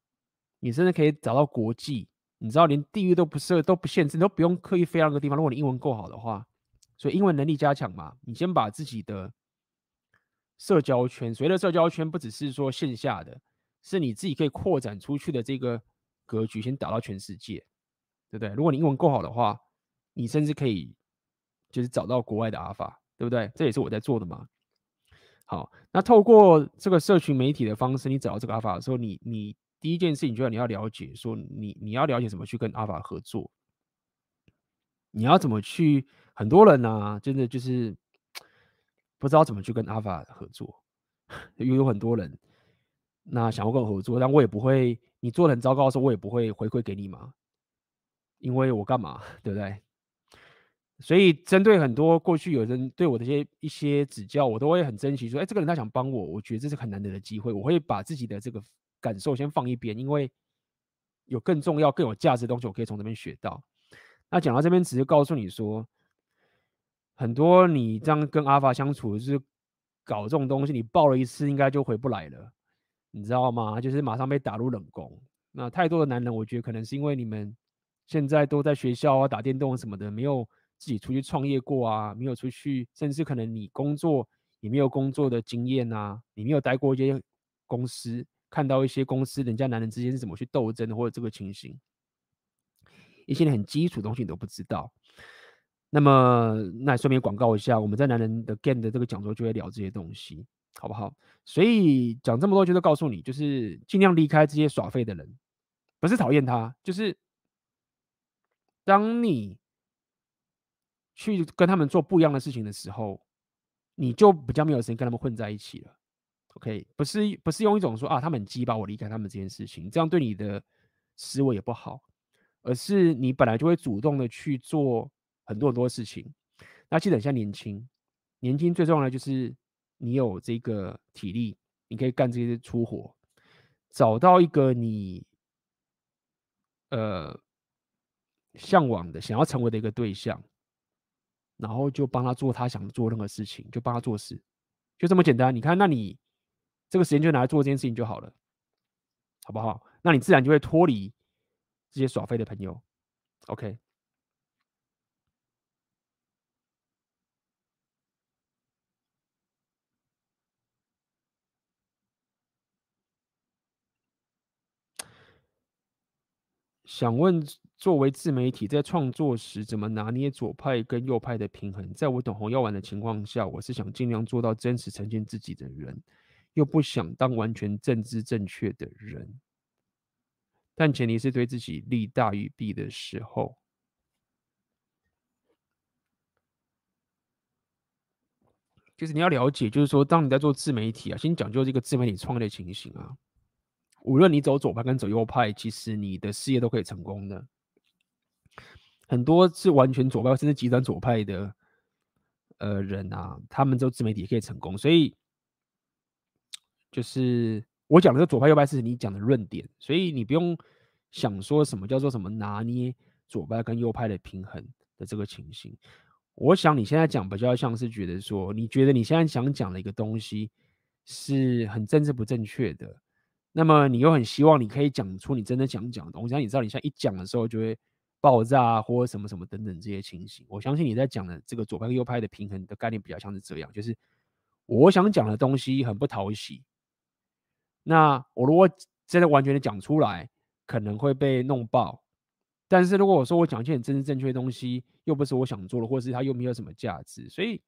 你甚至可以找到国际。你知道，连地域都不设，都不限制，你都不用刻意飞到那个地方。如果你英文够好的话，所以英文能力加强嘛，你先把自己的社交圈，所谓的社交圈不只是说线下的，是你自己可以扩展出去的这个格局，先打到全世界，对不对？如果你英文够好的话，你甚至可以就是找到国外的阿法，对不对？这也是我在做的嘛。好，那透过这个社群媒体的方式，你找到这个阿法的时候，你你。第一件事情就是你要了解，说你你要了解怎么去跟阿法合作，你要怎么去？很多人呢、真的就是不知道怎么去跟阿法合作，*laughs* 因为有很多人那想要跟我合作，但我也不会，你做的很糟糕的时候，我也不会回馈给你嘛，因为我干嘛，*laughs* 对不对？所以针对很多过去有人对我的一些一些指教，我都会很珍惜，说，哎，这个人他想帮我，我觉得这是很难得的机会，我会把自己的这个。感受先放一边，因为有更重要、更有价值的东西，我可以从这边学到。那讲到这边，只是告诉你说，很多你这样跟阿法相处，就是搞这种东西，你爆了一次，应该就回不来了，你知道吗？就是马上被打入冷宫。那太多的男人，我觉得可能是因为你们现在都在学校啊、打电动什么的，没有自己出去创业过啊，没有出去，甚至可能你工作也没有工作的经验啊，你没有待过一些公司。看到一些公司，人家男人之间是怎么去斗争的，或者这个情形，一些很基础的东西你都不知道。那么，那顺便广告一下，我们在男人的 game 的这个讲座就会聊这些东西，好不好？所以讲这么多，就是告诉你，就是尽量离开这些耍废的人，不是讨厌他，就是当你去跟他们做不一样的事情的时候，你就比较没有时间跟他们混在一起了。OK，不是不是用一种说啊，他们很鸡巴，我离开他们这件事情，这样对你的思维也不好，而是你本来就会主动的去做很多很多事情。那记得很像年轻，年轻最重要的就是你有这个体力，你可以干这些粗活，找到一个你呃向往的、想要成为的一个对象，然后就帮他做他想做任何事情，就帮他做事，就这么简单。你看，那你。这个时间就拿来做这件事情就好了，好不好？那你自然就会脱离这些耍废的朋友。OK。想问，作为自媒体在创作时，怎么拿捏左派跟右派的平衡？在我懂红药丸的情况下，我是想尽量做到真实呈现自己的人。又不想当完全政治正确的人，但前提是对自己利大于弊的时候，就是你要了解，就是说，当你在做自媒体啊，先讲究这个自媒体创业的情形啊，无论你走左派跟走右派，其实你的事业都可以成功的。很多是完全左派甚至极端左派的呃人啊，他们做自媒体也可以成功，所以。就是我讲的这左派右派是你讲的论点，所以你不用想说什么叫做什么拿捏左派跟右派的平衡的这个情形。我想你现在讲比较像是觉得说，你觉得你现在想讲的一个东西是很政治不正确的，那么你又很希望你可以讲出你真的想讲的东西，你知道你现在一讲的时候就会爆炸或者什么什么等等这些情形。我相信你在讲的这个左派跟右派的平衡的概念比较像是这样，就是我想讲的东西很不讨喜，那我如果真的完全的讲出来，可能会被弄爆。但是如果我说我讲一些很政治正确的东西，又不是我想做的，或者是它又没有什么价值，所以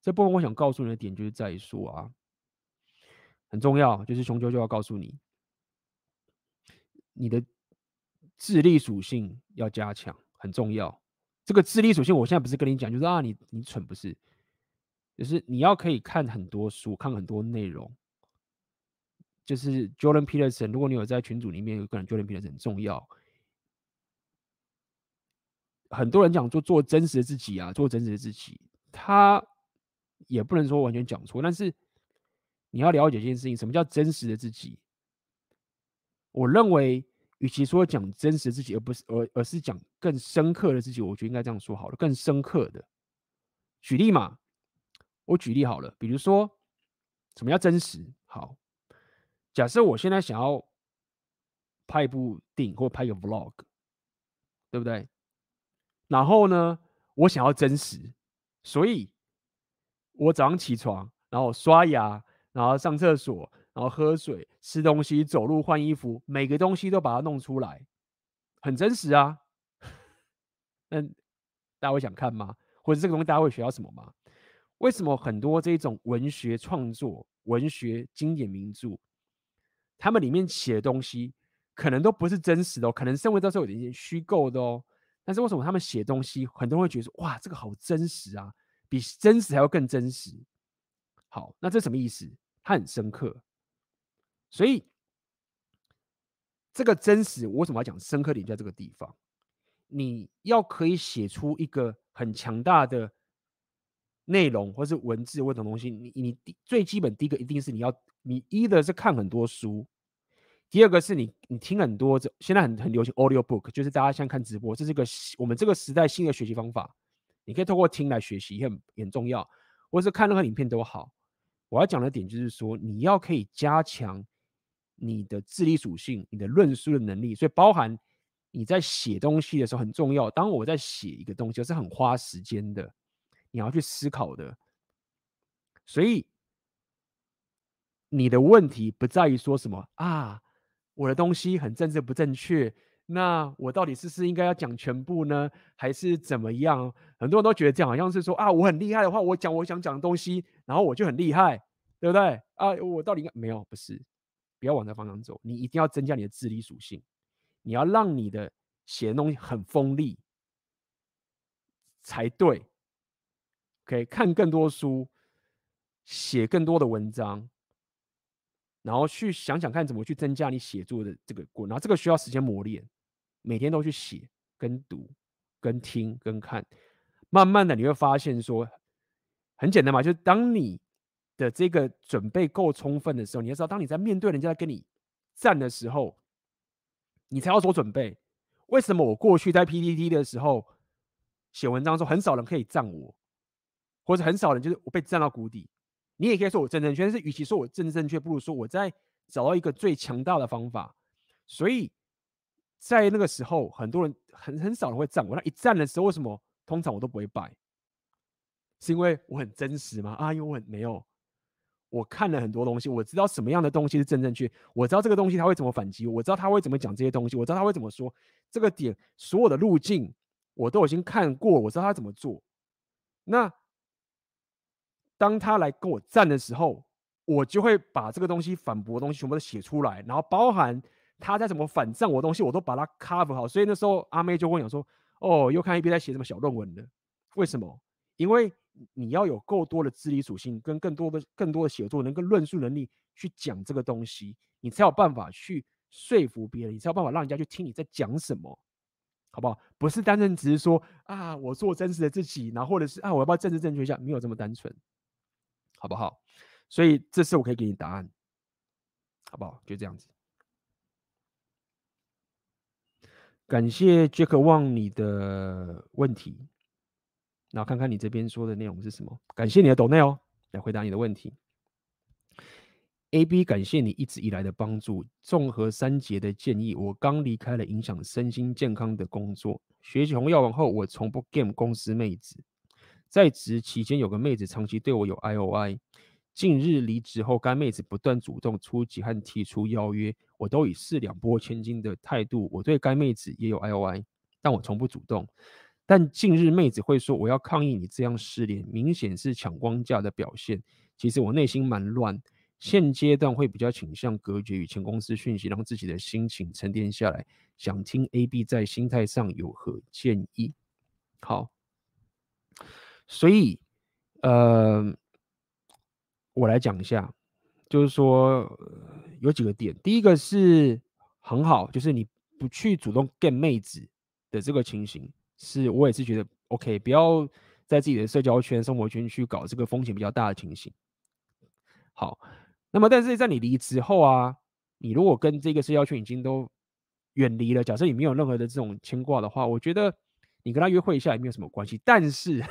这部分我想告诉你的点就是在于说啊，很重要，就是雄赳就要告诉你，你的智力属性要加强，很重要。这个智力属性，我现在不是跟你讲，就是啊，你你蠢不是，就是你要可以看很多书，看很多内容。就是 Jordan Peterson，如果你有在群组里面有个人 Jordan Peterson 很重要。很多人讲做做真实的自己啊，做真实的自己，他也不能说完全讲错，但是你要了解一件事情，什么叫真实的自己？我认为，与其说讲真实的自己，而不是而而是讲更深刻的自己，我觉得应该这样说好了，更深刻的。举例嘛，我举例好了，比如说，什么叫真实？好，假设我现在想要拍一部电影或拍一个 vlog，对不对？然后呢，我想要真实，所以我早上起床，然后刷牙，然后上厕所，然后喝水、吃东西、走路、换衣服，每个东西都把它弄出来，很真实啊。那大家会想看吗？或者这个东西大家会学到什么吗？为什么很多这种文学创作、文学经典名著，他们里面写的东西可能都不是真实的哦，可能甚至都是有点虚构的哦。但是为什么他们写东西，很多人会觉得说，哇，这个好真实啊，比真实还要更真实。好，那这什么意思？它很深刻。所以这个真实，我为什么要讲深刻点在这个地方？你要可以写出一个很强大的内容，或是文字或者东西，你你最基本第一个一定是你要，你一的是看很多书。第二个是你，你听很多，这现在很很流行 audio book，就是大家现在看直播，这是个我们这个时代新的学习方法。你可以透过听来学习，也很很重要，或是看任何影片都好。我要讲的点就是说，你要可以加强你的智力属性，你的论述的能力，所以包含你在写东西的时候很重要。当我在写一个东西，是很花时间的，你要去思考的。所以你的问题不在于说什么啊。我的东西很政治不正确，那我到底是是应该要讲全部呢，还是怎么样？很多人都觉得这样，好像是说啊，我很厉害的话，我讲我想讲的东西，然后我就很厉害，对不对？啊，我到底应该没有？不是，不要往那方向走。你一定要增加你的智力属性，你要让你的写的东西很锋利才对。OK，看更多书，写更多的文章。然后去想想看怎么去增加你写作的这个过，然后这个需要时间磨练，每天都去写、跟读、跟听、跟看，慢慢的你会发现说，很简单嘛，就是当你的这个准备够充分的时候，你要知道，当你在面对人家在跟你战的时候，你才要做准备。为什么我过去在 PPT 的时候写文章的时候，很少人可以战我，或者很少人就是我被战到谷底？你也可以说我正正确，但是与其说我正正确，不如说我在找到一个最强大的方法。所以在那个时候，很多人很很少人会战我。那一战的时候，为什么通常我都不会败？是因为我很真实吗？啊，因为我很没有，我看了很多东西，我知道什么样的东西是正正确，我知道这个东西他会怎么反击，我知道他会怎么讲这些东西，我知道他会怎么说。这个点所有的路径我都已经看过，我知道他怎么做。那。当他来跟我战的时候，我就会把这个东西反驳的东西全部都写出来，然后包含他在怎么反战我东西，我都把它 cover 好。所以那时候阿妹就跟我说：“哦，又看一边在写什么小论文了。”为什么？因为你要有够多的智力属性，跟更多的、更多的写作能跟论述能力去讲这个东西，你才有办法去说服别人，你才有办法让人家去听你在讲什么，好不好？不是单纯只是说啊，我做真实的自己，然后或者是啊，我要不要政治正确一下？没有这么单纯。好不好？所以这次我可以给你答案，好不好？就这样子。感谢杰克旺你的问题。然后看看你这边说的内容是什么。感谢你的抖内哦，来回答你的问题。A B，感谢你一直以来的帮助。综合三节的建议，我刚离开了影响身心健康的工作。学习红药丸后，我从不 game 公司妹子。在职期间，有个妹子长期对我有 I O I。近日离职后，该妹子不断主动出击和提出邀约，我都以四两拨千斤的态度。我对该妹子也有 I O I，但我从不主动。但近日妹子会说我要抗议你这样失联，明显是抢光价的表现。其实我内心蛮乱。现阶段会比较倾向隔绝与前公司讯息，让自己的心情沉淀下来。想听 A、B 在心态上有何建议？好，所以呃，我来讲一下，就是说、有几个点。第一个是很好，就是你不去主动 get 妹子的这个情形，是我也是觉得 OK，不要在自己的社交圈、生活圈去搞这个风险比较大的情形。好。那么，但是在你离职后啊，你如果跟这个社交圈已经都远离了，假设你没有任何的这种牵挂的话，我觉得你跟他约会一下也没有什么关系。但是，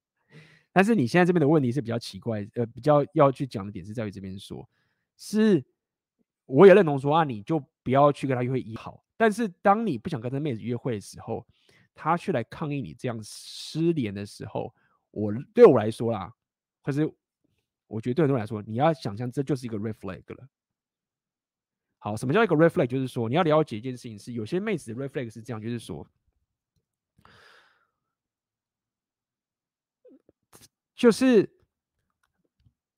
*laughs* 但是你现在这边的问题是比较奇怪，呃，比较要去讲的点是在于这边说，是我也认同说啊，你就不要去跟他约会也好。但是当你不想跟这妹子约会的时候，他去来抗议你这样失联的时候，我对我来说啦，可是。我觉得对很多人来说，你要想象这就是一个 red flag 了。好，什么叫一个 red flag？就是说你要了解一件事情是，有些妹子的 red flag 是这样，就是说，就是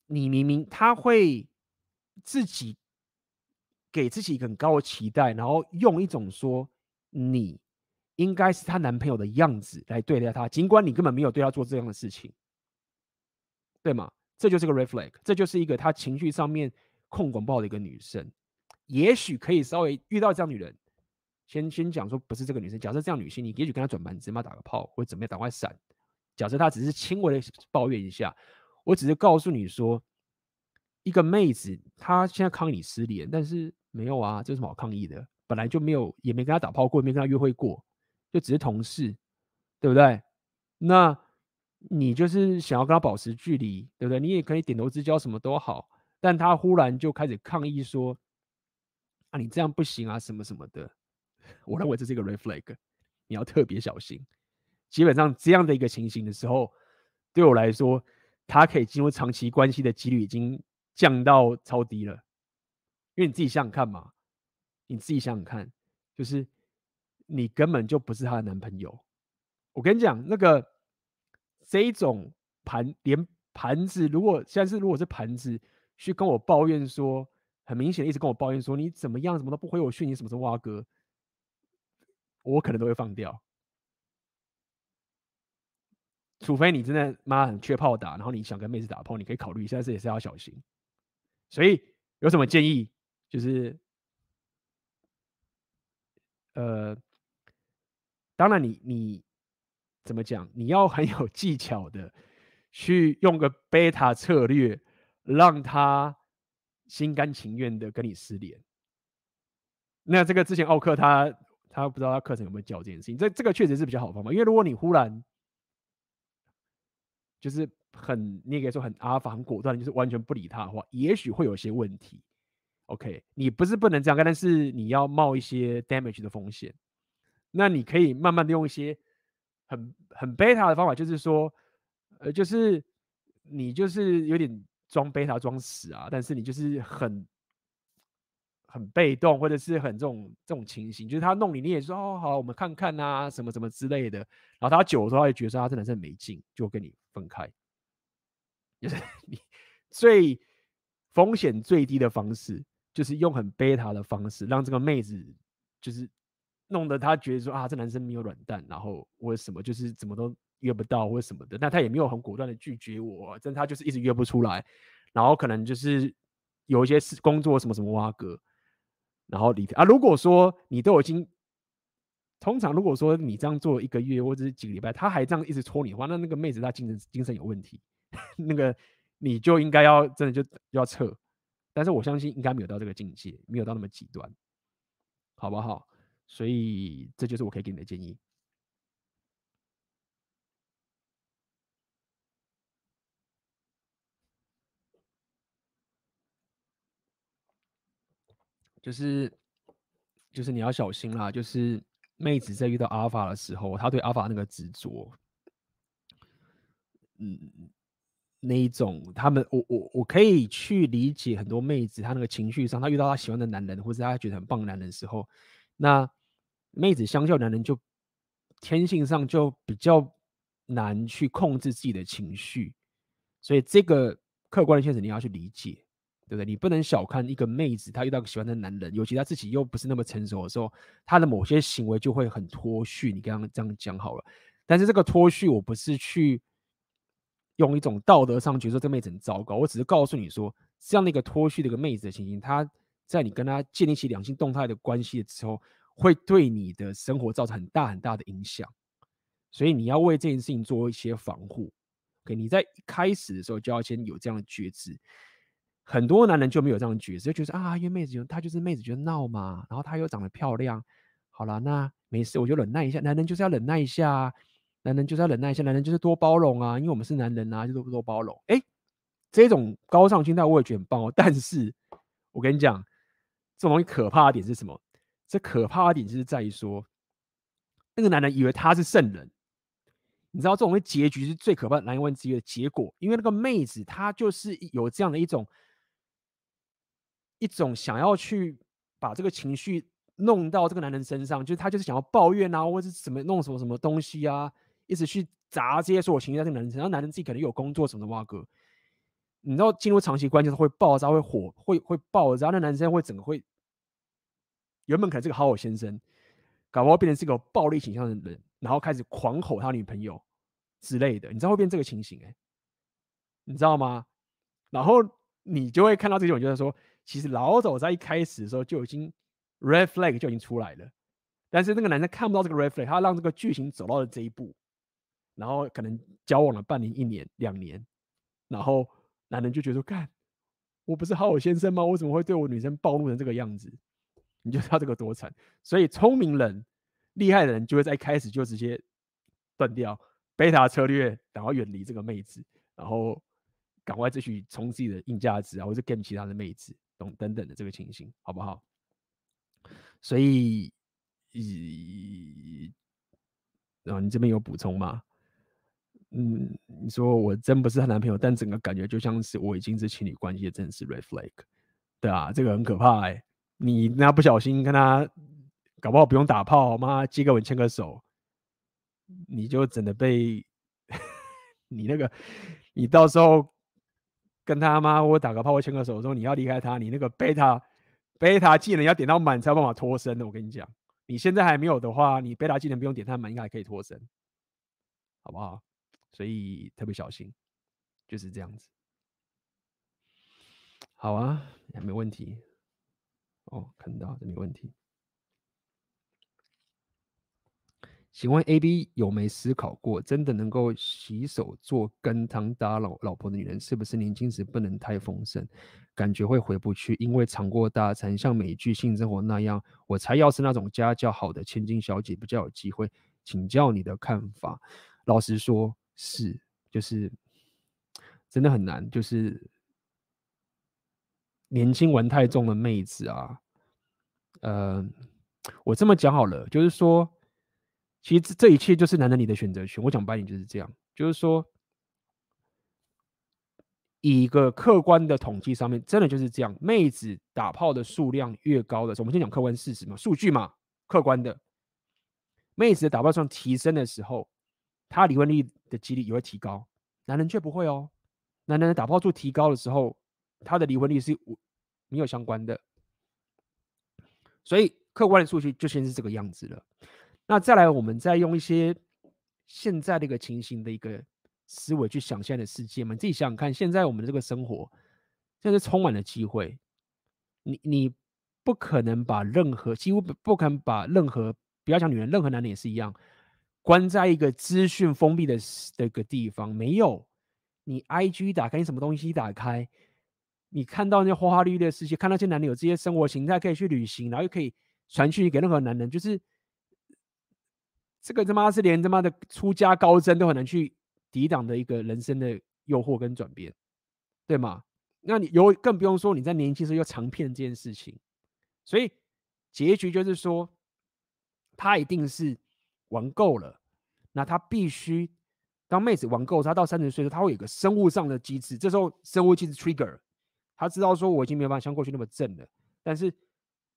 你明明他会自己给自己很高的期待，然后用一种说你应该是她男朋友的样子来对待她，尽管你根本没有对她做这样的事情，对吗？这就是个 reflect，这就是一个她情绪上面控管不好的一个女生，也许可以稍微遇到这样女人，先先讲说不是这个女生，假设这样女性，你也许跟她转盘子嘛，打个炮或者怎么样，赶快闪。假设她只是轻微的抱怨一下，我只是告诉你说，一个妹子她现在抗议你失联，但是没有啊，这有什么好抗议的？本来就没有，也没跟她打炮过，也没跟她约会过，就只是同事，对不对？那。你就是想要跟他保持距离，对不对？你也可以点头之交，什么都好。但他忽然就开始抗议说：“啊，你这样不行啊，什么什么的。”我认为这是一个 reflag，你要特别小心。基本上这样的一个情形的时候，对我来说，他可以进入长期关系的几率已经降到超低了。因为你自己想想看嘛，你自己想想看，就是你根本就不是他的男朋友。我跟你讲那个。这一种盘连盘子，如果现在是如果是盘子去跟我抱怨说，很明显一直跟我抱怨说你怎么样，怎么都不回我讯，你什么时候挖哥，我可能都会放掉。除非你真的妈很缺炮打，然后你想跟妹子打炮，你可以考虑一下，这也是要小心。所以有什么建议？就是，呃，当然你你。怎么讲？你要很有 *laughs* 技巧的去用个贝塔策略，让他心甘情愿的跟你失联。那这个之前奥克他他不知道他课程有没有教这件事情，这这个确实是比较好方法。因为如果你忽然就是很你也可以说很阿法很果断，就是完全不理他的话，也许会有些问题。OK，你不是不能这样干，但是你要冒一些 damage 的风险。那你可以慢慢的用一些。很很贝塔的方法就是说，呃，就是你就是有点装贝塔装死啊，但是你就是很很被动，或者是很这种这种情形，就是他弄你，你也说哦好，我们看看啊，什么什么之类的。然后他久的时候，他就觉得说他真的是没劲，就跟你分开。就是 *laughs* 你最风险最低的方式，就是用很贝塔的方式，让这个妹子就是。弄得他觉得说啊，这男生没有软蛋，然后或者什么就是怎么都约不到或什么的，但他也没有很果断的拒绝我，但他就是一直约不出来，然后可能就是有一些事工作什么什么挖哥，然后离开啊。如果说你都已经，通常如果说你这样做一个月或者是几个礼拜，他还这样一直戳你的话，那那个妹子她精神精神有问题，*laughs* 那个你就应该要真的就要撤。但是我相信应该没有到这个境界，没有到那么极端，好不好？所以这就是我可以给你的建议。就是，就是你要小心啦。就是妹子在遇到阿尔法的时候，她对阿尔法那个执着，嗯，那一种，他们，我我我可以去理解很多妹子她那个情绪上，她遇到她喜欢的男人，或者她觉得很棒的男人的时候，那妹子相较男人就天性上就比较难去控制自己的情绪，所以这个客观的现实你要去理解。对不对？你不能小看一个妹子，她遇到个喜欢的男人，尤其她自己又不是那么成熟的时候，她的某些行为就会很脱序。你刚刚这样讲好了，但是这个脱序，我不是去用一种道德上觉得这妹子很糟糕，我只是告诉你说，这样的一个脱序的一个妹子的情形，她在你跟她建立起两性动态的关系的时候，会对你的生活造成很大很大的影响，所以你要为这件事情做一些防护。OK，你在一开始的时候就要先有这样的觉知。很多男人就没有这样的觉知，就觉得啊，因为妹子就她就是妹子，觉得闹嘛，然后她又长得漂亮，好了，那没事，我就忍耐一下。男人就是要忍耐一下啊，男人就是要忍耐一下，男人就是多包容啊，因为我们是男人啊，就多多包容。哎，这种高尚心态我也觉得很棒哦。但是我跟你讲，这种东西可怕的点是什么？这可怕的点就是在于说，那个男人以为他是圣人。你知道这种结局是最可怕的难以忘记的结果，因为那个妹子她就是有这样的一种。一种想要去把这个情绪弄到这个男人身上，就是他就是想要抱怨啊，或者是什么弄什么什么东西啊，一直去砸这些所有情绪在这个男人身上。然后男人自己可能有工作什么的哇哥，你知道进入长期关系会爆炸、会火、会会爆炸，那男生会整个会原本可能是个好好先生，搞不好变成是个暴力倾向的人，然后开始狂吼他女朋友之类的，你知道会变这个情形哎、你知道吗？然后你就会看到这种，就是说。其实老早在一开始的时候就已经 red flag 就已经出来了，但是那个男生看不到这个 red flag，他让这个剧情走到了这一步，然后可能交往了半年、一年、两年，然后男人就觉得说：“干，我不是好好先生吗？我怎么会对我女生暴露成这个样子？”你就知道这个多惨。所以聪明人、厉害的人就会在一开始就直接断掉贝塔策略，然后远离这个妹子，然后赶快继续冲自己的硬价值啊，或者 game 其他的妹子。等等等的这个情形，好不好？所以，然后你这边有补充吗？嗯，你说我真不是她男朋友，但整个感觉就像是我已经是情侣关系，真的是 red flag，对啊，这个很可怕哎、你那不小心跟他搞不好不用打炮，妈接个吻牵个手，你就真的被 *laughs* 你那个，你到时候。跟他妈，我打个炮，我牵个手，说你要离开他，你那个贝塔贝塔技能要点到满才有办法脱身的。我跟你讲，你现在还没有的话，你贝塔技能不用点太满，应该还可以脱身，好不好？所以特别小心，就是这样子。好啊，还没问题。哦，看到这没问题。请问 A B 有没思考过，真的能够洗手做羹汤搭老老婆的女人，是不是年轻时不能太丰盛，感觉会回不去？因为尝过大餐，像美剧性生活那样，我猜要是那种家教好的千金小姐比较有机会。请教你的看法。老实说，是就是真的很难，就是年轻玩太重的妹子啊。呃，我这么讲好了，就是说。其实这一切就是男人你的选择权。我讲白点就是这样，就是说，以一个客观的统计上面，真的就是这样。妹子打炮的数量越高的时候，我们先讲客观事实嘛，数据嘛，客观的。妹子的打炮数提升的时候，她离婚率的几率也会提高。男人却不会哦。男人的打炮数提高的时候，他的离婚率是没有相关的。所以客观的数据就先是这个样子了。那再来，我们再用一些现在的一个情形的一个思维去想现在的世界嘛？你自己想想看，现在我们的这个生活，现在是充满了机会。你你不可能把任何几乎不不可能把任何不要讲女人，任何男人也是一样，关在一个资讯封闭的的一个地方。没有，你 IG 打开，你什么东西打开，你看到那些花花绿绿的世界，看到这些男人有这些生活形态可以去旅行，然后又可以传讯给任何男人，就是。这个他妈是连他妈的出家高僧都很难去抵挡的一个人生的诱惑跟转变，对吗？那你有更不用说你在年轻时候又尝遍这件事情，所以结局就是说，他一定是玩够了，那他必须当妹子玩够，他到三十岁的时候，他会有个生物上的机制，这时候生物机制 trigger，他知道说我已经没有办法像过去那么正了，但是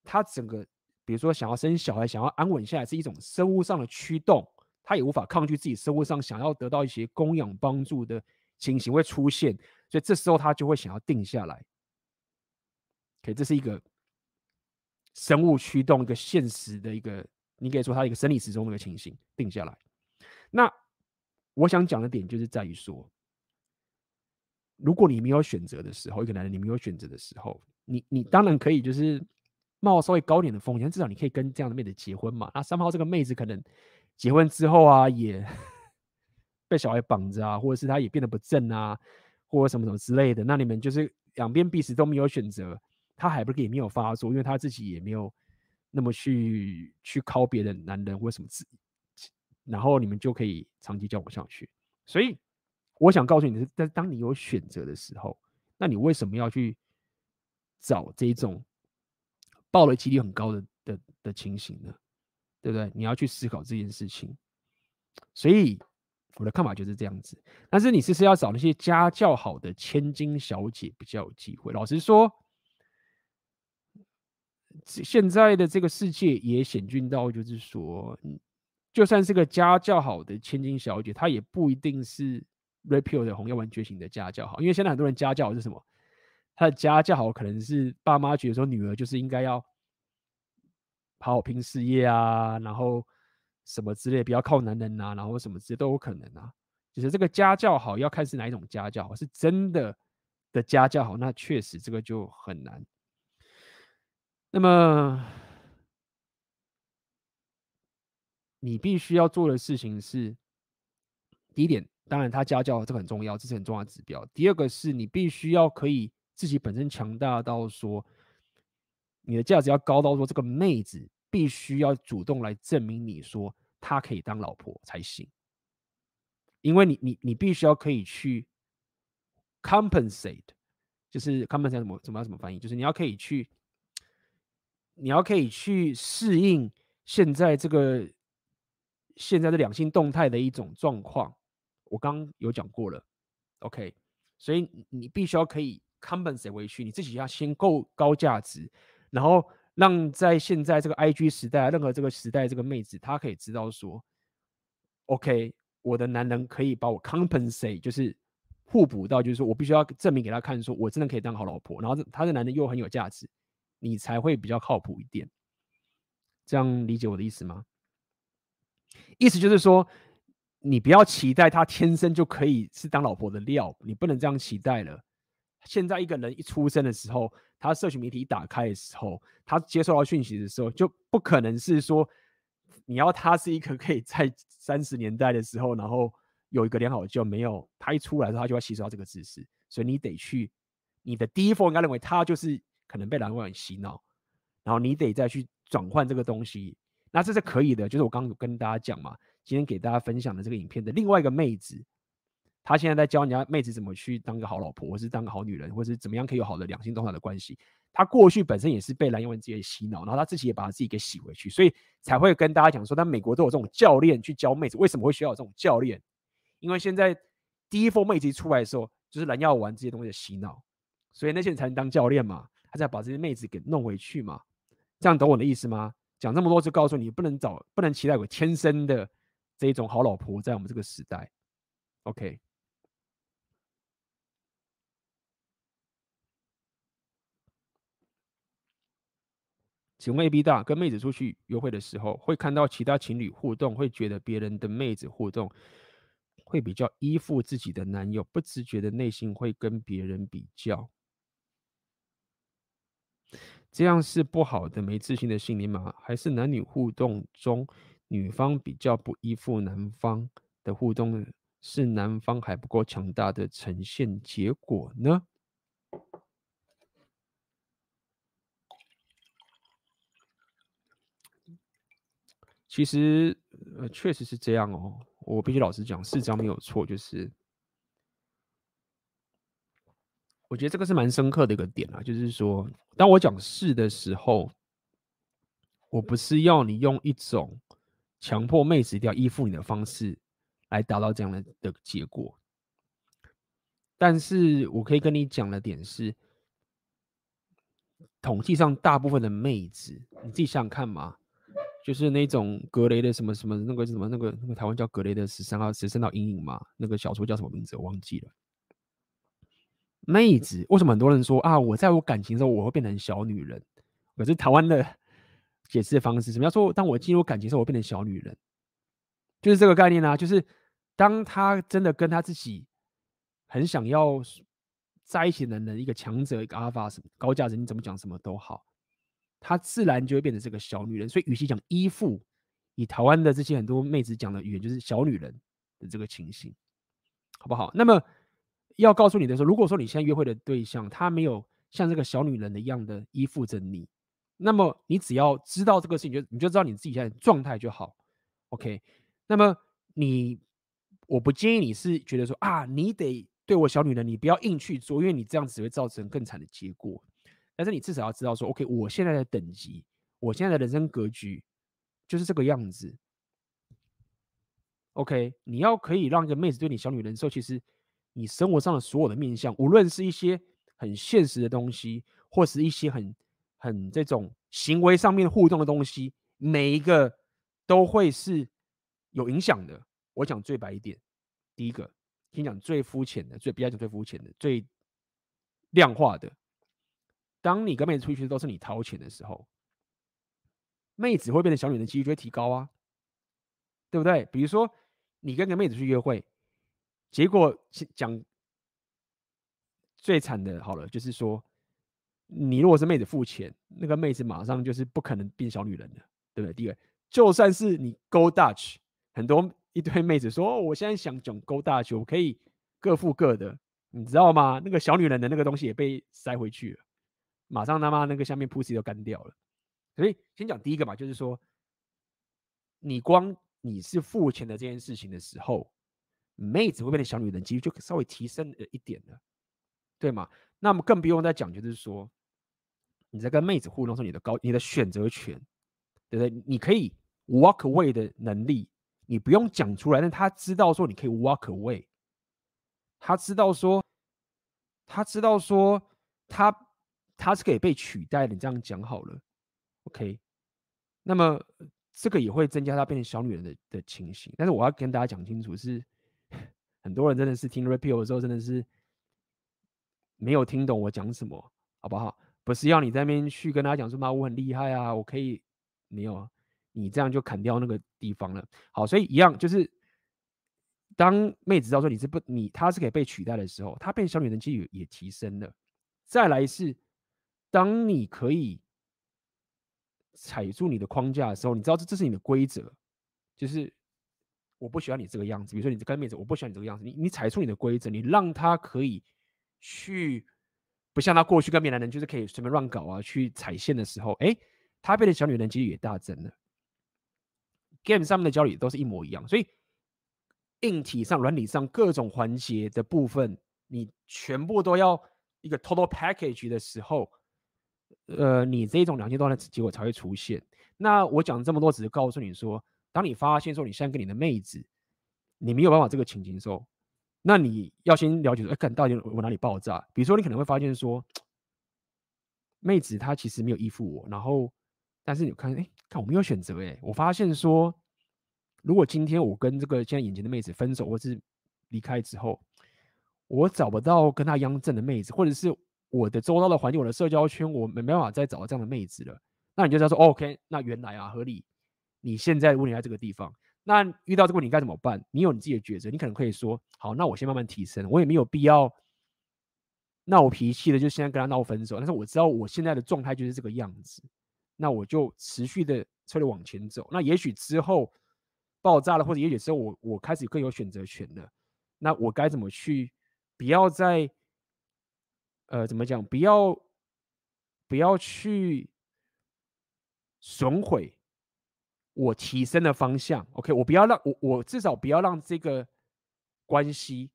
他整个比如说想要生小孩，想要安稳下来，是一种生物上的驱动，他也无法抗拒自己生物上想要得到一些供养帮助的情形会出现，所以这时候他就会想要定下来。OK，这是一个。生物驱动一个现实的一个，你可以说它一个生理时钟的一个情形定下来。那我想讲的点就是在于说，如果你没有选择的时候，一个男人你没有选择的时候，你你当然可以就是冒稍微高点的风险，至少你可以跟这样的妹子结婚嘛。那三号这个妹子可能结婚之后啊，也被小孩绑着啊，或者是她也变得不正啊，或者什么什么之类的。那你们就是两边彼此都没有选择。他还不是也没有发作，因为他自己也没有那么去去靠别的男人或什么之，然后你们就可以长期交往下去。所以我想告诉你的是，但当你有选择的时候，那你为什么要去找这种爆雷几率很高的的的情形呢？对不对？你要去思考这件事情。所以我的看法就是这样子。但是你是不是要找那些家教好的千金小姐比较有机会？老实说。现在的这个世界也险峻到，就是说，就算是个家教好的千金小姐，她也不一定是 Red Pill 的红药丸觉醒的家教好，因为现在很多人家教是什么？他的家教好可能是爸妈觉得说女儿就是应该要好好拼事业啊，然后什么之类，不要靠男人啊，然后什么之类都有可能啊。就是这个家教好要看是哪一种家教好，是真的的家教好，那确实这个就很难。那么，你必须要做的事情是：第一点，当然他家教这很重要，这是很重要的指标。第二个是你必须要可以自己本身强大到说，你的价值要高到说，这个妹子必须要主动来证明你说她可以当老婆才行。因为你你你必须要可以去 compensate，就是 compensate 怎么怎么样怎么翻译，就是你要可以去。你要可以去适应现在这个现在的两性动态的一种状况，我刚有讲过了，OK，所以你必须要可以 compensate 回去，你自己要先够高价值，然后让在现在这个 IG 时代，任何这个时代这个妹子，她可以知道说，OK，我的男人可以把我 compensate，就是互补到，就是说我必须要证明给他看，说我真的可以当好老婆，然后他的男人又很有价值。你才会比较靠谱一点，这样理解我的意思吗？意思就是说，你不要期待他天生就可以是当老婆的料，你不能这样期待了。现在一个人一出生的时候，他社群媒体一打开的时候，他接受到讯息的时候，就不可能是说你要他是一个可以在三十年代的时候，然后有一个良好的就没有。他一出来的时候，他就要吸收到这个知识，所以你得去，你的第一封应该认为他就是。可能被蓝光洗脑，然后你得再去转换这个东西，那这是可以的。就是我刚刚跟大家讲嘛，今天给大家分享的这个影片的另外一个妹子，她现在在教人家妹子怎么去当个好老婆，或是当个好女人，或是怎么样可以有好的两性动态的关系。她过去本身也是被蓝光直接洗脑，然后她自己也把她自己给洗回去，所以才会跟大家讲说，但美国都有这种教练去教妹子，为什么会需要这种教练？因为现在第一波妹子出来的时候，就是蓝药丸这些东西的洗脑，所以那些人才能当教练嘛。他再把这些妹子给弄回去嘛？这样懂我的意思吗？讲这么多就告诉你，不能找，不能期待有天生的这一种好老婆在我们这个时代。OK，请问 AB 大跟妹子出去约会的时候，会看到其他情侣互动，会觉得别人的妹子互动会比较依附自己的男友，不自觉的内心会跟别人比较。这样是不好的、没自信的心理吗？还是男女互动中，女方比较不依附男方的互动，是男方还不够强大的呈现结果呢？其实，呃，确实是这样哦。我必须老实讲，是这样没有错，就是。我觉得这个是蛮深刻的一个点啊，就是说，当我讲是的时候，我不是要你用一种强迫妹子一定要依附你的方式来达到这样的的结果。但是我可以跟你讲的点是，统计上大部分的妹子，你自己想想看嘛，就是那种格雷的什么什么那个什么那个那个台湾叫格雷的十三号十三道阴影嘛，那个小说叫什么名字我忘记了。妹子为什么很多人说啊，我在我感情的时候我会变成小女人？可是台湾的解释的方式，什么叫说当我进入感情的时候我变成小女人？就是这个概念啊，就是当他真的跟他自己。很想要在一起的人，一个强者，一个阿尔法，什么高价值，你怎么讲什么都好，他自然就会变成这个小女人。所以，与其讲依附，以台湾的这些很多妹子讲的语言，就是小女人的这个情形，好不好？那么要告诉你的时候，如果说你现在约会的对象他没有像这个小女人的一样的依附着你，那么你只要知道这个事情，就你就知道你自己现在状态就好。OK，那么你，我不建议你是觉得说啊，你得。对我小女人，你不要硬去做，因为你这样子会造成更惨的结果。但是你至少要知道说，OK，我现在的等级，我现在的人生格局就是这个样子。OK，你要可以让一个妹子对你小女人的时候，其实你生活上的所有的面向，无论是一些很现实的东西，或是一些很很这种行为上面互动的东西，每一个都会是有影响的。我讲最白一点，第一个。先讲最肤浅的，最不要讲最肤浅的，最量化的。当你跟妹子出去都是你掏钱的时候，妹子会变成小女人的几率就会提高啊，对不对？比如说你跟个妹子去约会，结果讲最惨的，好了，就是说你如果是妹子付钱，那个妹子马上就是不可能变小女人的，对不对？第二，就算是你 Go Dutch，很多。一堆妹子说：“，我现在想讲勾大球，可以各付各的，你知道吗？那个小女人的那个东西也被塞回去了，马上他妈那个下面 pussy 都干掉了。所以先讲第一个嘛，就是说，你光你是付钱的这件事情的时候，妹子会变成小女人，其实就稍微提升了一点了，对吗？那么更不用再讲，就是说你在跟妹子互动时候，你的高你的选择权，对不对？你可以 walk away 的能力。”你不用讲出来，但他知道说你可以 walk away，他知道说，他知道说他他是可以被取代的。你这样讲好了，OK？那么这个也会增加他变成小女人的的情形。但是我要跟大家讲清楚是，*laughs* 很多人真的是听 repeal 的时候真的是没有听懂我讲什么，好不好？不是要你在那边去跟他讲说嘛，我很厉害啊，我可以没有。你这样就砍掉那个地方了。好，所以一样就是，当妹子知道说你是不你她是可以被取代的时候，她变小女人几率也提升了。再来是，当你可以踩住你的框架的时候，你知道这这是你的规则，就是我不喜欢你这个样子。比如说你跟妹子，我不喜欢你这个样子。你你踩住你的规则，你让她可以去，像他过去跟别的男人就是可以随便乱搞啊，去踩线的时候，哎，他变成小女人几率也大增了。Game 上面的交流都是一模一样，所以硬体上、软体上各种环节的部分，你全部都要一个 total package 的时候，呃，你这种两千多万的结果才会出现。那我讲这么多，只是告诉你说，当你发现说你现在跟你的妹子，你没有办法这个情形的时候，那你要先了解说，哎，看到底我哪里爆炸？比如说，你可能会发现说，妹子她其实没有依附我，然后。但是你看，哎，看我没有选择，哎，我发现说，如果今天我跟这个现在眼前的妹子分手，或是离开之后，我找不到跟她一样正的妹子，或者是我的周遭的环境、我的社交圈，我没办法再找到这样的妹子了，那你就知道说，OK，那原来啊，合理。你现在问题在这个地方，那遇到这个问题该怎么办？你有你自己的抉择，你可能可以说，好，那我先慢慢提升，我也没有必要闹脾气的，就现在跟他闹分手。但是我知道我现在的状态就是这个样子。那我就持续的策略往前走。那也许之后爆炸了，或者也许之后我我开始更有选择权了。那我该怎么去？不要再呃怎么讲？不要 *sniffs* 不要去损毁我提升的方向。OK，我不要让我我至少不要让这个关系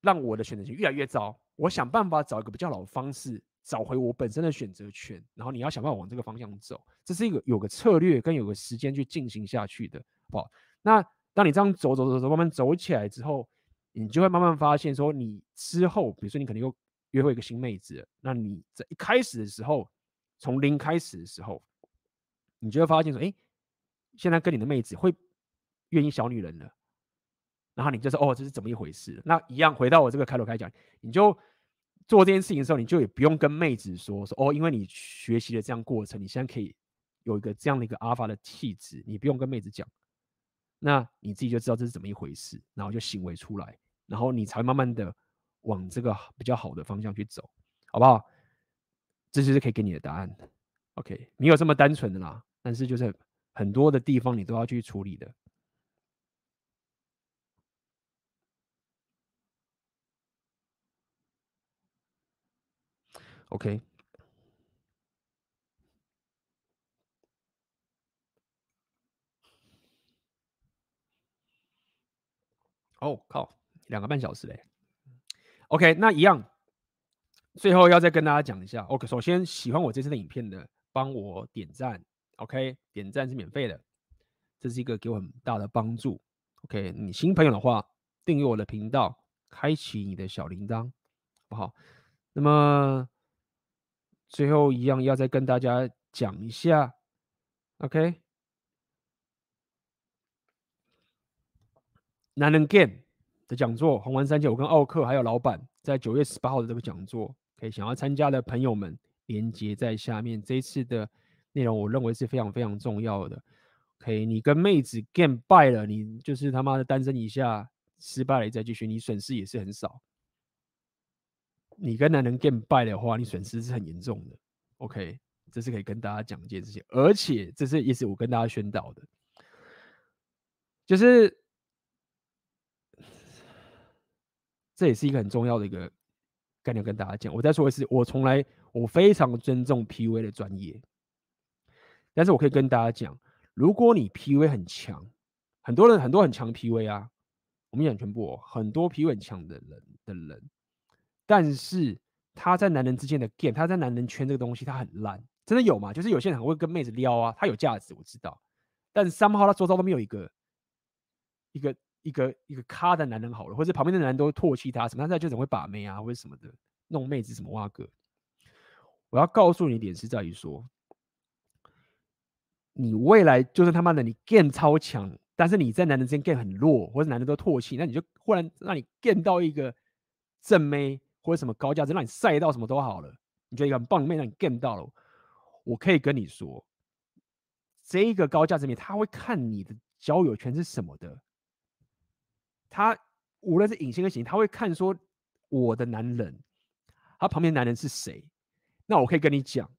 让我的选择权越来越糟。我想办法找一个比较好的方式。找回我本身的选择权，然后你要想办法往这个方向走，这是一个有个策略跟有个时间去进行下去的，好不好？那当你这样走走走走，慢慢走起来之后，你就会慢慢发现说，你之后，比如说你可能又约会一个新妹子，那你在一开始的时候，从零开始的时候，你就会发现说，哎，现在跟你的妹子会愿意小女人了，然后你就说，哦，这是怎么一回事？那一样回到我这个开头开讲，你就。做这件事情的时候，你就也不用跟妹子说说哦，因为你学习了这样过程，你现在可以有一个这样的一个阿尔法的气质，你不用跟妹子讲，那你自己就知道这是怎么一回事，然后就行为出来，然后你才慢慢的往这个比较好的方向去走，好不好？这就是可以给你的答案。OK，没有这么单纯的啦，但是就是很多的地方你都要去处理的。OK，哦靠，两个半小时嘞。OK，那一样，最后要再跟大家讲一下。OK，首先喜欢我这次的影片的，帮我点赞。OK，点赞是免费的，这是一个给我很大的帮助。OK，你新朋友的话，订阅我的频道，开启你的小铃铛，好不好？那么。最后一样要再跟大家讲一下，OK？男人 Game 的讲座，红丸三千，我跟奥克还有老板在九月十八号的这个讲座，可以想要参加的朋友们，连接在下面。这一次的内容，我认为是非常非常重要的。OK，你跟妹子 Game 败了，你就是他妈的单身一下，失败了再继续，你损失也是很少。你跟男人 game 败的话，你损失是很严重的。OK，这是可以跟大家讲一件事情，而且这是也是我跟大家宣导的，就是这也是一个很重要的一个概念，跟大家讲。我再说一次，我从来我非常尊重 PUA 的专业，但是我可以跟大家讲，如果你 PUA 很强，很多人很多很强 PUA 啊，我们讲全部哦，很多 PUA 很强的人的人。但是他在男人之间的 game，他在男人圈这个东西他很烂，真的有吗？就是有些人很会跟妹子撩啊，他有价值我知道，但是 somehow 他周遭都没有一个一个一个一个咖的男人好了，或者旁边的男人都唾弃他什么，他就总会把妹啊或者什么的弄妹子什么哇哥。我要告诉你一点是在于说，你未来就是他妈的你 game 超强，但是你在男人之间 game 很弱，或者男人都唾弃，那你就忽然让你 game 到一个正妹。或者什么高价值让你晒到什么都好了，你觉得一个很棒的妹让你 get 到了，我可以跟你说，这一个高价值妹他会看你的交友圈是什么的，他无论是隐性跟显性，他会看说我的男人，他旁边男人是谁，那我可以跟你讲，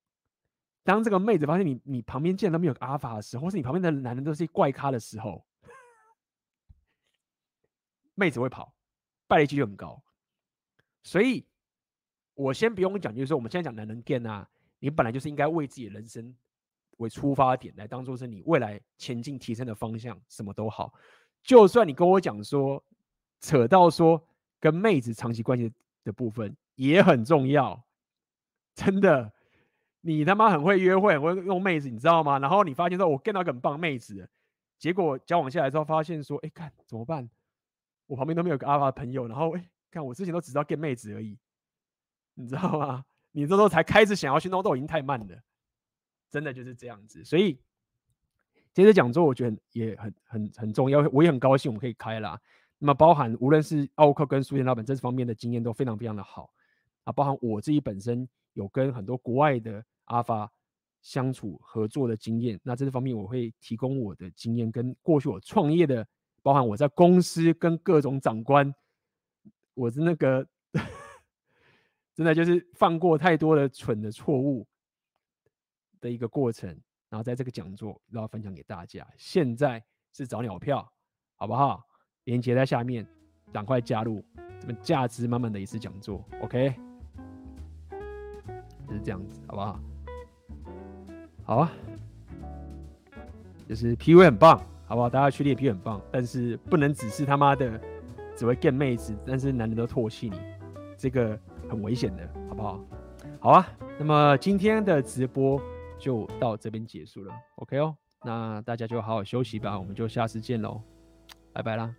当这个妹子发现你你旁边竟然都没有阿法的时候，或是你旁边的男人都是怪咖的时候，妹子会跑，败率就很高。所以，我先不用讲，就是说我们现在讲男人 game 啊，你本来就是应该为自己人生为出发点来当做是你未来前进提升的方向，什么都好。就算你跟我讲说，扯到说跟妹子长期关系的部分也很重要，真的，你他妈很会约会，很会用妹子，你知道吗？然后你发现说，我 get 到一个很棒妹子，结果交往下来之后发现说，哎，看怎么办？我旁边都没有个阿爸的朋友，然后哎。看我之前都只知道 get 妹子而已，你知道吗？你这时候才开始想要去弄，都已经太慢了，真的就是这样子。所以，接着讲座我觉得也很很很重要，我也很高兴我们可以开啦。那么包含无论是奥克跟书店老板这方面的经验都非常非常的好啊，包含我自己本身有跟很多国外的阿发相处合作的经验，那这方面我会提供我的经验跟过去我创业的，包含我在公司跟各种长官。我是那个，真的就是犯过太多的蠢的错误的一个过程，然后在这个讲座然后分享给大家。现在是找鸟票，好不好？连接在下面，赶快加入，这么价值满满的一次讲座，OK？就是这样子，好不好？好啊，就是 P U 很棒，好不好？大家去练 P U 很棒，但是不能只是他妈的。只会 get 妹子，但是男人都唾弃你，这个很危险的，好不好好啊，那么今天的直播就到这边结束了，OK 哦，那大家就好好休息吧，我们就下次见喽，拜拜啦。